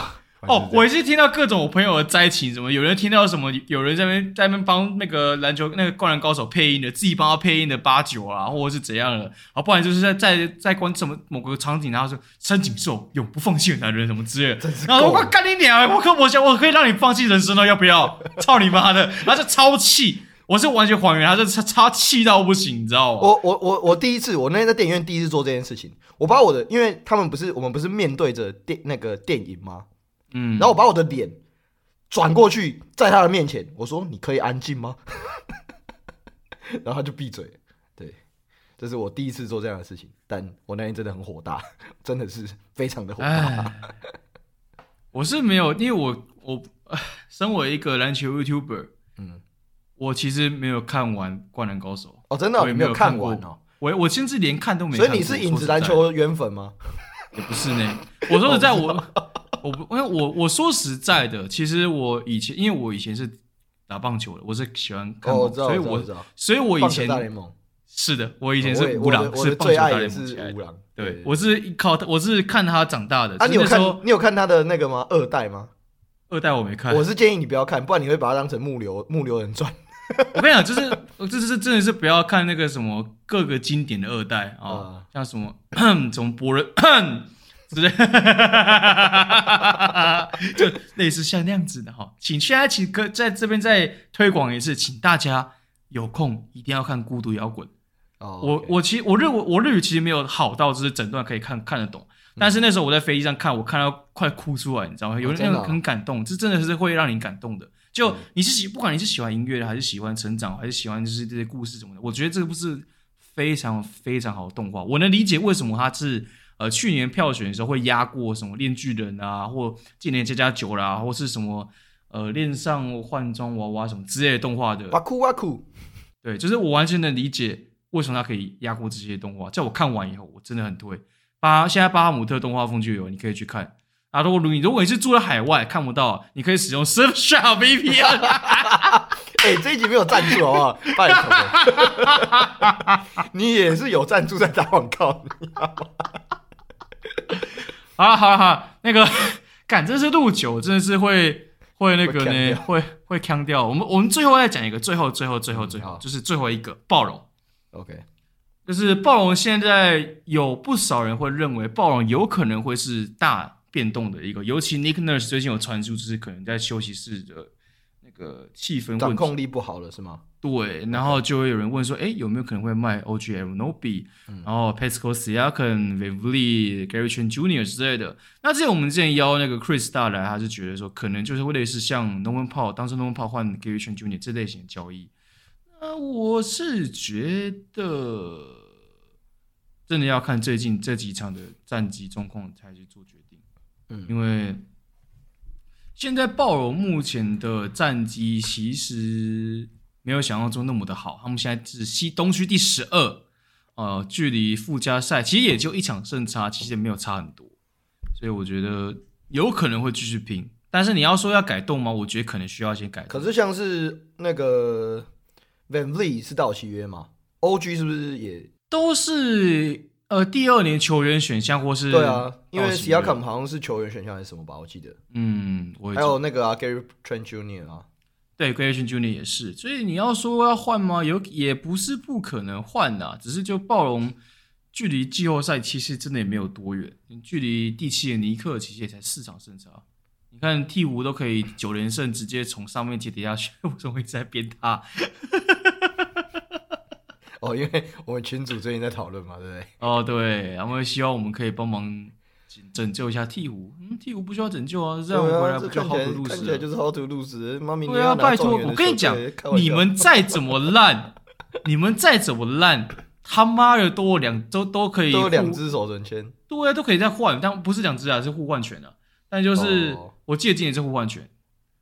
我也是听到各种我朋友的灾情，什么有人听到什么，有人在那边在那边帮那个篮球那个灌篮高手配音的，自己帮他配音的八九啊，或者是怎样的，啊，不然就是在在在观什么某个场景，然后说三井寿永不放弃的男人什么之类的，然后我干你娘，我可我想我可以让你放弃人生了，要不要？操你妈的！然后就超气，我是完全还原，他就超超气到不行，你知道吗？我我我我第一次，我那天在电影院第一次做这件事情，我把我的，因为他们不是我们不是面对着电那个电影吗？嗯，然后我把我的脸转过去，在他的面前，我说：“你可以安静吗？” 然后他就闭嘴。对，这是我第一次做这样的事情，但我那天真的很火大，真的是非常的火大。我是没有，因为我我身为一个篮球 YouTuber，嗯，我其实没有看完《灌篮高手》哦，真的、哦，我也没有看完哦。我我甚至连看都没看。所以你是影子篮球原粉吗？也不是呢。我说的在我。我不，因为我我说实在的，其实我以前，因为我以前是打棒球的，我是喜欢看，哦、所以我，我所以，我以前大联盟是的，我以前是吾朗，是棒球大联盟起来的。对，我是靠，我是看他长大的。啊，你有看你有看他的那个吗？二代吗？二代我没看。我是建议你不要看，不然你会把它当成木流木流人传。我跟你讲，就是这是真的是不要看那个什么各个经典的二代啊，像什么 什么博人。是不是？就类似像那样子的哈，请现在请哥在这边再推广一次，请大家有空一定要看《孤独摇滚》哦。我我其实我认为我日语其实没有好到就是整段可以看看得懂，但是那时候我在飞机上看，我看到快哭出来，你知道吗？有那种很感动，这真的是会让你感动的。就你是喜不管你是喜欢音乐的，还是喜欢成长，还是喜欢就是这些故事什么的，我觉得这个不是非常非常好的动画。我能理解为什么它是。呃，去年票选的时候会压过什么《链锯人》啊，或《间谍家家酒》啦，或是什么呃《恋上换装娃娃》什么之类的动画的。哇酷哇酷！对，就是我完全能理解为什么他可以压过这些动画。在我看完以后，我真的很推。巴现在巴哈姆特动画风就有，你可以去看。啊，如果你如果你是住在海外看不到，你可以使用 Surfshark VPN。哎、欸，这一集没有赞助好不好？拜托，你也是有赞助在打广告。好了好了好了，那个，干，真是录久，真的是会会那个呢，会会腔掉。我们我们最后再讲一个，最后最后最后最后，就是最后一个暴龙。OK，就是暴龙现在有不少人会认为暴龙有可能会是大变动的一个，尤其 Nick Nurse 最近有传出，就是可能在休息室的那个气氛掌控力不好了，是吗？对，然后就会有人问说，哎，有没有可能会卖 OG Anunoby，然后 Pascal Siakam、VanVleet、Gary Trent Jr. 之类的。那之前我们之前邀那个 Chris 大来，他是觉得说，可能就是会类似像 Norman Powell，当时 Norman Powell 换 Gary Trent Jr. 这类型的交易。那我是觉得，真的要看最近这几场的战绩状况才去做决定。嗯，因为现在暴龙目前的战绩其实没有想象中那么的好，他们现在是西东区第十二，呃，距离附加赛其实也就一场胜差，其实也没有差很多，所以我觉得有可能会继续拼。但是你要说要改动吗？我觉得可能需要一些改动。可是像是那个 VanVleet 是到期约吗？OG 是不是也都是？呃，第二年球员选项或是对啊，因为 Siakam 好像是球员选项还是什么吧，我记得。嗯，我还有那个啊，Gary Trent Jr. 啊，对，Gary Trent Jr. 也是。所以你要说要换吗？有也不是不可能换的，只是就暴龙距离季后赛其实真的也没有多远，距离第七的尼克其实也才四场胜差。你看 T 五都可以九连胜，直接从上面接跌下去，为什么会一直在鞭挞？哦，因为我们群主最近在讨论嘛，对不对？哦，对，然后希望我们可以帮忙拯救一下鹈鹕。嗯，鹈鹕不需要拯救啊，这样回来不就 How to lose？看起来就是。妈咪，对啊，拜托，我跟你讲，你们再怎么烂，你们再怎么烂，他妈的都两都都可以，都有两只手轮签，对啊，都可以再换，但不是两只啊，是互换权啊。但就是我记得今年是互换权，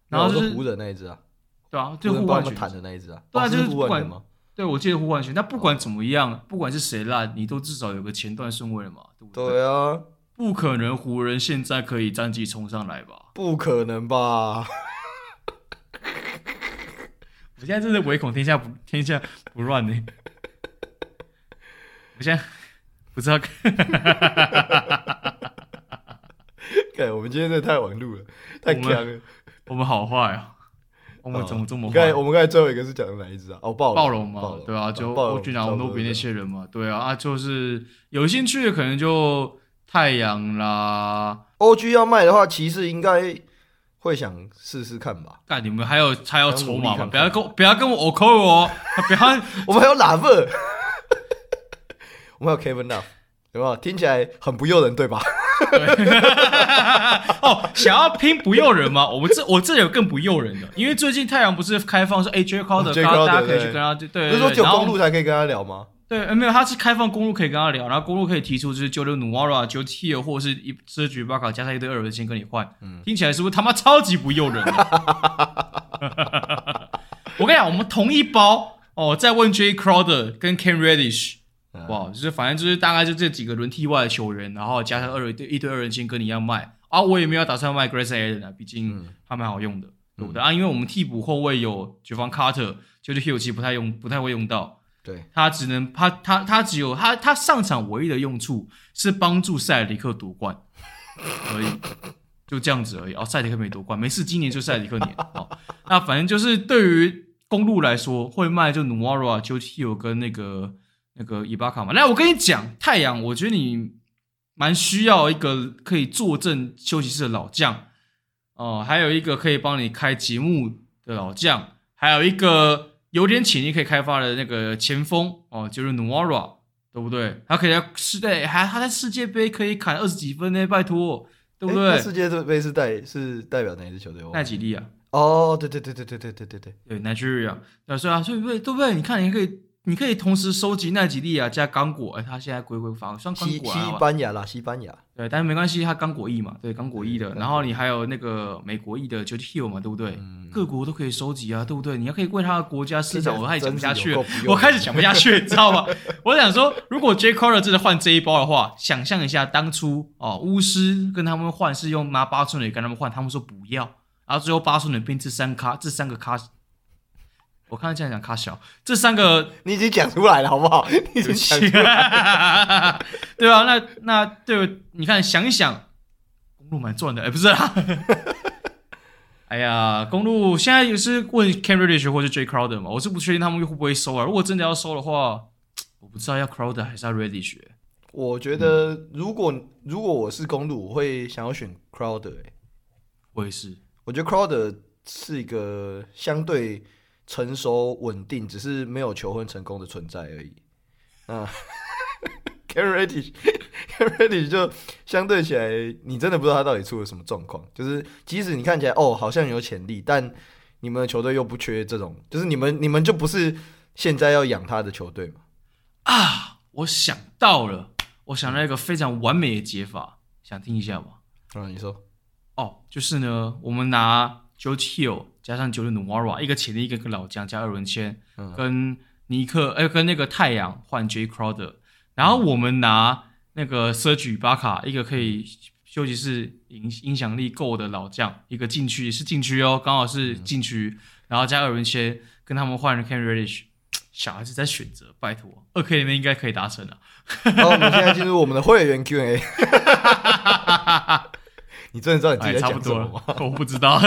然后就是湖人那一只啊，对啊，就互换权谈的那一只啊，对啊，就是互换权吗？对，我记得互换权。那不管怎么样，不管是谁烂，你都至少有个前段顺位了嘛，对不对？对啊，不可能湖人现在可以战绩冲上来吧？不可能吧？我现在真是唯恐天下不天下不乱呢。我现在不知道。看，我们今天真的太晚录了，太强了我。我们好坏啊！我们怎么这么？刚才我们刚才最后一个是讲的哪一只啊？哦，暴龙，暴龙嘛，对啊，就我军长都比那些人嘛，对啊，啊，就是有兴趣的可能就太阳啦。OG 要卖的话，骑士应该会想试试看吧？干，你们还有还有筹码吗？不要跟不要跟我 O K 哦！不要，我们还有哪份，我们还有 Kevin Love，有没有？听起来很不诱人，对吧？对 哦，想要拼不诱人吗？我们这我这里有更不诱人的，因为最近太阳不是开放说，哎，Jae Crowder，大家可以去跟他，对，不是说只有公路才可以跟他聊吗？对，没有，他是开放公路可以跟他聊，然后公路可以提出就是 Joe Nwora、Joe Hill 或者是一 Serge Ibaka 加上一堆二轮先跟你换，嗯，听起来是不是他妈超级不诱人？我跟你讲，我们同一包哦，在问 Jae Crowder 跟 Ken Reddish。哇，就是反正就是大概就这几个轮替外的球员，然后加上二一对一堆二人先跟你一样卖啊，我也没有打算卖 Grayson Allen 啊，毕竟他蛮好用的，嗯、对不对啊？因为我们替补后卫有 Jevon Carter，就是 Hill 其实不太用，不太会用到，对，他只能他他他只有他他上场唯一的用处是帮助塞尔迪克夺冠 而已，就这样子而已。哦，塞尔迪克没夺冠，没事，今年就塞尔迪克年。哦，那反正就是对于公路来说，会卖就 Nwora、Joe Hill 跟那个。那个伊巴卡嘛，来，我跟你讲，太阳，我觉得你蛮需要一个可以坐镇休息室的老将哦、呃，还有一个可以帮你开节目的老将，还有一个有点潜力可以开发的那个前锋哦、呃，就是 Nwora，对不对？他可以在世代，还他在世界杯可以砍二十几分呢，拜托，对不对？世界杯是代是代表哪支球队？奈及利亚。哦，对对对对对对对对对，对 Nigeria，对，所以啊，所以对对不对？你看，你可以。你可以同时收集奈及利亚加刚果，哎，他现在归归发算刚果西班牙啦，西班牙。对，但是没关系，他刚果裔嘛，对，刚果裔的。然后你还有那个美国裔的 George Hill 嘛，对不对？嗯、各国都可以收集啊，对不对？你要可以为他的国家市场，我开始讲不下去了，我开始讲不下去，你知道吗？我想说，如果 Jay Crowder 真的换这一包的话，想象一下当初哦，巫师跟他们换是用拿八寸的跟他们换，他们说不要，然后最后八寸的变这三咖，这三个咖。我看到这样讲卡小，这三个你已经讲出来了，好不好？你已经讲出来了，对吧？那那对，你看想一想，公路蛮赚的，哎，不是啊？哎呀，公路现在也是问 Cam Reddish 或者 Jay Crowder 嘛？我是不确定他们会不会收啊。如果真的要收的话，我不知道要 Crowder 还是要 Reddish。我觉得如果、嗯、如果我是公路，我会想要选 Crowder。哎，我也是。我觉得 Crowder 是一个相对。成熟稳定，只是没有求婚成功的存在而已。那 Reddish 就相对起来，你真的不知道他到底出了什么状况。就是即使你看起来哦，好像有潜力，但你们的球队又不缺这种，就是你们你们就不是现在要养他的球队嘛？啊，我想到了，我想到一个非常完美的解法，想听一下吗？啊，你说。哦，就是呢，我们拿 George Hill。加上 Jordan Nwora 一个潜力，一个个老将加二轮签，嗯、跟尼克，哎、欸，跟那个太阳换 Jay Crowder，然后我们拿那个 Serge Ibaka，一个可以休息室影影响力够的老将，一个禁区是禁区哦，刚好是禁区，嗯、然后加二轮签，跟他们换 Cam Reddish，小孩子在选择，拜托，二 K 里面应该可以达成的。好，我们现在进入我们的会员 Q&A。你真的知道你自己在讲什么吗？我不知道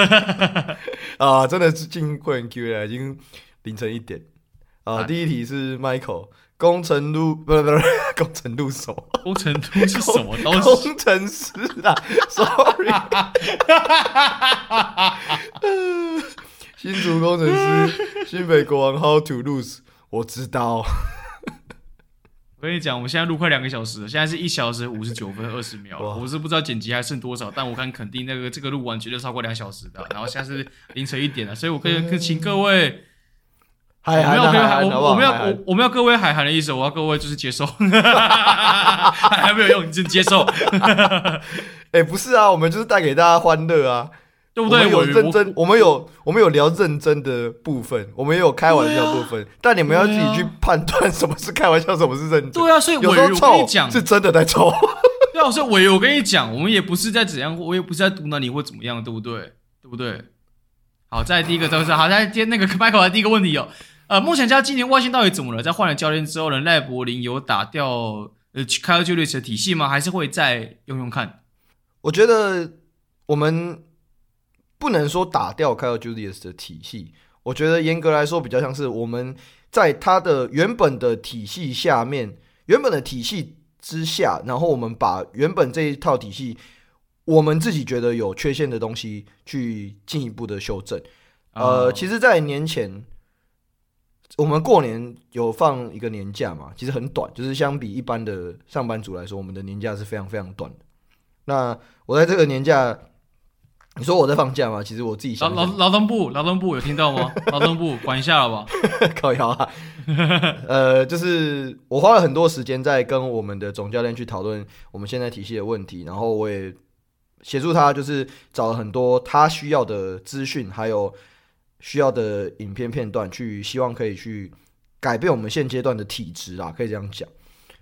啊，真的是进会员 Q&A 已经凌晨一点啊。第一题是 Michael 工程路 不是不是工程路手，工程路是什么东西？工程师啊，Sorry，新竹工程师，新北国王 How to lose？我知道。我跟你讲，我们现在录快两个小时了，现在是一小时五十九分二十秒我是不知道剪辑还剩多少，但我看肯定那个这个录完绝对超过两小时的。然后现在是凌晨一点了，所以我可以请各位，海涵，我我们要我我们要各位海涵的意思，我要各位就是接受，还没有用，你就接受。哎、欸，不是啊，我们就是带给大家欢乐啊。对不对？我们有认真，我，们有我们有聊认真的部分，我们也有开玩笑的部分，啊、但你们要自己去判断什么是开玩笑，什么是认真。对啊，所以我跟你讲，是真的在抽。对啊，所以我我跟你讲，我们也不是在怎样，我也不是在毒拿你或怎么样，对不对？对不对？好，在第一个就是好，再接那个 Michael 的第一个问题哦。呃，梦想家今年外线到底怎么了？在换了教练之后呢，赖柏林有打掉呃 Kyle Julius 的体系吗？还是会再用用看？我觉得我们。不能说打掉 Kyle Julius 的体系，我觉得严格来说比较像是我们在他的原本的体系下面，原本的体系之下，然后我们把原本这一套体系，我们自己觉得有缺陷的东西去进一步的修正。呃，其实，在年前我们过年有放一个年假嘛，其实很短，就是相比一般的上班族来说，我们的年假是非常非常短的。那我在这个年假。你说我在放假吗？其实我自己想，想。劳劳动部，劳动部有听到吗？劳动部管一下了吧？靠腰啊！呃，就是我花了很多时间在跟我们的总教练去讨论我们现在体系的问题，然后我也协助他，就是找了很多他需要的资讯，还有需要的影片片段，去希望可以去改变我们现阶段的体质啊，可以这样讲。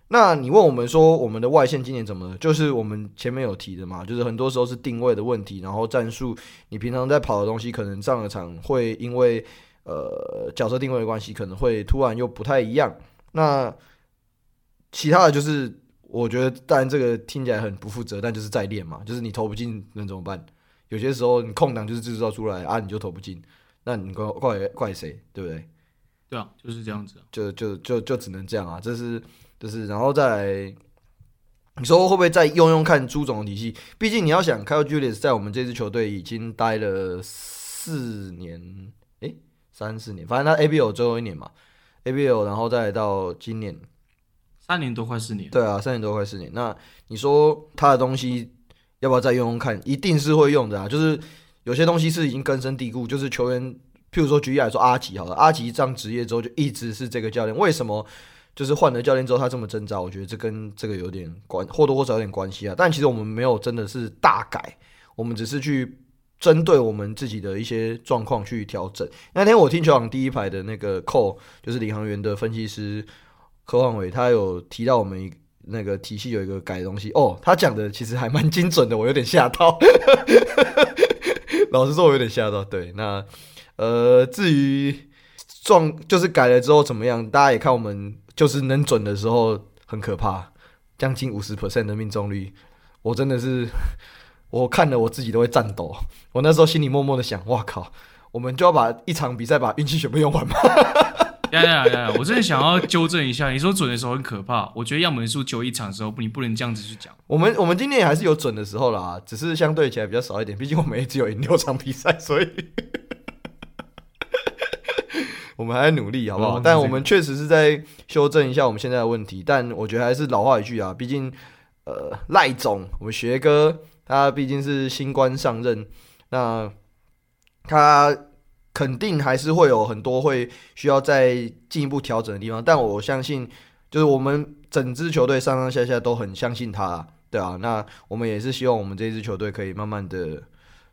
那你问我们说我们的外线今年怎么了？就是我们前面有提的嘛，就是很多时候是定位的问题，然后战术，你平常在跑的东西，可能上了场会因为呃角色定位的关系，可能会突然又不太一样。那其他的就是，我觉得当然这个听起来很不负责，但就是在练嘛，就是你投不进能怎么办？有些时候你空档就是制造出来啊，你就投不进，那你怪怪怪谁？对不对？对啊，就是这样子，就就就就只能这样啊，这是。就是，然后再来，你说会不会再用用看朱总的体系？毕竟你要想，Kyle Julius 在我们这支球队已经待了四年，诶，三四年，反正他 ABL 最后一年嘛，ABL，然后再到今年，三年多快四年。对啊，三年多快四年。那你说他的东西要不要再用用看？一定是会用的啊。就是有些东西是已经根深蒂固，就是球员譬如说举例来说，阿吉好了，阿吉上职业之后就一直是这个教练，为什么就是换了教练之后他这么挣扎？我觉得这跟这个有点关，或多或少有点关系啊。但其实我们没有真的是大改，我们只是去针对我们自己的一些状况去调整。那天我听球场第一排的那个寇，就是领航员的分析师柯焕伟，他有提到我们那个体系有一个改的东西哦，他讲的其实还蛮精准的，我有点吓到。老实说，我有点吓到。对，那呃，至于状就是改了之后怎么样，大家也看我们就是能准的时候很可怕，将近五十 percent 的命中率，我真的是 我看了我自己都会颤抖。我那时候心里默默的想：哇靠，我们就要把一场比赛把运气全部用完吗？呀呀呀！我真的想要纠正一下，你说准的时候很可怕，我觉得样本数就一场的时候，你不能这样子去讲。我们我们今天也还是有准的时候啦，只是相对起来比较少一点，毕竟我们也只有赢六场比赛，所以我们还在努力，好不好？嗯、但我们确实是在修正一下我们现在的问题。但我觉得还是老话一句啊，毕竟呃赖总，我们学哥他毕竟是新官上任，那他。肯定还是会有很多会需要再进一步调整的地方，但我相信，就是我们整支球队上上下下都很相信他，对啊，那我们也是希望我们这支球队可以慢慢的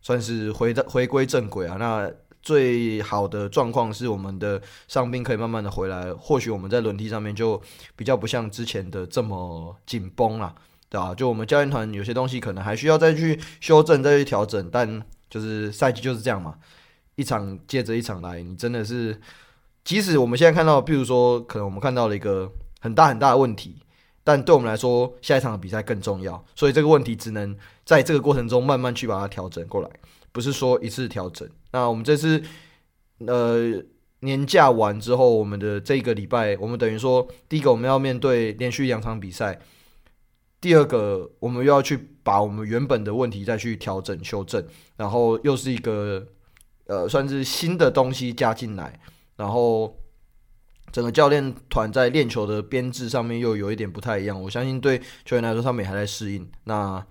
算是回到回归正轨啊。那最好的状况是我们的伤兵可以慢慢的回来，或许我们在轮替上面就比较不像之前的这么紧绷了，对啊，就我们教练团有些东西可能还需要再去修正、再去调整，但就是赛季就是这样嘛。一场接着一场来，你真的是，即使我们现在看到，比如说，可能我们看到了一个很大很大的问题，但对我们来说，下一场比赛更重要，所以这个问题只能在这个过程中慢慢去把它调整过来，不是说一次调整。那我们这次，呃，年假完之后，我们的这个礼拜，我们等于说，第一个我们要面对连续两场比赛，第二个我们又要去把我们原本的问题再去调整修正，然后又是一个。呃，算是新的东西加进来，然后整个教练团在练球的编制上面又有一点不太一样。我相信对球员来说，他们也还在适应。那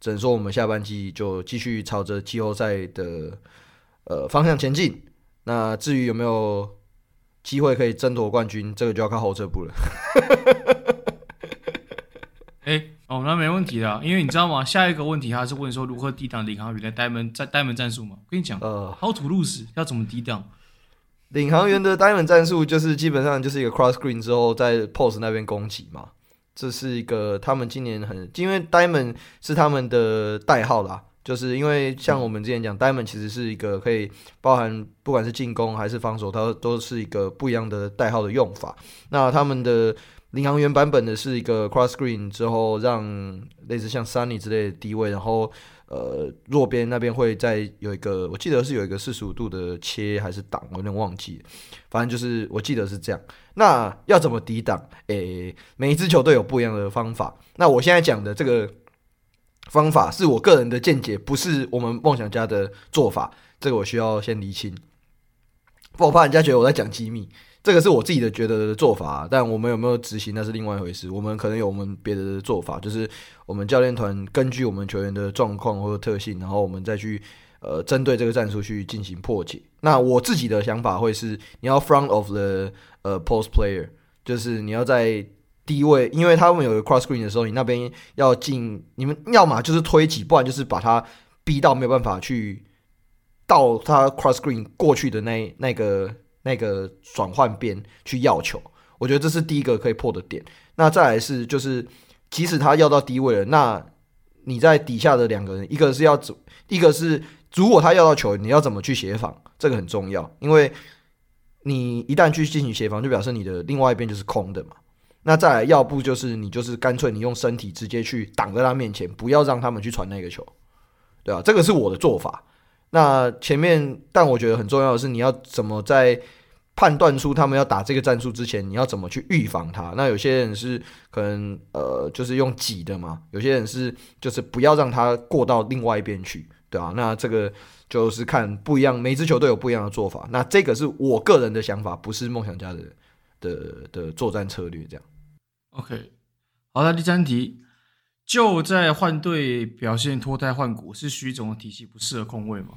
只能说我们下半季就继续朝着季后赛的呃方向前进。那至于有没有机会可以争夺冠军，这个就要靠后撤步了。哎。哦，那没问题的，因为你知道吗？下一个问题他是问说如何抵挡领航员的呆门在呆门战术嘛？我跟你讲，呃，how to lose 要怎么抵挡？领航员的呆门战术就是基本上就是一个 cross screen 之后在 post 那边攻击嘛。这是一个他们今年很，因为呆门是他们的代号啦，就是因为像我们之前讲，呆门其实是一个可以包含不管是进攻还是防守，它都是一个不一样的代号的用法。那他们的。领航员版本的是一个 cross screen 之后，让类似像 Sunny 之类的低位，然后呃弱边那边会再有一个，我记得是有一个四十五度的切还是挡，我有点忘记，反正就是我记得是这样。那要怎么抵挡？诶、每一支球队有不一样的方法。那我现在讲的这个方法是我个人的见解，不是我们梦想家的做法，这个我需要先厘清，不我怕人家觉得我在讲机密。这个是我自己的觉得的做法，但我们有没有执行那是另外一回事。我们可能有我们别的做法，就是我们教练团根据我们球员的状况或者特性，然后我们再去呃针对这个战术去进行破解。那我自己的想法会是，你要 front of the 呃 post player，就是你要在低位，因为他们有一个 cross screen 的时候，你那边要进，你们要么就是推挤，不然就是把他逼到没有办法去到他 cross screen 过去的那那个。那个转换边去要球，我觉得这是第一个可以破的点。那再来是就是，即使他要到低位了，那你在底下的两个人，一个是要走，一个是如果他要到球，你要怎么去协防，这个很重要。因为你一旦去进行协防，就表示你的另外一边就是空的嘛。那再来，要不就是你就是干脆你用身体直接去挡在他面前，不要让他们去传那个球，对吧？这个是我的做法。那前面，但我觉得很重要的是，你要怎么在判断出他们要打这个战术之前，你要怎么去预防他？那有些人是可能呃，就是用挤的嘛；有些人是就是不要让他过到另外一边去，对啊，那这个就是看不一样，每支球队有不一样的做法。那这个是我个人的想法，不是梦想家的的的作战策略。这样。OK，好，那第三题，就在换队表现脱胎换骨，是徐总的体系不适合控卫吗？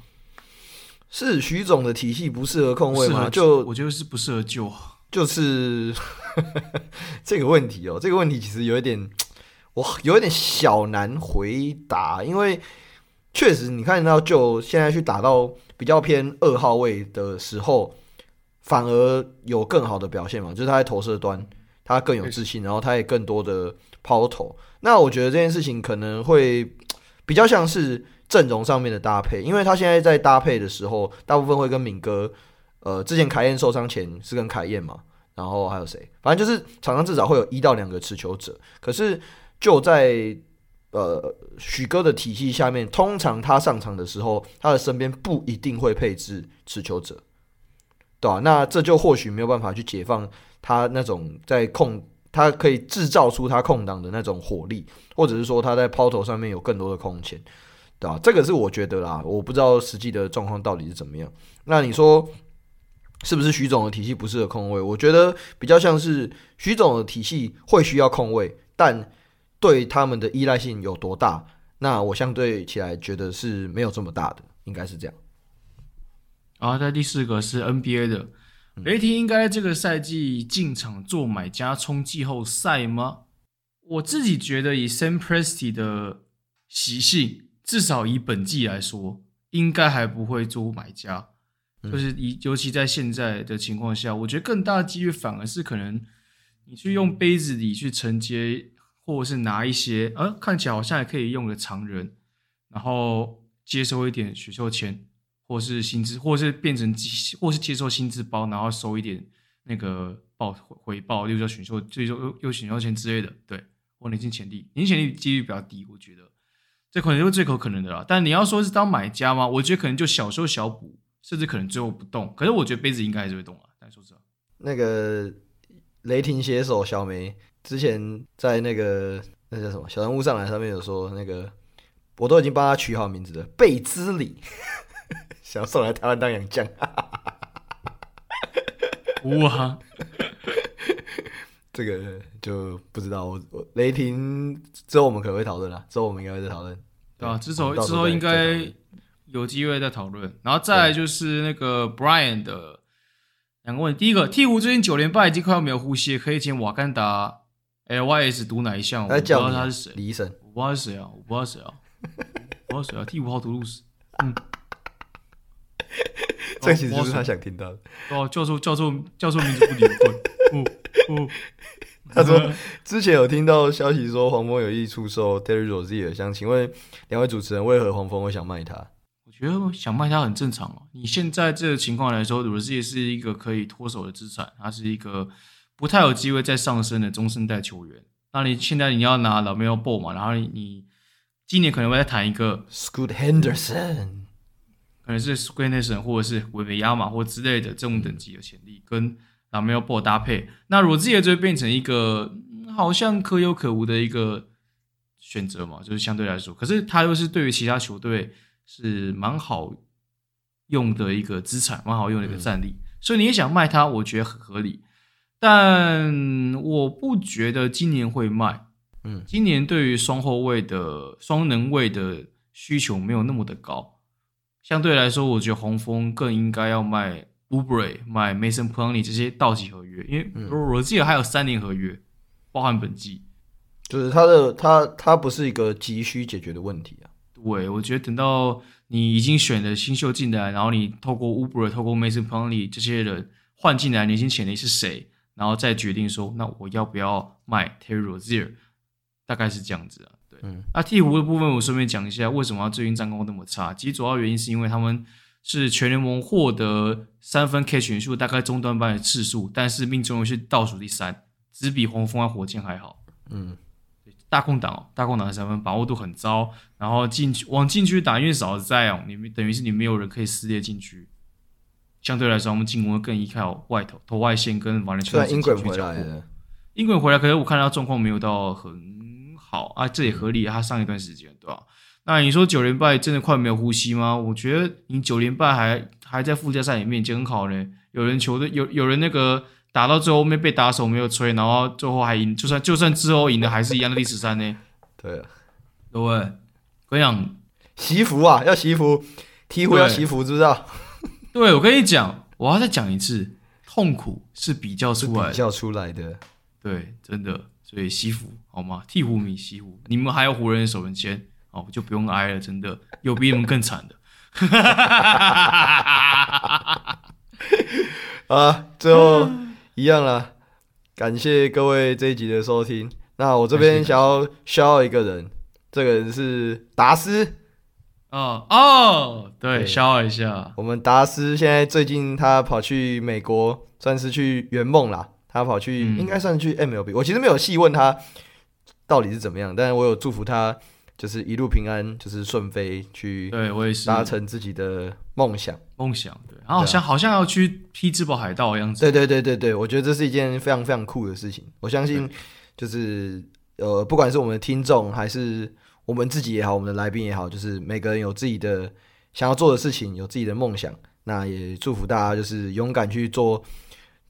是徐总的体系不适合控卫吗？就我觉得是不适合救，就是 这个问题哦。这个问题其实有一点，我有一点小难回答，因为确实你看到就现在去打到比较偏二号位的时候，反而有更好的表现嘛，就是他在投射端他更有自信，然后他也更多的抛投。那我觉得这件事情可能会比较像是。阵容上面的搭配，因为他现在在搭配的时候，大部分会跟敏哥，呃，之前凯燕受伤前是跟凯燕嘛，然后还有谁？反正就是场上至少会有一到两个持球者。可是就在呃许哥的体系下面，通常他上场的时候，他的身边不一定会配置持球者，对吧？那这就或许没有办法去解放他那种在控，他可以制造出他空档的那种火力，或者是说他在抛投上面有更多的空间。对吧？这个是我觉得啦，我不知道实际的状况到底是怎么样。那你说是不是徐总的体系不适合控卫？我觉得比较像是徐总的体系会需要控卫，但对他们的依赖性有多大？那我相对起来觉得是没有这么大的，应该是这样。啊，在第四个是 NBA 的雷霆，应该这个赛季进场做买家冲季后赛吗？我自己觉得以 Sam Presti 的习性。至少以本季来说，应该还不会做买家，就是以尤其在现在的情况下，我觉得更大的机遇反而是可能你去用杯子里去承接，或者是拿一些，呃，看起来好像还可以用的常人，然后接收一点选秀签，或是薪资，或是变成，或是接受薪资包，然后收一点那个报回报，例如说选秀，最终又又选秀签之类的，对，或年轻潜力，年轻潜力几率比较低，我觉得。这可能就是最有可能的啦，但你要说是当买家吗？我觉得可能就小收小补，甚至可能最后不动。可是我觉得杯子应该还是会动啊。但说实话，那个雷霆写手小梅之前在那个那叫什么小人物上来上面有说，那个我都已经帮他取好名字了，贝兹里，想要送来台湾当洋将。哇！这个就不知道，我我雷霆之后我们可能会讨论了，之后我们应该会再讨论，对啊，之后之后应该有机会再讨论，然后再来就是那个 Brian 的两个问题，第一个鹈鹕最近九连败已经快要没有呼吸，可以请瓦甘达 LYS 读哪一项？我不知道他是谁，李神，我不知道是谁啊，我不知道谁啊，我不知道谁啊，鹈鹕好图鲁斯，嗯，这其实就是他想听到的，哦，教授教授教授名字不离婚，不不，他说之前有听到消息说黄蜂有意出售 Terry Rozier，想请问两位主持人，为何黄蜂会想卖他？我觉得想卖他很正常哦。你现在这个情况来说，Rozier 是一个可以脱手的资产，他是一个不太有机会再上升的中生代球员。那你现在你要拿 LaMelo Ball 嘛，然后你，你今年可能会再谈一个 Scoot Henderson，可能是 Scoot Henderson 或者是维维亚马或之类的这种等级的潜力跟。然后没有不搭配，那罗兹也就会变成一个好像可有可无的一个选择嘛，就是相对来说，可是他又是对于其他球队是蛮好用的一个资产，蛮好用的一个战力，嗯、所以你也想卖他，我觉得很合理，但我不觉得今年会卖。嗯，今年对于双后卫的双能卫的需求没有那么的高，相对来说，我觉得红蜂更应该要卖。Oubre 买 Mason Plumlee 这些到期合约，因为我记得还有三年合约，包含本季，就是他的他他不是一个急需解决的问题啊。对，我觉得等到你已经选了新秀进来，然后你透过 Oubre 透过 Mason Plumlee 这些人换进来年轻潜力是谁，然后再决定说，那我要不要卖 Terry Rozier，大概是这样子啊。对，嗯，那鹈鹕的部分我顺便讲一下，为什么最近战功那么差？其实主要原因是因为他们。是全联盟获得三分 catch 数大概中端班的次数，但是命中率是倒数第三，只比黄蜂和火箭还好。嗯，大空档哦，大空档的三分把握度很糟，然后进去往禁区打，因为少了在哦，你等于是你没有人可以撕裂禁区。相对来说，我们进攻会更依靠外头投外线跟瓦伦丘。英滚回来了，英格回来，可是我看到状况没有到很好啊，这也合理，他上一段时间对吧？那你说九连败真的快没有呼吸吗？我觉得你九连败还还在附加赛里面已经很好嘞。有人球队有有人那个打到最后面被打手没有吹，然后最后还赢，就算就算之后赢的还是一样的第十三呢。对啊，对，我想惜福啊，要惜福，鹈鹕要惜福，知不知道？对，我跟你讲，我要再讲一次，痛苦是比较出来的，比较出来的。对，真的。所以西服好吗？鵜鹕米西服，你们还有湖人首轮签哦，就不用挨了。真的有比你们更惨的。啊，最后一样了，感谢各位这一集的收听。那我这边想要 shout 一个人，这个人是达斯。哦哦，对，shout 一下。我们达斯现在最近他跑去美国，算是去圆梦啦。他跑去，应该算去 MLB。我其实没有细问他到底是怎么样，但是我有祝福他，就是一路平安，就是顺飞去。对我也是达成自己的梦想。梦想，对。然后好像好像要去匹兹堡海盗的样子。对对对对对，我觉得这是一件非常非常酷的事情。我相信，就是呃，不管是我们的听众，还是我们自己也好，我们的来宾也好，就是每个人有自己的想要做的事情，有自己的梦想。那也祝福大家，就是勇敢去做。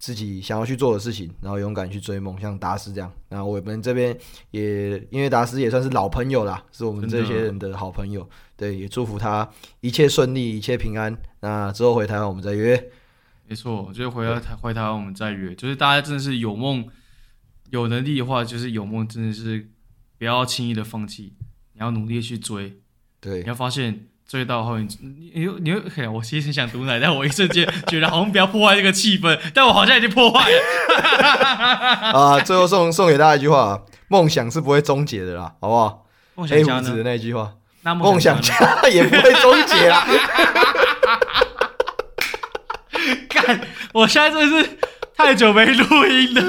自己想要去做的事情，然后勇敢去追梦，像达斯这样。那我们这边也因为达斯也算是老朋友啦，是我们这些人的好朋友。对，也祝福他一切顺利，一切平安。那之后回台湾我们再约。没错，就是回到台回台湾我们再约。就是大家真的是有梦有能力的话，就是有梦真的是不要轻易的放弃，你要努力去追。对，你要发现。追到后面，你你你又嘿，我其实想毒奶，但我一瞬间觉得好像不要破坏这个气氛，但我好像已经破坏了。啊，最后送送给大家一句话：梦想是不会终结的啦，好不好？梦想家的那句话，那梦想家也不会终结啦。干，我现在真的是太久没录音了。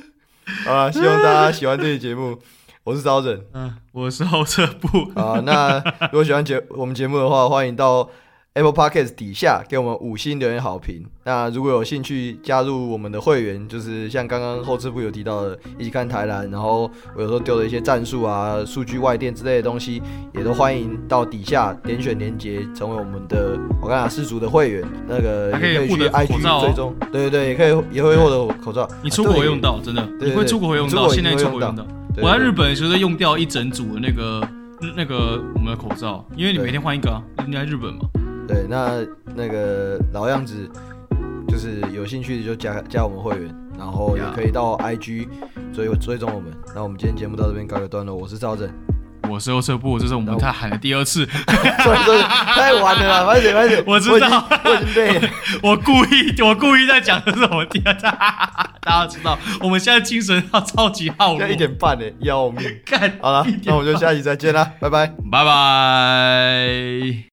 好了，希望大家喜欢这期节目。我是招人，嗯，我是后撤步。啊，那如果喜欢节 我们节目的话，欢迎到 Apple Podcast 底下给我们五星留言好评。那如果有兴趣加入我们的会员，就是像刚刚后撤步有提到的，一起看台篮，然后我有时候丢了一些战术啊、数据外电之类的东西，也都欢迎到底下点选连接，成为我们的我刚才失足的会员。那个也可以去 IG 追踪，对对对，也可以也会获得口罩。你出国会用到，真的，你会出国会用到，现在出国会用到。我在日本的时候用掉一整组的那个那个我们的口罩，因为你每天换一个啊。你在日本嘛？对，那那个老样子，就是有兴趣的就加加我们会员，然后也可以到 IG 追追踪我们。那我们今天节目到这边告一个段落，我是赵正。我是后撤步，这是我们他喊的第二次，太晚了啦，快点快点！我知道，我 故意我故意在讲的是我们第二次，大家知道，我们现在精神要超级好，现在一点半呢，要命！干好了，那我们就下期再见啦，拜拜，拜拜。